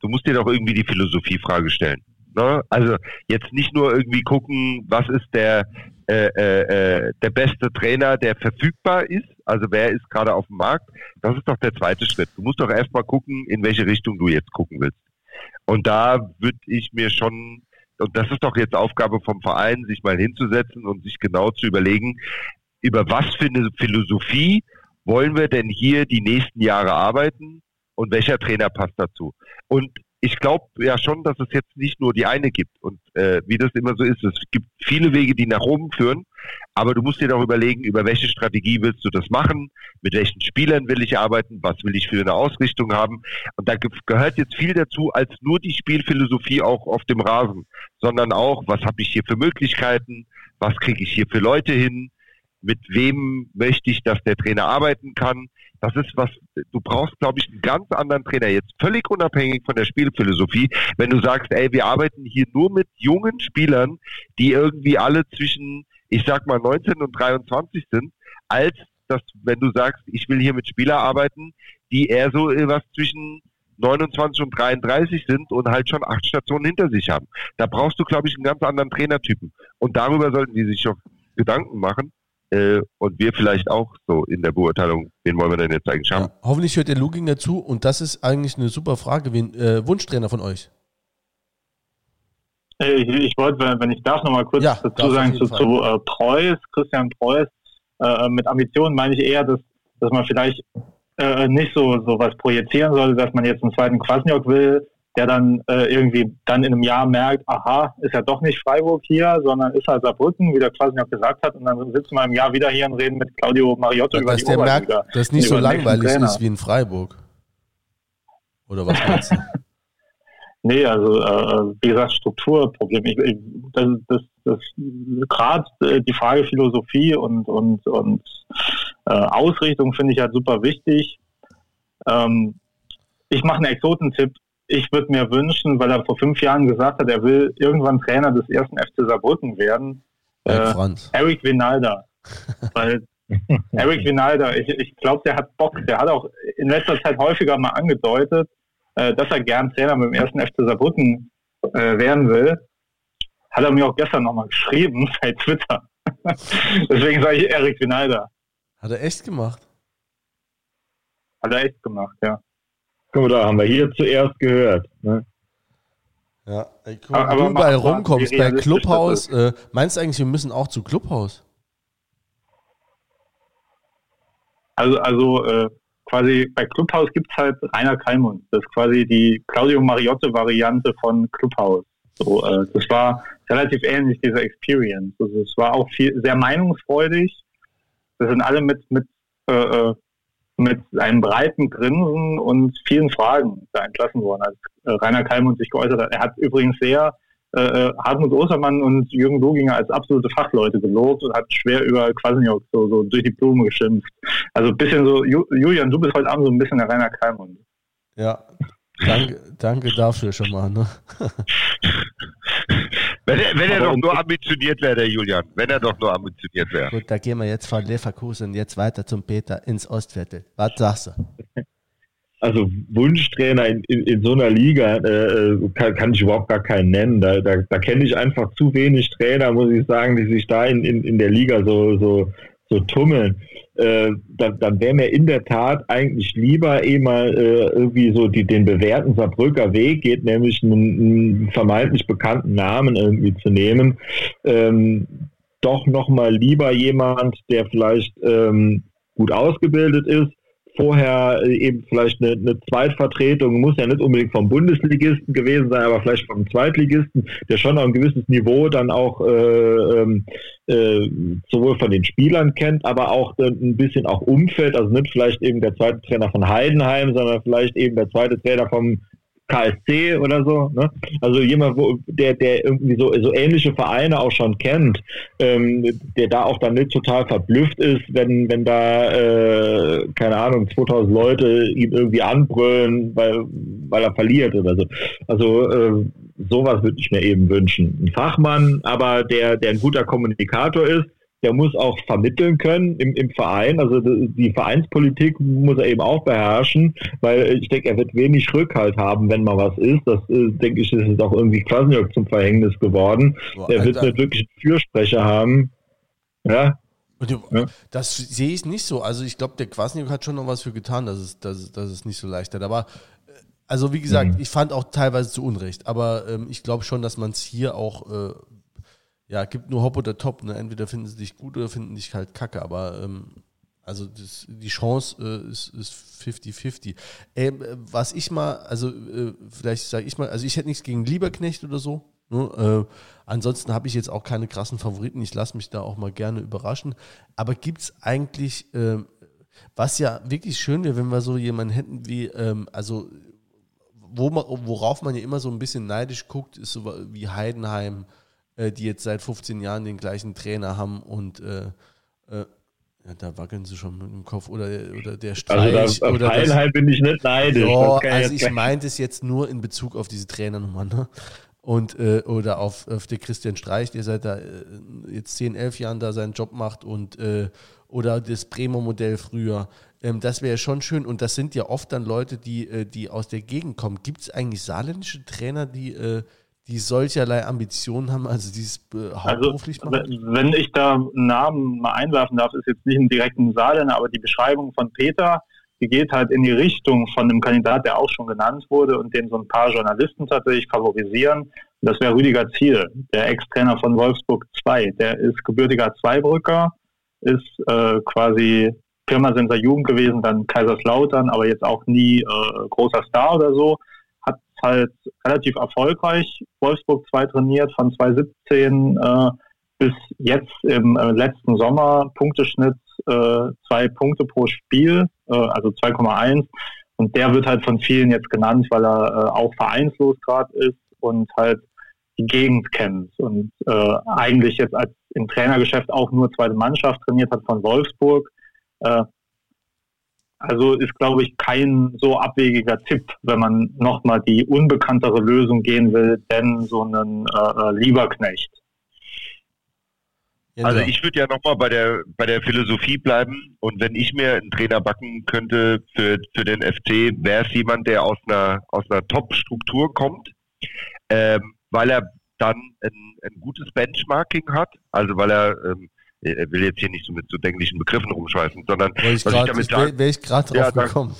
du musst dir doch irgendwie die Philosophiefrage stellen. Ne? Also jetzt nicht nur irgendwie gucken, was ist der äh, äh, äh, der beste Trainer, der verfügbar ist, also wer ist gerade auf dem Markt, das ist doch der zweite Schritt. Du musst doch erstmal gucken, in welche Richtung du jetzt gucken willst. Und da würde ich mir schon, und das ist doch jetzt Aufgabe vom Verein, sich mal hinzusetzen und sich genau zu überlegen, über was für eine Philosophie wollen wir denn hier die nächsten Jahre arbeiten und welcher Trainer passt dazu. Und ich glaube ja schon, dass es jetzt nicht nur die eine gibt. Und äh, wie das immer so ist, es gibt viele Wege, die nach oben führen. Aber du musst dir doch überlegen, über welche Strategie willst du das machen, mit welchen Spielern will ich arbeiten, was will ich für eine Ausrichtung haben. Und da gehört jetzt viel dazu, als nur die Spielphilosophie auch auf dem Rasen, sondern auch, was habe ich hier für Möglichkeiten, was kriege ich hier für Leute hin, mit wem möchte ich, dass der Trainer arbeiten kann. Das ist was, du brauchst, glaube ich, einen ganz anderen Trainer, jetzt völlig unabhängig von der Spielphilosophie, wenn du sagst, ey, wir arbeiten hier nur mit jungen Spielern, die irgendwie alle zwischen, ich sag mal, 19 und 23 sind, als dass, wenn du sagst, ich will hier mit Spielern arbeiten, die eher so was zwischen 29 und 33 sind und halt schon acht Stationen hinter sich haben. Da brauchst du, glaube ich, einen ganz anderen Trainertypen. Und darüber sollten die sich schon Gedanken machen. Äh, und wir vielleicht auch so in der Beurteilung, wen wollen wir denn jetzt eigentlich haben? Ja,
hoffentlich hört der Luginger zu und das ist eigentlich eine super Frage. Wen, äh, Wunschtrainer von euch?
Äh, ich, ich wollte, wenn ich darf, noch mal kurz ja, dazu sagen zu, zu äh, Preuß, Christian Preuß. Äh, mit Ambitionen meine ich eher, dass, dass man vielleicht äh, nicht so, so was projizieren soll, dass man jetzt einen zweiten Kwasniok will, der dann äh, irgendwie dann in einem Jahr merkt, aha, ist ja doch nicht Freiburg hier, sondern ist halt Saarbrücken, wie der quasi auch gesagt hat, und dann sitzen wir im Jahr wieder hier und reden mit Claudio Mariotto
über die der merkt, dass nicht so langweilig ist wie in Freiburg. Oder was meinst du? *laughs*
nee, also äh, wie gesagt, Strukturproblem. Ich, ich, das, das, das gerade äh, die Frage Philosophie und, und, und äh, Ausrichtung finde ich halt super wichtig. Ähm, ich mache einen Exotentipp ich würde mir wünschen, weil er vor fünf Jahren gesagt hat, er will irgendwann Trainer des ersten FC Saarbrücken werden.
Äh,
Eric Vinalda. *laughs* weil Eric Vinalda, ich, ich glaube, der hat Bock. Der hat auch in letzter Zeit häufiger mal angedeutet, äh, dass er gern Trainer dem ersten FC Saarbrücken äh, werden will. Hat er mir auch gestern nochmal geschrieben *laughs* bei Twitter. *laughs* Deswegen sage ich Eric Vinalda.
Hat er echt gemacht?
Hat er echt gemacht, ja.
Guck mal, da haben wir hier zuerst gehört. Ne?
Ja, ey, guck, aber, du überall rumkommst, bei Clubhaus, äh, meinst du eigentlich, wir müssen auch zu Clubhaus?
Also, also äh, quasi bei Clubhaus gibt es halt Rainer Kalmund. Das ist quasi die Claudio Mariotte-Variante von Clubhaus. So, äh, das war relativ ähnlich, diese Experience. Also, es war auch viel, sehr meinungsfreudig. Wir sind alle mit, mit äh, äh mit einem breiten Grinsen und vielen Fragen da entlassen worden, als äh, Rainer Kalmund sich geäußert hat. Er hat übrigens sehr äh, äh, Hartmut Ostermann und Jürgen Luginger als absolute Fachleute gelobt und hat schwer über Quasniok so, so durch die Blume geschimpft. Also ein bisschen so, Julian, du bist heute Abend so ein bisschen der Rainer Kalmund.
Ja, danke, danke dafür schon mal. Ne? *laughs*
Wenn er, wenn er doch nur ambitioniert wäre, der Julian. Wenn er doch nur ambitioniert wäre.
Gut, da gehen wir jetzt von Leverkusen jetzt weiter zum Peter ins Ostviertel. Was sagst du?
Also Wunschtrainer in, in, in so einer Liga äh, kann, kann, ich überhaupt gar keinen nennen. Da, da, da kenne ich einfach zu wenig Trainer, muss ich sagen, die sich da in, in, in der Liga so, so, so tummeln äh, dann, dann wäre mir in der Tat eigentlich lieber eh mal äh, irgendwie so die, den bewährten Saarbrücker Weg geht, nämlich einen, einen vermeintlich bekannten Namen irgendwie zu nehmen. Ähm, doch nochmal lieber jemand, der vielleicht ähm, gut ausgebildet ist, vorher äh, eben vielleicht eine, eine Zweitvertretung, muss ja nicht unbedingt vom Bundesligisten gewesen sein, aber vielleicht vom Zweitligisten, der schon auf ein gewisses Niveau dann auch äh, ähm, äh, sowohl von den Spielern kennt, aber auch ein bisschen auch Umfeld, also nicht vielleicht eben der zweite Trainer von Heidenheim, sondern vielleicht eben der zweite Trainer vom KSC oder so. Ne? Also jemand, wo, der, der irgendwie so, so ähnliche Vereine auch schon kennt, ähm, der da auch dann nicht total verblüfft ist, wenn, wenn da, äh, keine Ahnung, 2000 Leute ihn irgendwie anbrüllen, weil, weil er verliert oder so. Also äh, sowas würde ich mir eben wünschen. Ein Fachmann, aber der, der ein guter Kommunikator ist, der muss auch vermitteln können im, im Verein. Also die Vereinspolitik muss er eben auch beherrschen, weil ich denke, er wird wenig Rückhalt haben, wenn mal was ist. Das äh, denke ich, ist auch irgendwie Kwasniok zum Verhängnis geworden. Boah, er wird nicht wirklich einen Fürsprecher haben. Ja,
ja. Das sehe ich nicht so. Also ich glaube, der Kwasniok hat schon noch was für getan, dass es, dass, dass es nicht so leicht hat. Aber äh, also wie gesagt, mhm. ich fand auch teilweise zu Unrecht. Aber ähm, ich glaube schon, dass man es hier auch, äh, ja, gibt nur Hop oder Top. Ne? Entweder finden sie dich gut oder finden dich halt kacke. Aber ähm, also das, die Chance äh, ist 50-50. Ähm, was ich mal, also äh, vielleicht sage ich mal, also ich hätte nichts gegen Lieberknecht oder so. Ne? Äh, ansonsten habe ich jetzt auch keine krassen Favoriten. Ich lasse mich da auch mal gerne überraschen. Aber gibt es eigentlich, äh, was ja wirklich schön wäre, wenn wir so jemanden hätten wie, ähm, also wo man, worauf man ja immer so ein bisschen neidisch guckt, ist so wie Heidenheim, äh, die jetzt seit 15 Jahren den gleichen Trainer haben und äh, äh, ja, da wackeln sie schon mit dem Kopf oder, oder der Streich. Also
da,
oder
bin ich nicht neidisch.
Ja, also ich meinte es jetzt nur in Bezug auf diese Trainernummer. Ne? und äh, oder auf, auf der Christian Streich, der seit da, äh, jetzt 10, 11 Jahren da seinen Job macht und äh, oder das Bremer Modell früher. Ähm, das wäre schon schön und das sind ja oft dann Leute, die, äh, die aus der Gegend kommen. Gibt es eigentlich saarländische Trainer, die, äh, die solcherlei Ambitionen haben, also dieses
äh, hauptberuflich also, machen? Wenn ich da einen Namen mal einwerfen darf, ist jetzt nicht ein direkten Saarländer, aber die Beschreibung von Peter, die geht halt in die Richtung von einem Kandidat, der auch schon genannt wurde und den so ein paar Journalisten tatsächlich favorisieren. Das wäre Rüdiger Ziel, der Ex-Trainer von Wolfsburg 2. Der ist gebürtiger Zweibrücker, ist äh, quasi Pirmasensor Jugend gewesen, dann Kaiserslautern, aber jetzt auch nie äh, großer Star oder so. Halt relativ erfolgreich Wolfsburg 2 trainiert, von 2017 äh, bis jetzt im äh, letzten Sommer Punkteschnitt äh, Punkte pro Spiel, äh, also 2,1. Und der wird halt von vielen jetzt genannt, weil er äh, auch vereinslos gerade ist und halt die Gegend kennt und äh, eigentlich jetzt als im Trainergeschäft auch nur zweite Mannschaft trainiert hat von Wolfsburg. Also ist, glaube ich, kein so abwegiger Tipp, wenn man nochmal die unbekanntere Lösung gehen will, denn so einen äh, äh Lieberknecht.
Also ich würde ja nochmal bei der bei der Philosophie bleiben. Und wenn ich mir einen Trainer backen könnte für, für den FC, wäre es jemand, der aus einer aus einer Top-Struktur kommt, ähm, weil er dann ein, ein gutes Benchmarking hat, also weil er ähm, er will jetzt hier nicht so mit so denklichen Begriffen rumschweifen, sondern
ich was ich damit sage, wäre ich gerade drauf ja, gekommen.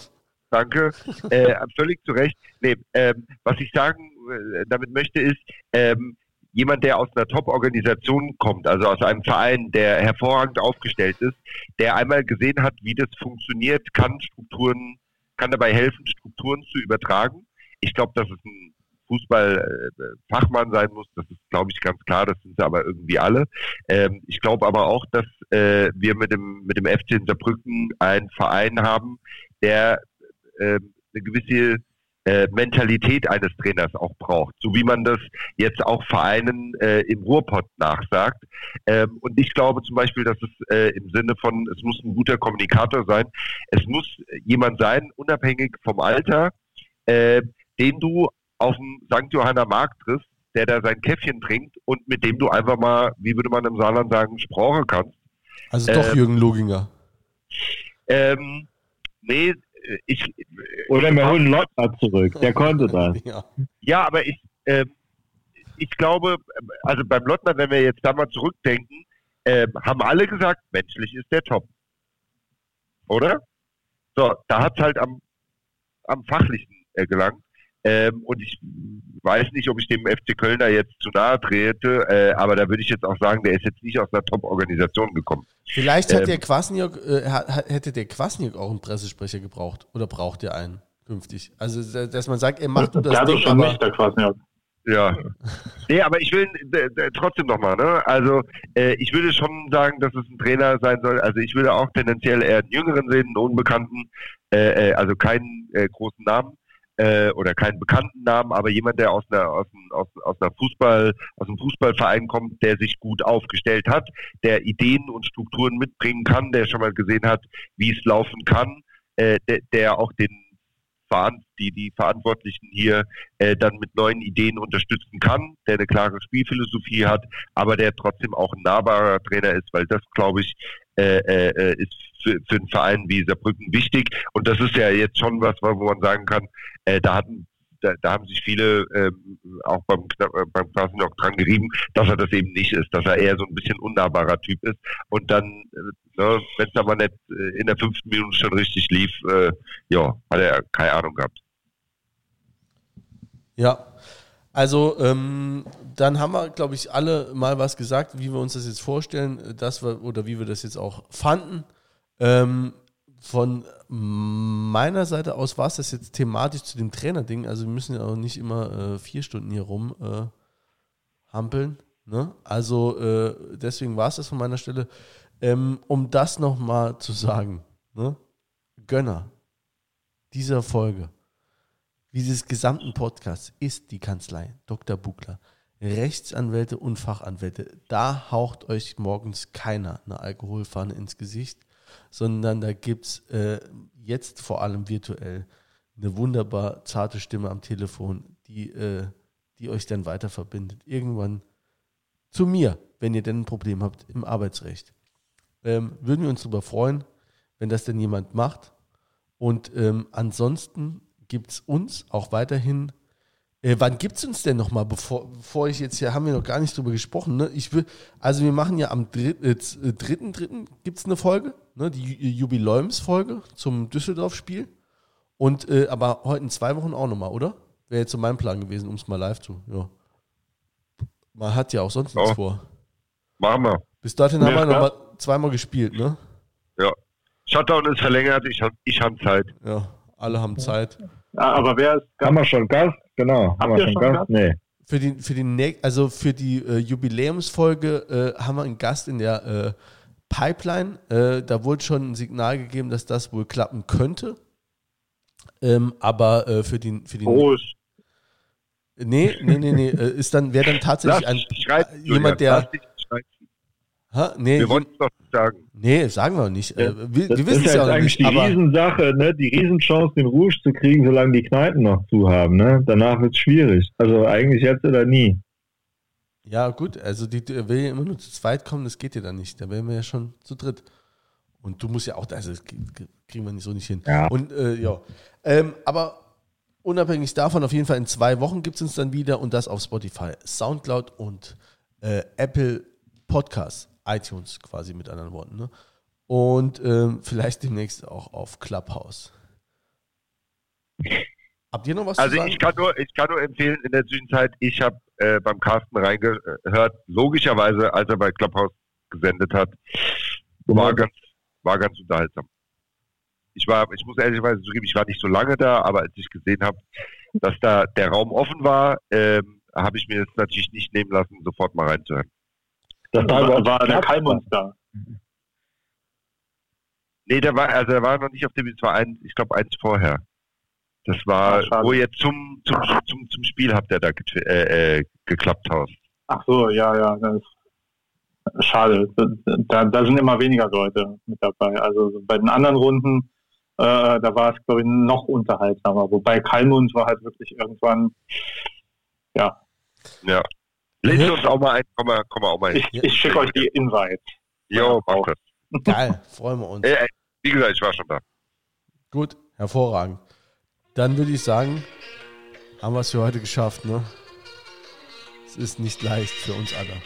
Danke, äh, völlig zu Recht. Nee, ähm, was ich sagen äh, damit möchte ist, ähm, jemand, der aus einer Top-Organisation kommt, also aus einem Verein, der hervorragend aufgestellt ist, der einmal gesehen hat, wie das funktioniert, kann Strukturen, kann dabei helfen, Strukturen zu übertragen. Ich glaube, dass es ein Fußballfachmann sein muss, das ist, glaube ich, ganz klar, das sind sie aber irgendwie alle. Ähm, ich glaube aber auch, dass äh, wir mit dem, mit dem FC Hinterbrücken einen Verein haben, der äh, eine gewisse äh, Mentalität eines Trainers auch braucht, so wie man das jetzt auch Vereinen äh, im Ruhrpott nachsagt. Ähm, und ich glaube zum Beispiel, dass es äh, im Sinne von, es muss ein guter Kommunikator sein, es muss jemand sein, unabhängig vom Alter, äh, den du auf dem St. Johanna Markt triffst, der da sein Käffchen trinkt und mit dem du einfach mal, wie würde man im Saarland sagen, sprachen kannst.
Also doch ähm, Jürgen Loginger.
Ähm, nee, ich.
Oder wir holen Lottner zurück, der konnte *laughs* das.
Ja, ja aber ich, äh, ich glaube, also beim Lottner, wenn wir jetzt da mal zurückdenken, äh, haben alle gesagt, menschlich ist der top. Oder? So, da hat es halt am, am Fachlichen äh, gelangt. Ähm, und ich weiß nicht, ob ich dem FC Kölner jetzt zu nahe trete, äh, aber da würde ich jetzt auch sagen, der ist jetzt nicht aus einer Top-Organisation gekommen.
Vielleicht hat ähm, der Kwasniok, äh, hätte der Kwasniok auch einen Pressesprecher gebraucht oder braucht der einen künftig? Also, dass man sagt, er macht
das
das
Ding, schon nicht, der Kwasniok.
Ja. nee, aber ich will trotzdem nochmal, ne? Also äh, ich würde schon sagen, dass es ein Trainer sein soll. Also ich würde auch tendenziell eher einen Jüngeren sehen, einen Unbekannten, äh, äh also keinen äh, großen Namen äh, oder keinen bekannten Namen, aber jemand, der aus einer, aus, aus, aus einer Fußball, aus einem Fußballverein kommt, der sich gut aufgestellt hat, der Ideen und Strukturen mitbringen kann, der schon mal gesehen hat, wie es laufen kann, äh, der, der auch den die, die Verantwortlichen hier äh, dann mit neuen Ideen unterstützen kann, der eine klare Spielphilosophie hat, aber der trotzdem auch ein nahbarer Trainer ist, weil das, glaube ich, äh, äh, ist für, für einen Verein wie Saarbrücken wichtig. Und das ist ja jetzt schon was, wo man sagen kann, äh, da hatten da, da haben sich viele ähm, auch beim, äh, beim Klassenjock dran gerieben, dass er das eben nicht ist, dass er eher so ein bisschen unnahbarer Typ ist. Und dann, äh, ne, wenn es aber nicht äh, in der fünften Minute schon richtig lief, äh, ja, hat er keine Ahnung gehabt.
Ja, also ähm, dann haben wir, glaube ich, alle mal was gesagt, wie wir uns das jetzt vorstellen, dass wir oder wie wir das jetzt auch fanden. Ähm, von meiner Seite aus war es das jetzt thematisch zu dem Trainerding. Also wir müssen ja auch nicht immer äh, vier Stunden hier rum äh, hampeln. Ne? Also äh, deswegen war es das von meiner Stelle. Ähm, um das nochmal zu sagen, ne? Gönner dieser Folge, dieses gesamten Podcasts ist die Kanzlei Dr. Bugler. Rechtsanwälte und Fachanwälte. Da haucht euch morgens keiner eine Alkoholfahne ins Gesicht sondern da gibt es äh, jetzt vor allem virtuell eine wunderbar zarte Stimme am Telefon, die, äh, die euch dann weiter verbindet. Irgendwann zu mir, wenn ihr denn ein Problem habt im Arbeitsrecht. Ähm, würden wir uns darüber freuen, wenn das denn jemand macht. Und ähm, ansonsten gibt es uns auch weiterhin äh, wann gibt es uns denn nochmal, bevor, bevor ich jetzt hier, haben wir noch gar nicht drüber gesprochen, ne? Ich will, also wir machen ja am 3.3. Äh, äh gibt es eine Folge, ne? die Jubiläumsfolge zum Düsseldorf-Spiel. Und äh, aber heute in zwei Wochen auch nochmal, oder? Wäre jetzt so mein Plan gewesen, um es mal live zu. Ja. Man hat ja auch sonst nichts oh. vor.
Machen wir.
Bis dahin ja, haben wir nochmal zweimal gespielt, ne?
Ja. Shutdown ist verlängert, ich habe ich hab Zeit.
Ja, alle haben Zeit.
Aber wer ist. Haben wir schon Gast? Genau.
Haben wir schon Gast? Nee. Für die, für die, also für die äh, Jubiläumsfolge äh, haben wir einen Gast in der äh, Pipeline. Äh, da wurde schon ein Signal gegeben, dass das wohl klappen könnte. Ähm, aber äh, für die, für die
Groß.
Nee, nee, nee, nee. Äh, ist dann, wäre dann tatsächlich ein, jemand, der.
Ha? Nee, wir wollen es doch sagen.
Nee, sagen wir nicht. Ja,
äh, wir, wir wissen es ja auch eigentlich nicht. Die Riesensache, ne? die Riesenchance, den Rouge zu kriegen, solange die Kneipen noch zu haben. Ne? Danach wird es schwierig. Also eigentlich jetzt oder nie.
Ja, gut, also die, die will ja immer nur zu zweit kommen, das geht ja dann nicht. Da wären wir ja schon zu dritt. Und du musst ja auch, also das kriegen wir nicht so nicht hin. Ja. Und äh, ja. Ähm, aber unabhängig davon, auf jeden Fall in zwei Wochen gibt es uns dann wieder und das auf Spotify, Soundcloud und äh, Apple Podcasts iTunes quasi mit anderen Worten. Ne? Und ähm, vielleicht demnächst auch auf Clubhouse. Habt ihr noch was
also
zu sagen?
Ich kann, nur, ich kann nur empfehlen, in der Zwischenzeit, ich habe äh, beim Carsten reingehört, logischerweise, als er bei Clubhouse gesendet hat, war ganz, war ganz unterhaltsam. Ich war, ich muss ehrlicherweise zugeben, ich war nicht so lange da, aber als ich gesehen habe, dass da der Raum offen war, ähm, habe ich mir jetzt natürlich nicht nehmen lassen, sofort mal reinzuhören.
Das war, war der Kalmunds da.
Nee, der war, also der war noch nicht auf dem, es war ein, ich glaube, eins vorher. Das war, Ach, wo ihr zum, zum, zum, zum Spiel habt ihr da ge äh, äh, geklappt hast.
Ach so, ja, ja, das ist schade. Da, da sind immer weniger Leute mit dabei. Also bei den anderen Runden, äh, da war es, glaube ich, noch unterhaltsamer. Wobei Kalmund war halt wirklich irgendwann, ja.
Ja. Lest uns auch mal ein, komm mal, komm mal auch mal
Ich, ich schicke euch die Invite.
Jo, mach
das. *laughs* Geil, freuen wir uns.
Ey, ey, wie gesagt, ich war schon da.
Gut, hervorragend. Dann würde ich sagen, haben wir es für heute geschafft, ne? Es ist nicht leicht für uns alle.